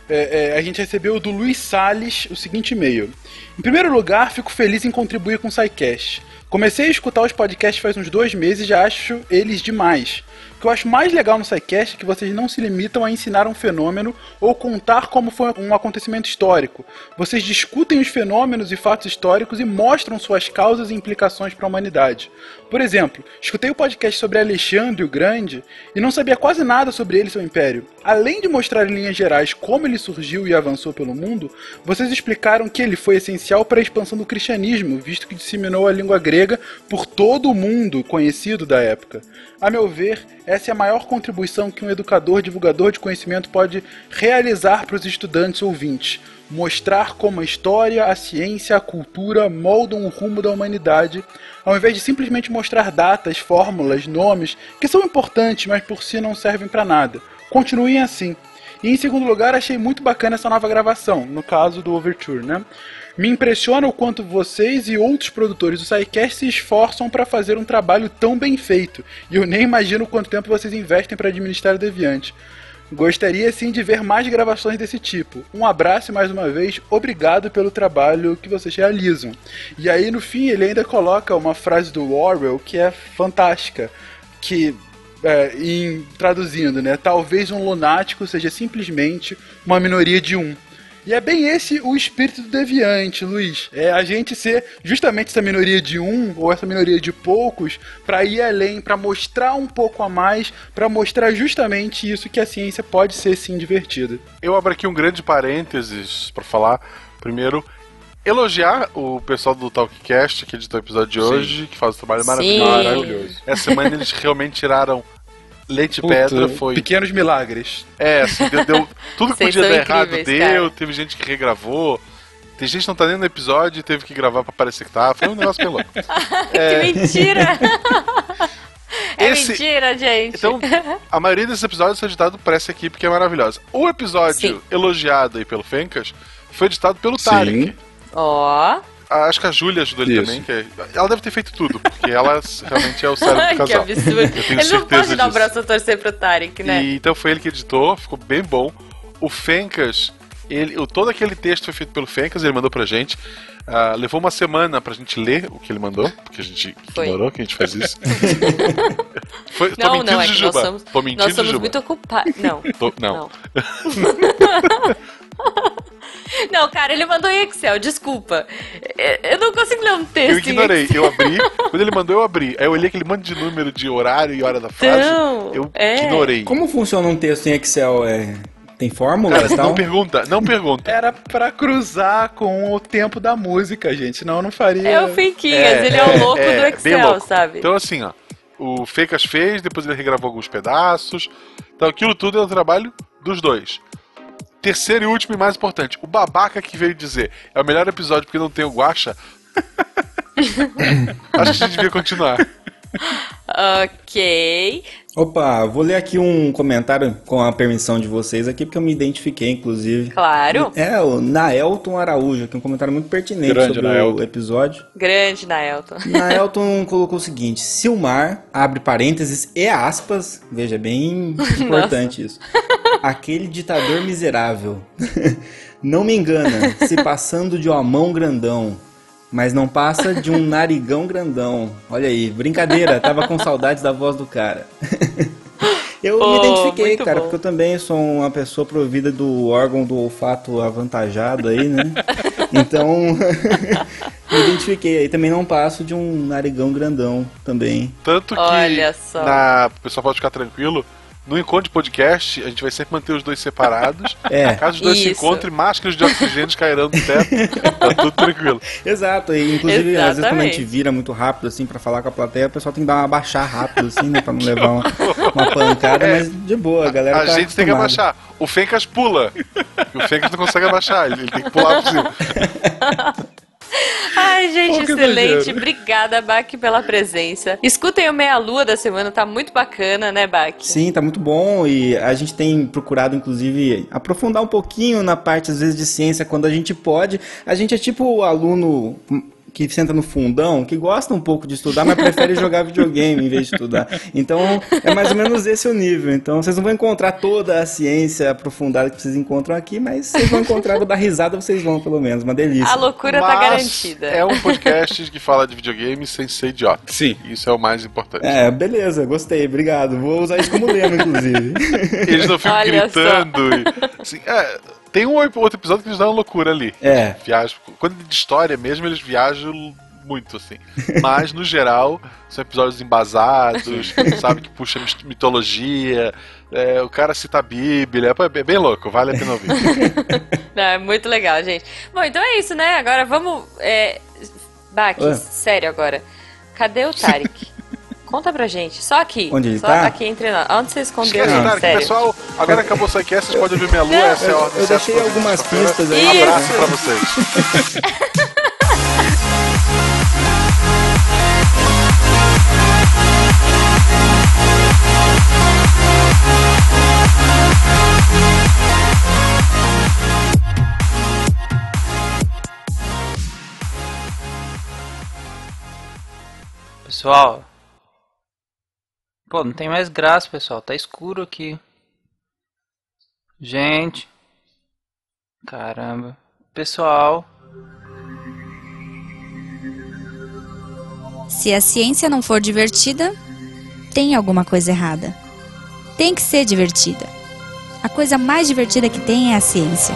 é, é, a gente recebeu do Luiz Salles o seguinte e-mail. Em primeiro lugar, fico feliz em contribuir com o SciCast. Comecei a escutar os podcasts faz uns dois meses e já acho eles demais. Que eu acho mais legal no SciCast é que vocês não se limitam a ensinar um fenômeno ou contar como foi um acontecimento histórico. Vocês discutem os fenômenos e fatos históricos e mostram suas causas e implicações para a humanidade. Por exemplo, escutei o podcast sobre Alexandre o Grande e não sabia quase nada sobre ele e seu império. Além de mostrar em linhas gerais como ele surgiu e avançou pelo mundo, vocês explicaram que ele foi essencial para a expansão do cristianismo, visto que disseminou a língua grega por todo o mundo conhecido da época. A meu ver, essa é a maior contribuição que um educador divulgador de conhecimento pode realizar para os estudantes ouvintes. Mostrar como a história, a ciência, a cultura moldam o rumo da humanidade, ao invés de simplesmente mostrar datas, fórmulas, nomes, que são importantes, mas por si não servem para nada. Continuem assim. E em segundo lugar, achei muito bacana essa nova gravação, no caso do Overture, né? Me impressiona o quanto vocês e outros produtores do SciCast se esforçam para fazer um trabalho tão bem feito, e eu nem imagino quanto tempo vocês investem para administrar o Deviante. Gostaria sim de ver mais gravações desse tipo. Um abraço mais uma vez, obrigado pelo trabalho que vocês realizam. E aí no fim ele ainda coloca uma frase do Orwell que é fantástica, que é, em traduzindo, né? Talvez um lunático seja simplesmente uma minoria de um. E é bem esse o espírito do deviante, Luiz. É a gente ser justamente essa minoria de um ou essa minoria de poucos para ir além, para mostrar um pouco a mais, para mostrar justamente isso que a ciência pode ser sim divertida. Eu abro aqui um grande parênteses para falar. Primeiro, elogiar o pessoal do Talkcast que editou o episódio de hoje, que faz um trabalho Sim. maravilhoso. Maravilhoso. Essa semana eles realmente tiraram leite e Puta, pedra. Foi Pequenos milagres. É, assim, deu, deu- tudo que Vocês podia dar errado deu, cara. teve gente que regravou. Tem gente que não tá nem no episódio e teve que gravar pra parecer que tá. Foi um negócio bem louco. É, Que mentira! é Esse- mentira, gente. Então, a maioria desses episódios são editados por essa equipe que é maravilhosa. O episódio Sim. elogiado aí pelo Fencas foi editado pelo Tarek. Ó. Ah, Acho que a Júlia ajudou ele Isso. também. Que é- ela deve ter feito tudo, porque ela realmente é o cérebro do que casal. absurdo. Eu tenho Ele não pode dar o disso. braço a torcer pro Tarek, né? E, então foi ele que editou, ficou bem bom. O Fencas, ele, o, todo aquele texto foi feito pelo Fencas, ele mandou pra gente. Ah, levou uma semana pra gente ler o que ele mandou, porque a gente Foi. ignorou que a gente faz isso. foi, tô Não, mentindo, não, é que nós Jujuba. somos, Tô mentindo, nós somos Jujuba. muito ocupados. Não. Tô- não. Não, cara, ele mandou em Excel, desculpa. É, Eu não consigo ler um texto. Eu em ignorei, Excel. eu abri. Quando ele mandou, eu abri. Aí eu olhei aquele monte de número de horário e hora da frase. Não, eu é. ignorei. Como funciona um texto em Excel? É... Tem fórmulas Cara, e tal? não pergunta, não pergunta. Era pra cruzar com o tempo da música, gente. Senão eu não faria. É o Finquinhas, ele é o louco do bem Excel, louco. sabe? Então, assim, ó. O Fecas fez, depois ele regravou alguns pedaços. Então, aquilo tudo é o trabalho dos dois. Terceiro e último e mais importante, o babaca que veio dizer é o melhor episódio porque não tem o Guacha. Acho que a gente devia continuar. Ok. Opa, vou ler aqui um comentário com a permissão de vocês aqui, porque eu me identifiquei, inclusive. Claro. É, o Naelton Araújo, aqui um comentário muito pertinente Grande sobre Naelton. o episódio. Grande, Naelton. Naelton colocou o seguinte: Silmar, abre parênteses e aspas, veja, bem importante isso. Aquele ditador miserável. não me engana, se passando de uma mão grandão. Mas não passa de um narigão grandão. Olha aí, brincadeira, tava com saudades da voz do cara. Eu Pô, me identifiquei, cara, bom. porque eu também sou uma pessoa provida do órgão do olfato avantajado aí, né? Então, me identifiquei. Aí também não passo de um narigão grandão também. Tanto que Olha só. na, o pessoal pode ficar tranquilo. No encontro de podcast, a gente vai sempre manter os dois separados. É. Caso os dois se Isso. encontrem, máscaras de oxigênio cairão do teto. Tá tudo tranquilo. Exato, e inclusive às vezes quando a Exatamente. gente vira muito rápido assim pra falar com a plateia, o pessoal tem que dar uma baixar rápido assim, né, pra não levar uma, uma pancada, É. mas de boa, a galera A tá gente tem que acostumada. abaixar. O Fencas pula. O Fencas não consegue abaixar, ele, ele tem que pular por cima. Ai, gente, Pô, excelente. exagero. Obrigada, Bach, pela presença. Escutem o Meia Lua da semana, tá muito bacana, né, Bach? Sim, tá muito bom e a gente tem procurado, inclusive, aprofundar um pouquinho na parte, às vezes, de ciência quando a gente pode. A gente é tipo o aluno que senta no fundão, que gosta um pouco de estudar, mas prefere jogar videogame em vez de estudar. Então, é mais ou menos esse o nível. Então, vocês não vão encontrar toda a ciência aprofundada que vocês encontram aqui, mas vocês vão encontrar, vou dar risada, vocês vão pelo menos, uma delícia. A loucura tá Mas garantida. É um podcast que fala de videogame sem ser idiota. Sim. Isso é o mais importante. É, beleza, gostei, obrigado. Vou usar isso como lema, inclusive. Eles não ficam Olha gritando. E, assim, é, tem um outro episódio que eles dão uma loucura ali. É. Viajam. Quando é de história mesmo, eles viajam muito, assim. Mas, no geral, são episódios embasados, sabe, que puxa mitologia. é, o cara cita a Bíblia. Pô, É bem louco, vale a pena ouvir. Não, é muito legal, gente. Bom, então é isso, né? Agora vamos. É... Bach, Ué. sério agora. Cadê o Tarek? Conta pra gente. Só aqui. Onde ele Só tá? aqui entre nós. Onde você escondeu Esquece, ele? Tarek, Sério. pessoal. Agora acabou o Psycast, vocês podem ouvir minha lua. Essa é a ordem eu deixei algumas pistas aí. Um abraço pra vocês. Pessoal. Pô, não tem mais graça, pessoal. Tá escuro aqui. Gente. Caramba. Pessoal. Se a ciência não for divertida, tem alguma coisa errada. Tem que ser divertida. A coisa mais divertida que tem é a ciência.